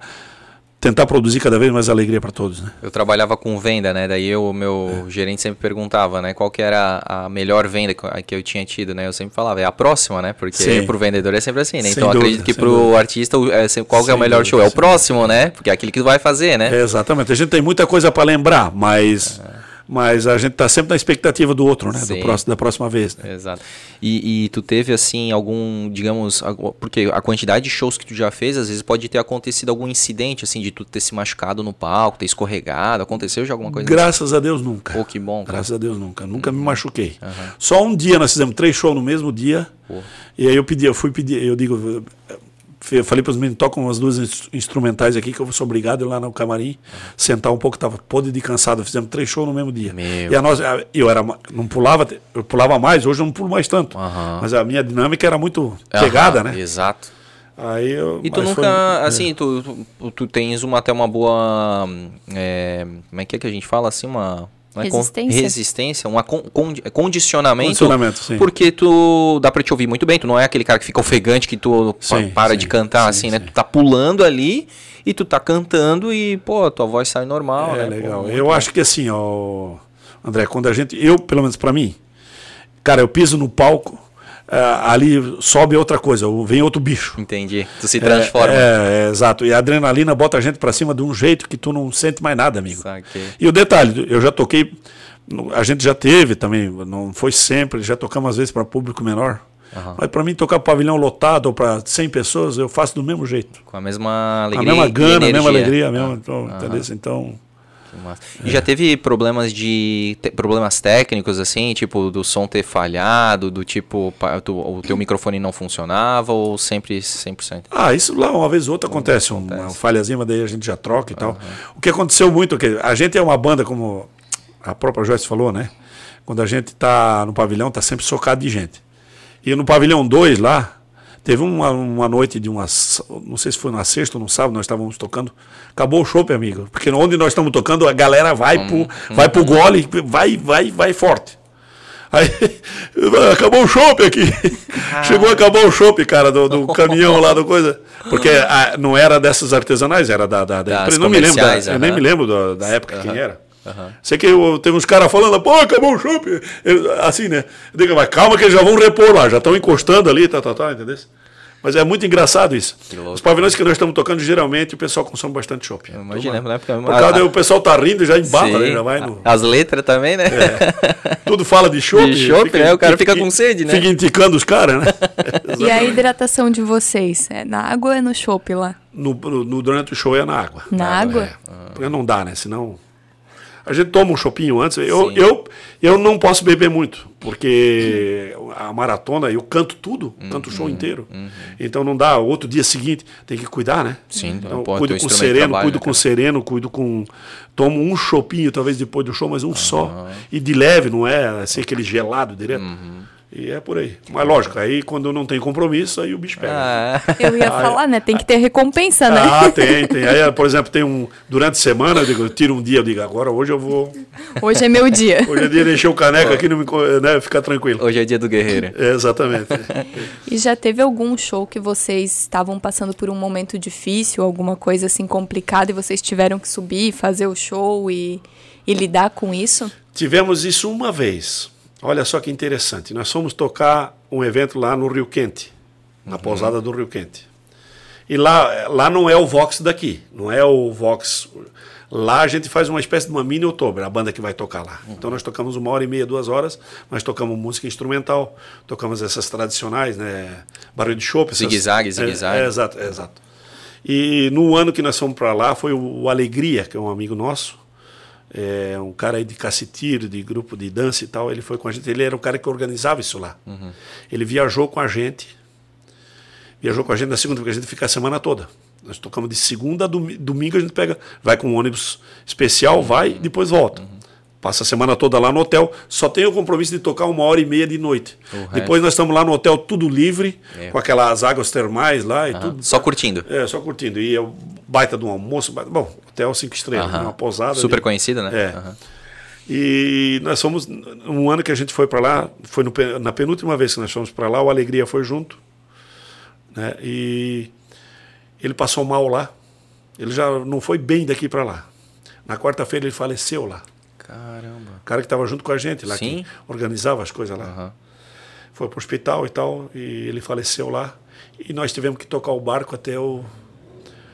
tentar produzir cada vez mais alegria para todos, né? Eu trabalhava com venda, né? Daí o meu É. gerente sempre perguntava, né? Qual que era a melhor venda que eu- tinha tido, né? Eu sempre falava, é a próxima, né? Porque Sim. pro vendedor é sempre assim, né? Sem Então dúvida, acredito que pro dúvida. artista o- é qual que é o melhor dúvida, show? É o próximo, né? Porque é aquele que tu vai fazer, né? É, exatamente. A gente tem muita coisa para lembrar, mas mas a gente tá sempre na expectativa do outro, né? Do próximo, da próxima vez. Né? Exato. E, e tu teve, assim, algum, digamos, porque a quantidade de shows que tu já fez, às vezes pode ter acontecido algum incidente, assim, de tu ter se machucado no palco, ter escorregado, aconteceu já alguma coisa? Graças a Deus nunca. Pô, que bom, cara. Graças a Deus nunca. Nunca me machuquei. Só um dia nós fizemos três shows no mesmo dia. Pô. E aí eu pedi, eu fui pedir, eu digo, eu falei para os meninos, tocam umas duas ins- instrumentais aqui que eu sou obrigado a ir lá no camarim, sentar um pouco, tava podre de cansado, fizemos três shows no mesmo dia. Meu. E a nós, a- eu era, não pulava, eu pulava mais, hoje eu não pulo mais tanto. Mas a minha dinâmica era muito pegada, né? Exato. Aí eu, E tu nunca, foi- é. assim, tu, tu, tu tens uma, até uma boa, é, como é que é que a gente fala, assim, uma... não é con- Resistência. resistência, um condi- condicionamento, Condicionamento, sim. porque tu dá pra te ouvir muito bem, tu não é aquele cara que fica ofegante que tu Sim, para sim, de cantar, sim, assim, né? Tu tá pulando ali e tu tá cantando e, pô, tua voz sai normal, É né? Pô, legal. muito eu bom. acho que assim, ó, André, quando a gente, eu pelo menos para mim, cara, eu piso no palco, ah, ali sobe outra coisa, vem outro bicho. Entendi, tu se transforma. É, é, exato. E a adrenalina bota a gente para cima de um jeito que tu não sente mais nada, amigo. Saquei. E o detalhe, eu já toquei, a gente já teve também, não foi sempre, já tocamos às vezes para público menor. Mas para mim tocar pavilhão lotado ou para 100 pessoas, eu faço do mesmo jeito. Com a mesma alegria a mesma gana, a mesma alegria, a mesma, Ah, então, entendeu? Então, Massa. E já teve problemas de te- problemas técnicos assim, tipo do som ter falhado, do tipo tu- o teu microfone não funcionava ou sempre 100%? Ah, isso lá uma vez ou outra acontece, um- uma falhazinha, mas daí a gente já troca e tal. O que aconteceu muito, é que a gente é uma banda, como a própria Joyce falou, né? Quando a gente tá no pavilhão, tá sempre socado de gente. E no pavilhão 2 lá, teve uma, uma noite de umas, não sei se foi na sexta ou no sábado, nós estávamos tocando, acabou o show, amigo. Porque onde nós estamos tocando, a galera vai pro, vai pro gole, vai, vai, vai forte. Aí, acabou o chopp aqui. Chegou a acabar o chopp, cara, do, do caminhão lá, do coisa. Porque ah, não era dessas artesanais, era da, da, da. Não me lembro, da, eu nem me lembro da, da época quem era. Sei que eu, tem uns caras falando, pô, acabou o chopp. Eu, Assim, né? Eu digo, mas calma que eles já vão repor lá, já estão encostando ali, tá, tá, tá, entendeu? Mas é muito engraçado isso. Os pavilhões que nós estamos tocando, geralmente o pessoal consome bastante chopp. Imagina, né? Porque Por causa a- o pessoal tá rindo e já embala, Sim. né? Já vai no. As letras também, né? Tudo fala de chopp. De chopp, né? O cara fica com sede, né? Fica indicando os caras, né? E a hidratação de vocês? É na água ou é no chopp lá? no, no- no- durante o show é na água. Na água? É, porque não dá, né? Senão. A gente toma um chopinho antes. Eu, Sim. eu, eu não posso beber muito. porque a maratona eu canto tudo, canto o show inteiro. Então não dá, outro dia seguinte tem que cuidar, né? Sim, então, pô, cuido teu com sereno, trabalho, cuido né, com sereno, cuido com. Tomo um chopinho, talvez depois do show, mas um só. E de leve, não é assim aquele gelado direto. Uhum. E é por aí. Mas lógico, aí quando não tem compromisso, aí o bicho pega. Ah, Eu ia falar, né? Tem que ter recompensa, né? Ah, tem, tem. Aí, por exemplo, tem um. Durante a semana, eu, digo, eu tiro um dia, eu digo, agora hoje eu vou. Hoje é meu dia. Hoje é dia de encher o caneco aqui, não me, né, ficar tranquilo. hoje é dia do guerreiro. É, exatamente. E já teve algum show que vocês estavam passando por um momento difícil, alguma coisa assim complicada e vocês tiveram que subir, fazer o show e, e lidar com isso? Tivemos isso uma vez. Olha só que interessante. Nós fomos tocar um evento lá no Rio Quente, na pousada do Rio Quente. E lá, lá não é o Vox daqui, não é o Vox. Lá a gente faz uma espécie de uma mini outubro, a banda que vai tocar lá. Então nós tocamos uma hora e meia, duas horas, mas tocamos música instrumental, tocamos essas tradicionais, né? Barulho de chope. Zigue-zague, zigue-zague. É, é, exato, é, exato. E no ano que nós fomos para lá foi o Alegria, que é um amigo nosso, é, um cara aí de cacetiro, de grupo de dança e tal, ele foi com a gente, ele era o cara que organizava isso lá. Ele viajou com a gente, viajou com a gente na segunda, porque a gente fica a semana toda. Nós tocamos de segunda a domi- domingo, a gente pega, vai com um ônibus especial, vai e depois volta. Passa a semana toda lá no hotel, só tem o compromisso de tocar uma hora e meia de noite. resto. Depois nós estamos lá no hotel tudo livre, É. com aquelas águas termais lá e tudo. Só curtindo. É, só curtindo. E é baita de um almoço. baita- Bom, hotel cinco estrelas, uma pousada. Super ali. conhecida, né? É. E nós fomos, um ano que a gente foi para lá, foi no na penúltima vez que nós fomos para lá, o Alegria foi junto. Né? E ele passou mal lá. Ele já não foi bem daqui para lá. Na quarta-feira ele faleceu lá. Caramba. O cara que estava junto com a gente lá, Sim. que organizava as coisas lá. Aham. Foi para o hospital e tal, e ele faleceu lá. E nós tivemos que tocar o barco até o,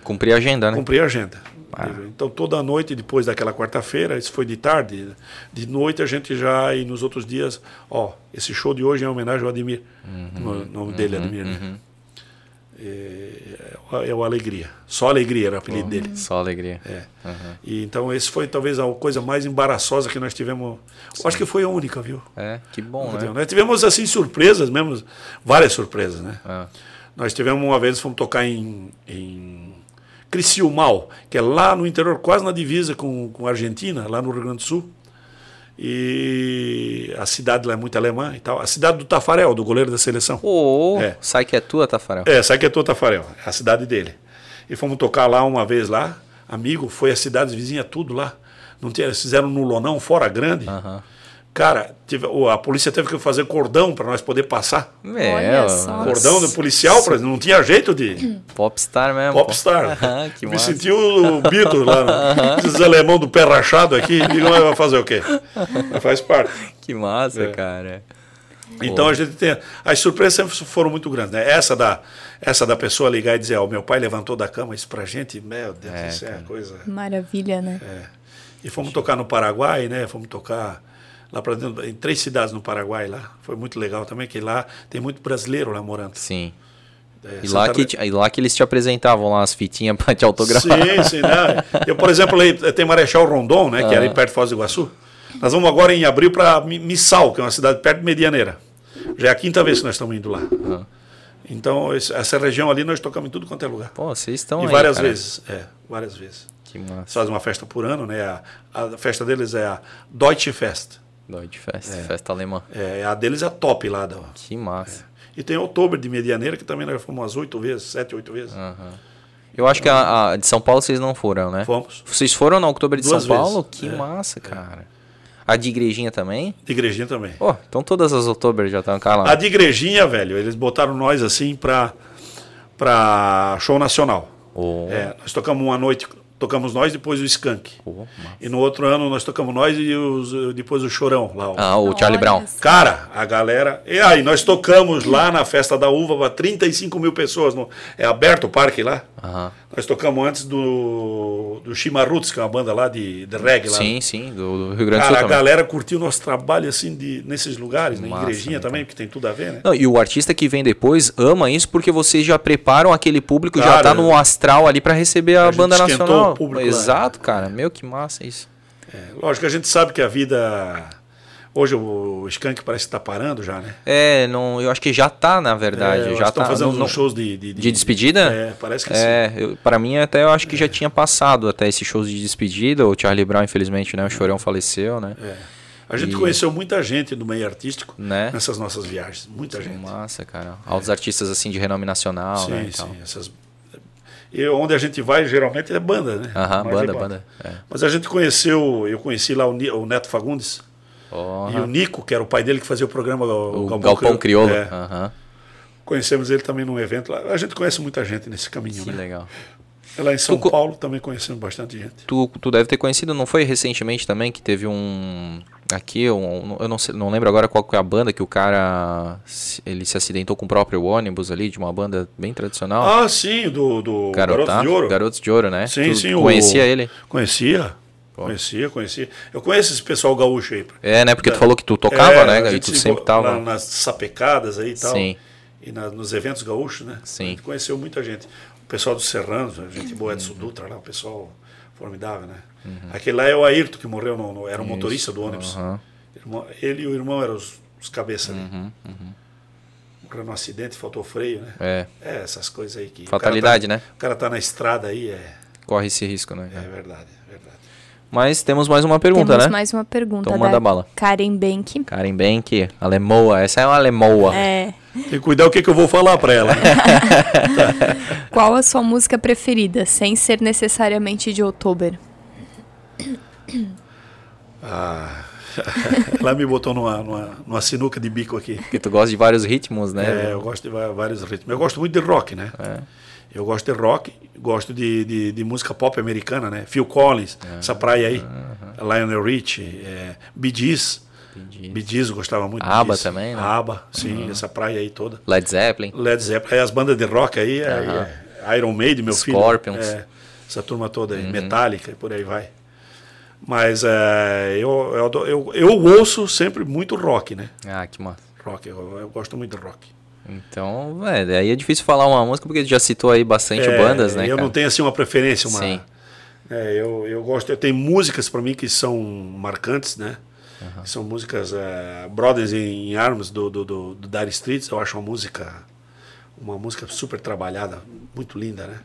Cumprir a agenda, né? cumprir a agenda. Ah. Então toda noite, depois daquela quarta-feira, isso foi de tarde, de noite a gente já, e nos outros dias, ó, esse show de hoje é em homenagem ao Ademir. Uhum. O nome dele é Ademir, né? É, é o Alegria. Só Alegria era o apelido dele. Só alegria. É. Aham. E, então esse foi talvez a coisa mais embaraçosa que nós tivemos. Eu acho que foi a única, viu? É, que bom, né? Nós tivemos assim surpresas mesmo, várias surpresas, né? Ah. Nós tivemos uma vez, fomos tocar em, em Criciúmal, que é lá no interior, quase na divisa com, com a Argentina, lá no Rio Grande do Sul. E a cidade lá é muito alemã e tal. A cidade do Tafarel, do goleiro da seleção. Ô, É. sai que é tua, Tafarel. É, sabe que é todo Tafarel, é a cidade dele. E fomos tocar lá uma vez lá, amigo, foi a cidade vizinha, tudo lá. Não tinha, fizeram no Lonão, fora grande. Aham. Cara, tive- a polícia teve que fazer cordão para nós poder passar. É, Olha ó, só. Cordão do policial, pra, não tinha jeito de. Popstar mesmo. Popstar. Ah, que Me massa. senti o Beatles lá, né? esses alemão do pé rachado aqui, digo, mas vai fazer o quê? Mas faz parte. Que massa, É. cara. Então a gente tem. As surpresas sempre foram muito grandes, né? Essa da, essa da pessoa ligar e dizer, ó, meu pai levantou da cama isso pra gente, meu Deus, É, isso é cara. coisa. Maravilha, né? E fomos tocar no Paraguai, né? Fomos tocar lá para dentro, em três cidades no Paraguai lá. Foi muito legal também, que lá tem muito brasileiro lá morando. Sim. É, E lá, que, Re- te- e lá que eles te apresentavam lá as fitinhas pra te autografar. Sim, sim. Né? Eu, por exemplo, aí tem Marechal Rondon, né, que era ali perto de Foz do Iguaçu. Nós vamos agora em abril para Missal, que é uma cidade perto de Medianeira. Já é a quinta vez que nós estamos indo lá. Aham. Então, essa região ali nós tocamos em tudo quanto é lugar. Pô, vocês estão e aí, várias cara. vezes. É, várias vezes. Que Eles massa. fazem uma festa por ano, né? A, a festa deles é a Deutsche Fest. Deutsche Fest, festa alemã. É, a deles é a top lá. Da, Que massa. E tem outubro de Medianeira, que também nós fomos umas oito vezes, sete, oito vezes. Aham. Eu acho que a, a de São Paulo vocês não foram, né? Fomos. Vocês foram na Oktober de Duas São Paulo? vezes. Que É, massa, cara. A de Igrejinha também? De igrejinha também. Pô, então todas as Oktober já estão lá. A de igrejinha, velho, eles botaram nós assim pra, pra show nacional. Ô, É, nós tocamos uma noite, tocamos nós, depois o Skank. massa. E no outro ano nós tocamos nós e os, depois o Chorão lá. ó. Ah, o Charlie Brown. Cara, a galera. E aí, nós tocamos lá na festa da uva para 35 mil pessoas. No, é aberto o parque lá. Aham. Nós tocamos antes do, do Chimarruts, que é uma banda lá de, de reggae lá. Sim, sim, do, do Rio Grande do Cara, Sul a também. galera curtiu o nosso trabalho assim de, nesses lugares, né? Massa, Igrejinha né, também, porque tem tudo a ver, né? Não, e o artista que vem depois ama isso porque vocês já preparam aquele público, já Cara, tá no astral ali pra receber a, a banda nacional. o público lá. Exato, cara. Meu, que massa isso. É, lógico que a gente sabe que a vida Hoje o Skank parece que está parando já, né? É, não, eu acho que já tá, na verdade. É, já estão tá, fazendo não- uns shows de, de, De despedida? É, parece que sim. É, eu, para mim até eu acho que já tinha passado até esses shows de despedida. O Charlie Brown, infelizmente, né? O Chorão faleceu, né? É. A gente E- conheceu muita gente no meio artístico Né? nessas nossas viagens. Muita gente. Massa, cara. Altos artistas assim de renome nacional, sim, né? sim. Essas... E onde a gente vai, geralmente, é banda, né? Aham, Mais banda, é banda. É. Mas a gente conheceu, eu conheci lá o Neto Fagundes Porra. e o Nico, que era o pai dele que fazia o programa o Galpão, Galpão, Crioulo. É. Aham. Conhecemos ele também num evento lá. A gente conhece muita gente nesse caminho, Que né? legal. Lá em São Tu Paulo também conhecemos bastante gente. Tu, tu deve ter conhecido, não foi recentemente também que teve um. Aqui, um, eu não, sei, não lembro agora qual que é a banda que o cara. Ele se acidentou com o próprio ônibus ali, de uma banda bem tradicional. Ah, sim, do, do Garota- Garotos de Ouro. Garotos de Ouro, né? Sim, Tu sim. o- Conhecia ele? Conhecia. Conhecia, conhecia. Eu conheço esse pessoal gaúcho aí. É, né? Porque tu Da- falou que tu tocava, É, né? E tu se sempre tava. na- nas sapecadas aí e tal. Sim. E na- nos eventos gaúchos, né? Sim. A gente conheceu muita gente. O pessoal do Serranos, a gente boa, Edson Dutra lá, o pessoal formidável, né? Aquele lá é o Ayrton que morreu, no, no- era o motorista do ônibus. Irmão- ele e o irmão eram os, os cabeças ali. Uhum, Morreu num acidente, faltou freio, né? É, É, essas coisas aí que. o Fatalidade, cara tá, né? O cara tá na estrada aí, é, corre esse risco, né? é é verdade. Mas temos mais uma pergunta, Temos né? mais uma pergunta Então da manda bala. Karen Bank. Karen Bank, alemoa. Essa é uma alemoa. É, Tem que cuidar o que, que eu vou falar pra ela. qual a sua música preferida, sem ser necessariamente de outubro? Ah, ela me botou numa, numa, numa sinuca de bico aqui. Porque tu gosta de vários ritmos, né? É, eu gosto de vários ritmos. Eu gosto muito de rock, né? Eu gosto de rock, gosto de, de, de música pop americana, né? Phil Collins, essa praia aí. Lionel Richie, é, Bee Gees. Bee Gees eu gostava muito. Bee ABBA também, né? ABBA, sim, essa praia aí toda. Led Zeppelin. Led Zeppelin, aí as bandas de rock aí, é, é Iron Maiden, meu filho. Scorpions. Uhum. É, essa turma toda aí, Metallica e por aí vai. Mas é, eu, eu, eu, eu ouço sempre muito rock, né? Ah, que massa. Rock, eu, eu gosto muito de rock. Então, é, daí é difícil falar uma música porque já citou aí bastante É, bandas, né? Eu cara? não tenho assim uma preferência, uma. Sim. É, eu, eu gosto, eu tenho músicas para mim que são marcantes, né? São músicas é, Brothers in Arms do, do, do, do Dire Straits, eu acho uma música uma música super trabalhada, muito linda, né?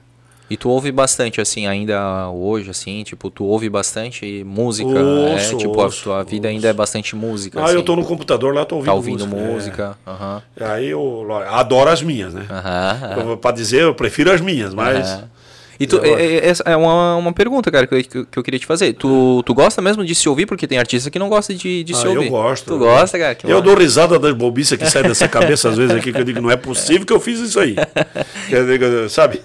E tu ouve bastante, assim, ainda hoje, assim, tipo, tu ouve bastante música, Ouço, é, tipo, ouço, a tua vida ouço. ainda é bastante música, Ah, assim. eu tô no computador lá, tô ouvindo Tá ouvindo música. música, aham. é. Aí eu adoro as minhas, né? Aham. Para dizer, eu prefiro as minhas, mas Aham. E tu, Eu é, é- essa é uma, uma pergunta, cara, que eu, que eu- que eu queria te fazer. Tu, tu gosta mesmo de se ouvir? Porque tem artista que não gosta de, de Ah, se ouvir. eu gosto. Tu gosta, cara? Eu dou risada das bobiças que saem dessa cabeça às vezes aqui, que eu digo, não é possível que eu fiz isso aí. Sabe?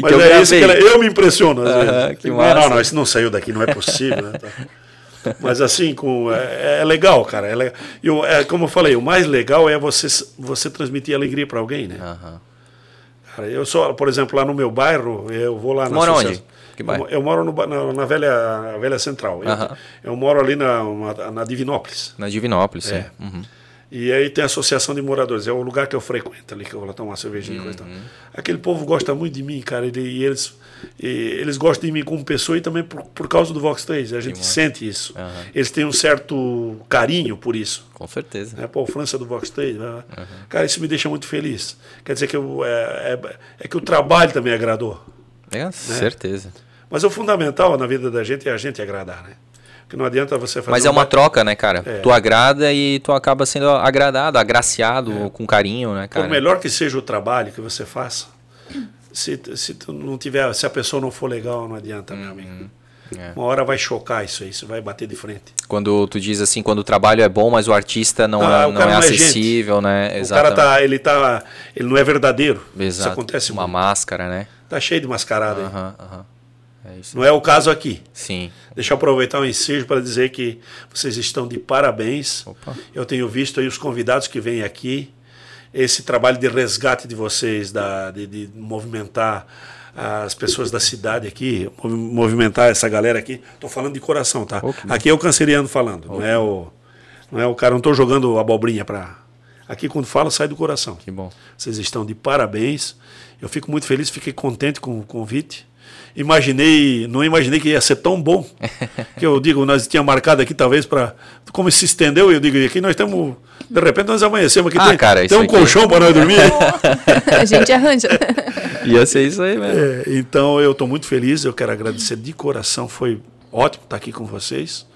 Mas eu é isso que ela- eu me impressiono às Aham, vezes. que Digo, massa. Não, não, isso não saiu daqui, não é possível. né, tá. Mas assim, com, é, é legal, cara. É, legal. E o- é, como eu falei, o mais legal é você, você transmitir alegria para alguém, né? Aham. Cara, eu sou, por exemplo, lá no meu bairro, eu vou lá na mora onde? Que bairro? Eu, eu moro no na, na velha, velha Central. Eu- Aham. Eu, moro ali na, na Divinópolis. Na Divinópolis, É. é. Uhum. E aí tem a associação de moradores, é o lugar que eu frequento ali, que eu vou lá tomar uma cervejinha. e coisa e tal. Uhum. Aquele povo gosta muito de mim, cara, e eles, e eles gostam de mim como pessoa e também por, por causa do Vox 3. A gente sente isso. Aham. Eles têm um certo carinho por isso. Com certeza. Né? Pô, França do Vox 3, né? cara, isso me deixa muito feliz. Quer dizer que eu, é, é, é que o trabalho também agradou. É, certeza. Mas o fundamental na vida da gente é a gente agradar, né? Porque não adianta você fazer. Mas é um uma ba- troca, né, cara? É. Tu agrada e tu acaba sendo agradado, agraciado, com carinho, né, cara? Por melhor que seja o trabalho que você faça, se, se tu não tiver, se a pessoa não for legal, não adianta, meu amigo. É. Uma hora vai chocar isso aí, isso vai bater de frente. Quando tu diz assim, quando o trabalho é bom, mas o artista não, Ah, é, o não é não é acessível, né? O cara tá, ele tá, ele não é verdadeiro. Isso Exato. acontece Uma muito. máscara, né? Tá cheio de mascarada aí. Aham, aham. É. Não é o caso aqui. Sim. Deixa eu aproveitar o ensejo para dizer que vocês estão de parabéns. Opa. Eu tenho visto aí os convidados que vêm aqui, esse trabalho de resgate de vocês, da, de, de movimentar as pessoas da cidade aqui, movi- movimentar essa galera aqui. Estou falando de coração, tá? Aqui é o canceriano falando, não é o, não é o cara, não estou jogando abobrinha para. Aqui quando falo sai do coração. Que bom. Vocês estão de parabéns. Eu fico muito feliz, fiquei contente com o convite. Imaginei, não imaginei que ia ser tão bom. que eu digo, nós tínhamos marcado aqui talvez para como se estendeu, eu digo, aqui nós temos, de repente nós amanhecemos aqui, Ah, tem, cara, tem isso um aqui- colchão para nós dormir. A gente arranja. Ia ser isso aí mesmo. É, então eu estou muito feliz, eu quero agradecer de coração, foi ótimo estar aqui com vocês.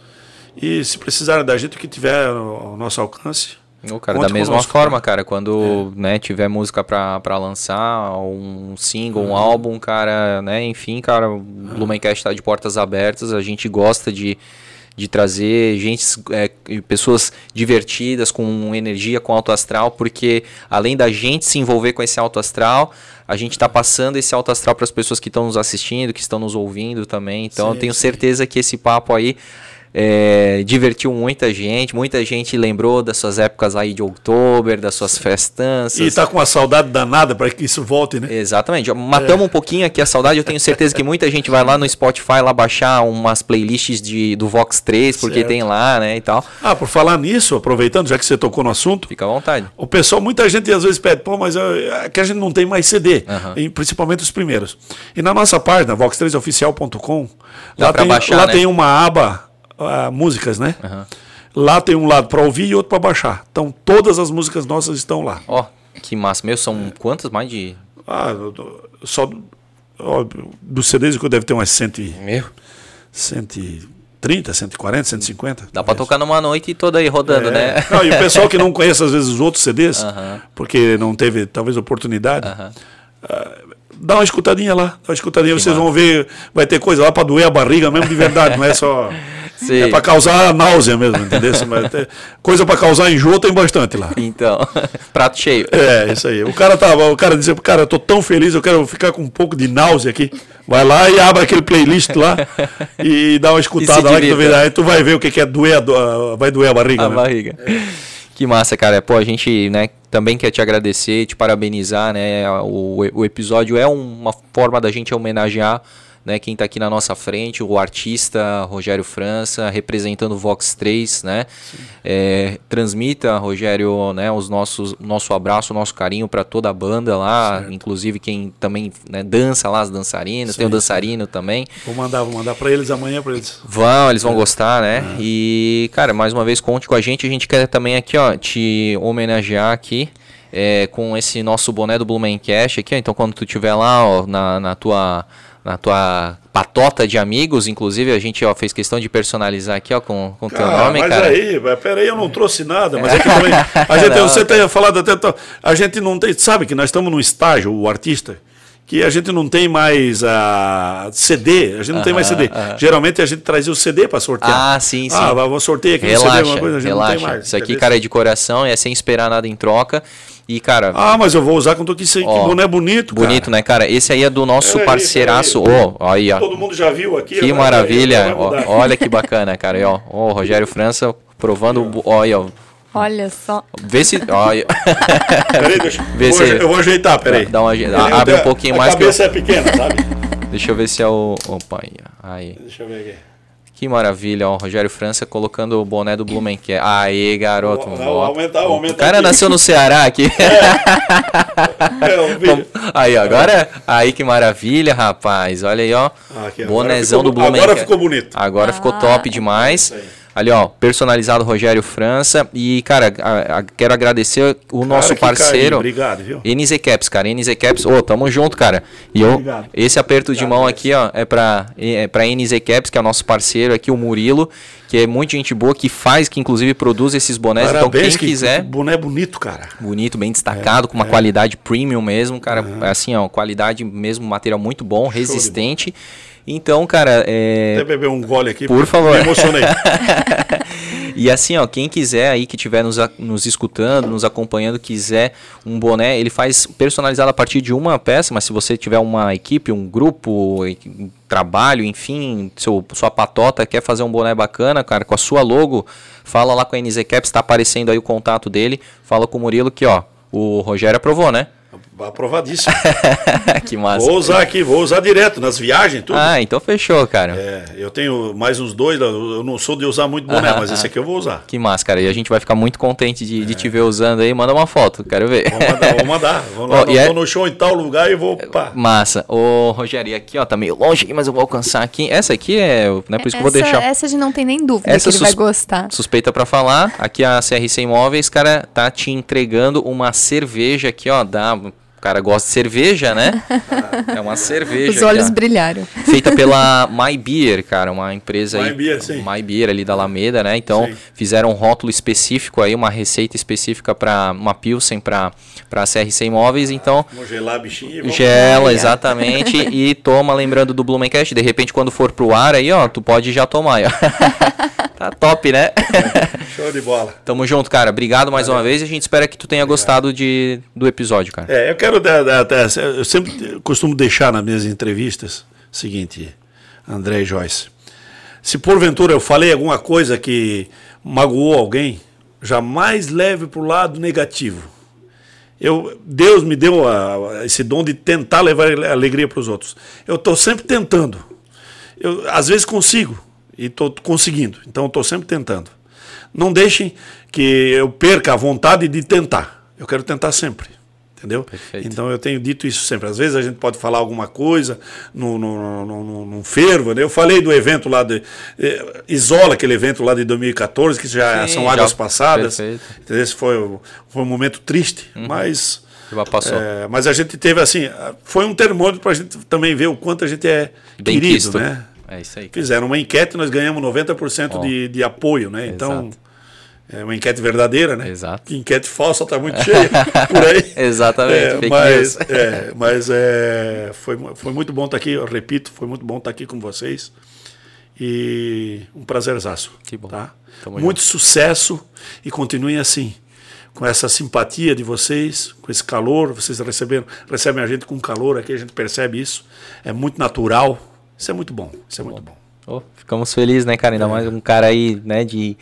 E se precisarem da gente, o que tiver ao nosso alcance. Ô, cara, conte da mesma conosco, forma, cara. cara, quando né, tiver música pra, pra lançar, um single, um álbum, cara, né, enfim, cara, o Blumencast tá de portas abertas, a gente gosta de, de trazer gente, é, pessoas divertidas, com energia, com alto astral, porque além da gente se envolver com esse alto astral, a gente tá passando esse alto astral para as pessoas que estão nos assistindo, que estão nos ouvindo também, então Sim, eu tenho sim. certeza que esse papo aí é, divertiu muita gente, muita gente lembrou das suas épocas aí de outubro, das suas festanças. E tá com uma saudade danada para que isso volte, né? Exatamente. Matamos um pouquinho aqui a saudade. Eu tenho certeza que muita gente vai lá no Spotify lá baixar umas playlists de, do Vox 3, porque Certo. tem lá, né, e tal. Ah, por falar nisso, aproveitando, já que você tocou no assunto, Fica à vontade. o pessoal, muita gente às vezes pede, pô, mas eu- é que a gente não tem mais CD, e principalmente os primeiros. E na nossa página, vox3oficial.com, Dá lá, tem, baixar, lá né? tem uma aba, ah, músicas, né? Aham. Lá tem um lado para ouvir e outro para baixar. Então todas as músicas nossas estão lá. Ó, que massa. Meu, são quantas? Mais de... Ah, só ó, dos CDs que eu deve ter umas 100, Meu. 130, 140, 150. Dá pra talvez. tocar numa noite toda aí rodando, É. né? Não, e o pessoal que não conhece às vezes os outros CDs, Aham. porque não teve talvez oportunidade, Aham. ah, dá uma escutadinha lá, dá uma escutadinha, vocês massa. vão ver, vai ter coisa lá para doer a barriga mesmo de verdade, não é só Sim. é para causar náusea mesmo, entendeu? Coisa para causar enjoo tem bastante lá. Então, prato cheio. É, isso aí. O cara tava, o cara dizia, cara, eu tô tão feliz, eu quero ficar com um pouco de náusea aqui. Vai lá e abre aquele playlist lá e dá uma escutada lá que tu, vê, aí tu vai ver o que, que é doer, a vai doer a barriga. A né? barriga. Que massa, cara. Pô, a gente, né, também quer te agradecer, te parabenizar, né? O, o episódio é uma forma da gente homenagear, né, quem tá aqui na nossa frente, o artista Rogério França, representando o Vox 3, né? É, transmita, Rogério, né, os nossos, nosso abraço, nosso carinho para toda a banda lá, inclusive quem também né, dança lá, as dançarinas, tem o Sim, dançarino também. Vou mandar, vou mandar para eles amanhã para eles. Vão, eles vão gostar, né? E, cara, mais uma vez, conte com a gente. A gente quer também aqui, ó, te homenagear aqui é, com esse nosso boné do Blumencast aqui, ó. Então, quando tu estiver lá, ó, na, na tua... Na tua patota de amigos, inclusive, a gente ó, fez questão de personalizar aqui, ó, com o teu Ah, nome, mas cara. aí, peraí, eu não trouxe nada, mas é que também, a gente, Não. você tem falado até, a gente não tem, sabe que nós estamos num estágio, o artista, que a gente não tem mais a CD, a gente não tem mais CD. aham. Geralmente a gente trazia o CD para sortear. Ah, sim, sim. Ah, vamos sortear aqui um CD, Relaxa, alguma coisa, a gente não relaxa. tem mais. Isso aqui, cara, é de coração, é sem esperar nada em troca. E, cara, Ah, mas eu vou usar que isso aí, que boné bonito, cara. bonito, né, cara? Esse aí é do nosso Peraí, parceiraço. Ó, aí, ó. Todo mundo já viu aqui. Que vai- maravilha. Ó, olha que bacana, cara. E, ó, o Rogério França provando. o bo- Olha, ó. Olha só. Vê se. Olha. Peraí, deixa, Vê vou se- eu vou ajeitar, peraí. Dá uma aje- Ele- abre eu- um pouquinho a mais que eu- cabeça é pequena, sabe? Deixa eu ver se é o. Opa, aí. aí. Deixa eu ver aqui. Que maravilha, ó. O Rogério França colocando o boné do Blumencast. Aí, garoto. Vou- vou aumentar, vou o aumentar cara aqui. nasceu no Ceará aqui. É, eu vi. aí, agora. Aí, que maravilha, rapaz. Olha aí, ó. Ah, aqui, agora Bonézão ficou- do Blumencast. agora ficou bonito. Agora ficou top demais. Isso aí. Ali, ó, personalizado Rogério França. E, cara, a- a- quero agradecer o nosso Cara, carinho, parceiro. Obrigado, viu? NZ Caps, cara. NZ Caps, ô, tamo junto, cara. E eu, Obrigado. esse aperto de mão aqui, ó, é pra, é pra NZ Caps, que é o nosso parceiro aqui, o Murilo, que é muito gente boa, que faz, que inclusive produz esses bonés. então, Parabéns, quem que quiser, boné bonito, cara. bonito, bem É, destacado, com uma qualidade premium mesmo, cara. Assim, ó, qualidade mesmo, material muito bom, de resistente. Então, cara, é. Até beber um gole aqui. Por favor. Me emocionei. E assim, ó, quem quiser aí que estiver nos, nos escutando, nos acompanhando, quiser um boné, ele faz personalizado a partir de uma peça, mas se você tiver uma equipe, um grupo, um trabalho, enfim, seu, sua patota, quer fazer um boné bacana, cara, com a sua logo, fala lá com a NZ Caps, tá aparecendo aí o contato dele, fala com o Murilo que, ó, o Rogério aprovou, né? Aprovadíssimo. que massa. Vou usar aqui, vou usar direto nas viagens, tudo. Ah, então fechou, cara. É, eu tenho mais uns dois, eu não sou de usar muito boné, Aham, mas esse aham. aqui eu vou usar. Que massa, cara. E a gente vai ficar muito contente de, de te ver usando aí. Manda uma foto, quero ver. Vou mandar, vou mandar. Vou lá, Ó, e é- tô no show em tal lugar e vou. Pá. Massa. Ô, Rogério, e aqui, ó, tá meio longe aqui, mas eu vou alcançar aqui. Essa aqui é, né, por isso que eu vou essa, deixar essa a gente não tem nem dúvida Essa que ele vai sus- gostar. suspeita pra falar. Aqui a CRC Imóveis, cara, tá te entregando uma cerveja aqui, ó, da... O cara gosta de cerveja, né? É uma cerveja. Os olhos brilharam. Feita pela My Beer, cara, uma empresa aí. My Beer, sim. My Beer ali da Alameda, né? Então, Sim. fizeram um rótulo específico aí, uma receita específica para uma Pilsen para para CRC Imóveis, então Vamos gelar a bichinha e vamos. gela exatamente e toma lembrando do Blumencast, de repente quando for pro ar aí, ó, tu pode já tomar, aí, ó. Tá top, né? Show de bola. Tamo junto, cara. Obrigado mais uma vez e a gente espera que tu tenha gostado de, do episódio, cara. É, eu quero dar, dar- dar- eu sempre costumo deixar nas minhas entrevistas o seguinte, André e Joyce. Se porventura eu falei alguma coisa que magoou alguém, jamais leve para o lado negativo. Eu, Deus me deu a- a- esse dom de tentar levar alegria para os outros. Eu estou sempre tentando. Eu, às vezes consigo e estou conseguindo. Então estou sempre tentando. Não deixem que eu perca a vontade de tentar. Eu quero tentar sempre. Entendeu? Perfeito. Então eu tenho dito isso sempre. Às vezes a gente pode falar alguma coisa no, no, no, no- num fervo. Né? Eu falei do evento lá de. eh, Isola, aquele evento lá de 2014, que já Sim, são águas já- passadas. perfeito. Entendeu? Esse foi, foi um momento triste, mas. Já passou. É, mas a gente teve assim, foi um termômetro para a gente também ver o quanto a gente é Bem querido, né? É isso aí. Fizeram uma enquete, nós ganhamos 90% Ó. de, de apoio, né? Então, Exato. é uma enquete verdadeira, né? Exato. Que enquete falsa está muito cheia por aí. Exatamente, É, mas é, mas é, foi, foi muito bom estar aqui, eu repito, foi muito bom estar aqui com vocês. E um prazerzaço. Que bom. Tá? Tamo muito sucesso e continuem assim. Com essa simpatia de vocês, com esse calor, vocês receberam, recebem a gente com calor aqui, a gente percebe isso. É muito natural. Isso é muito bom. Isso é muito bom. Ô, ficamos felizes, né, cara? É. Ainda mais um cara aí, né, de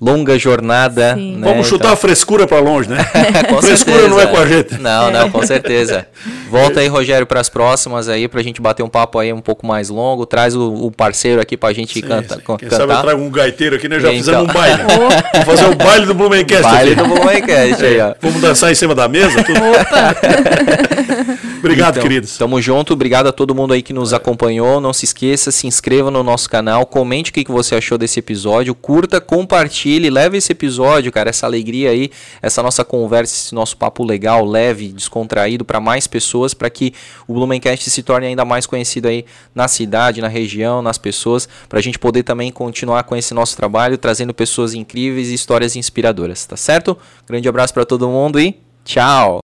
longa jornada. Né? Vamos chutar Então- a frescura para longe, né? com frescura certeza. não é com a gente. Não, não, com certeza. Volta aí, Rogério, para as próximas aí, pra gente bater um papo aí um pouco mais longo. Traz o, o parceiro aqui pra gente Sim, canta, sim. can- Quem sabe eu cantar. trago um gaiteiro aqui, né? Já Então. fizemos um baile. Vamos fazer o baile do Blumencast Baile aqui. do Blumencast aí, ó. Vamos dançar em cima da mesa? Tudo. Obrigado, Então, queridos. Tamo junto, obrigado a todo mundo aí que nos acompanhou. Não se esqueça, se inscreva no nosso canal, comente o que, que você achou desse episódio, curta, compartilhe, leve esse episódio, cara, essa alegria aí, essa nossa conversa, esse nosso papo legal, leve, descontraído para mais pessoas, para que o Blumencast se torne ainda mais conhecido aí na cidade, na região, nas pessoas, para a gente poder também continuar com esse nosso trabalho, trazendo pessoas incríveis e histórias inspiradoras, tá certo? Grande abraço para todo mundo e tchau!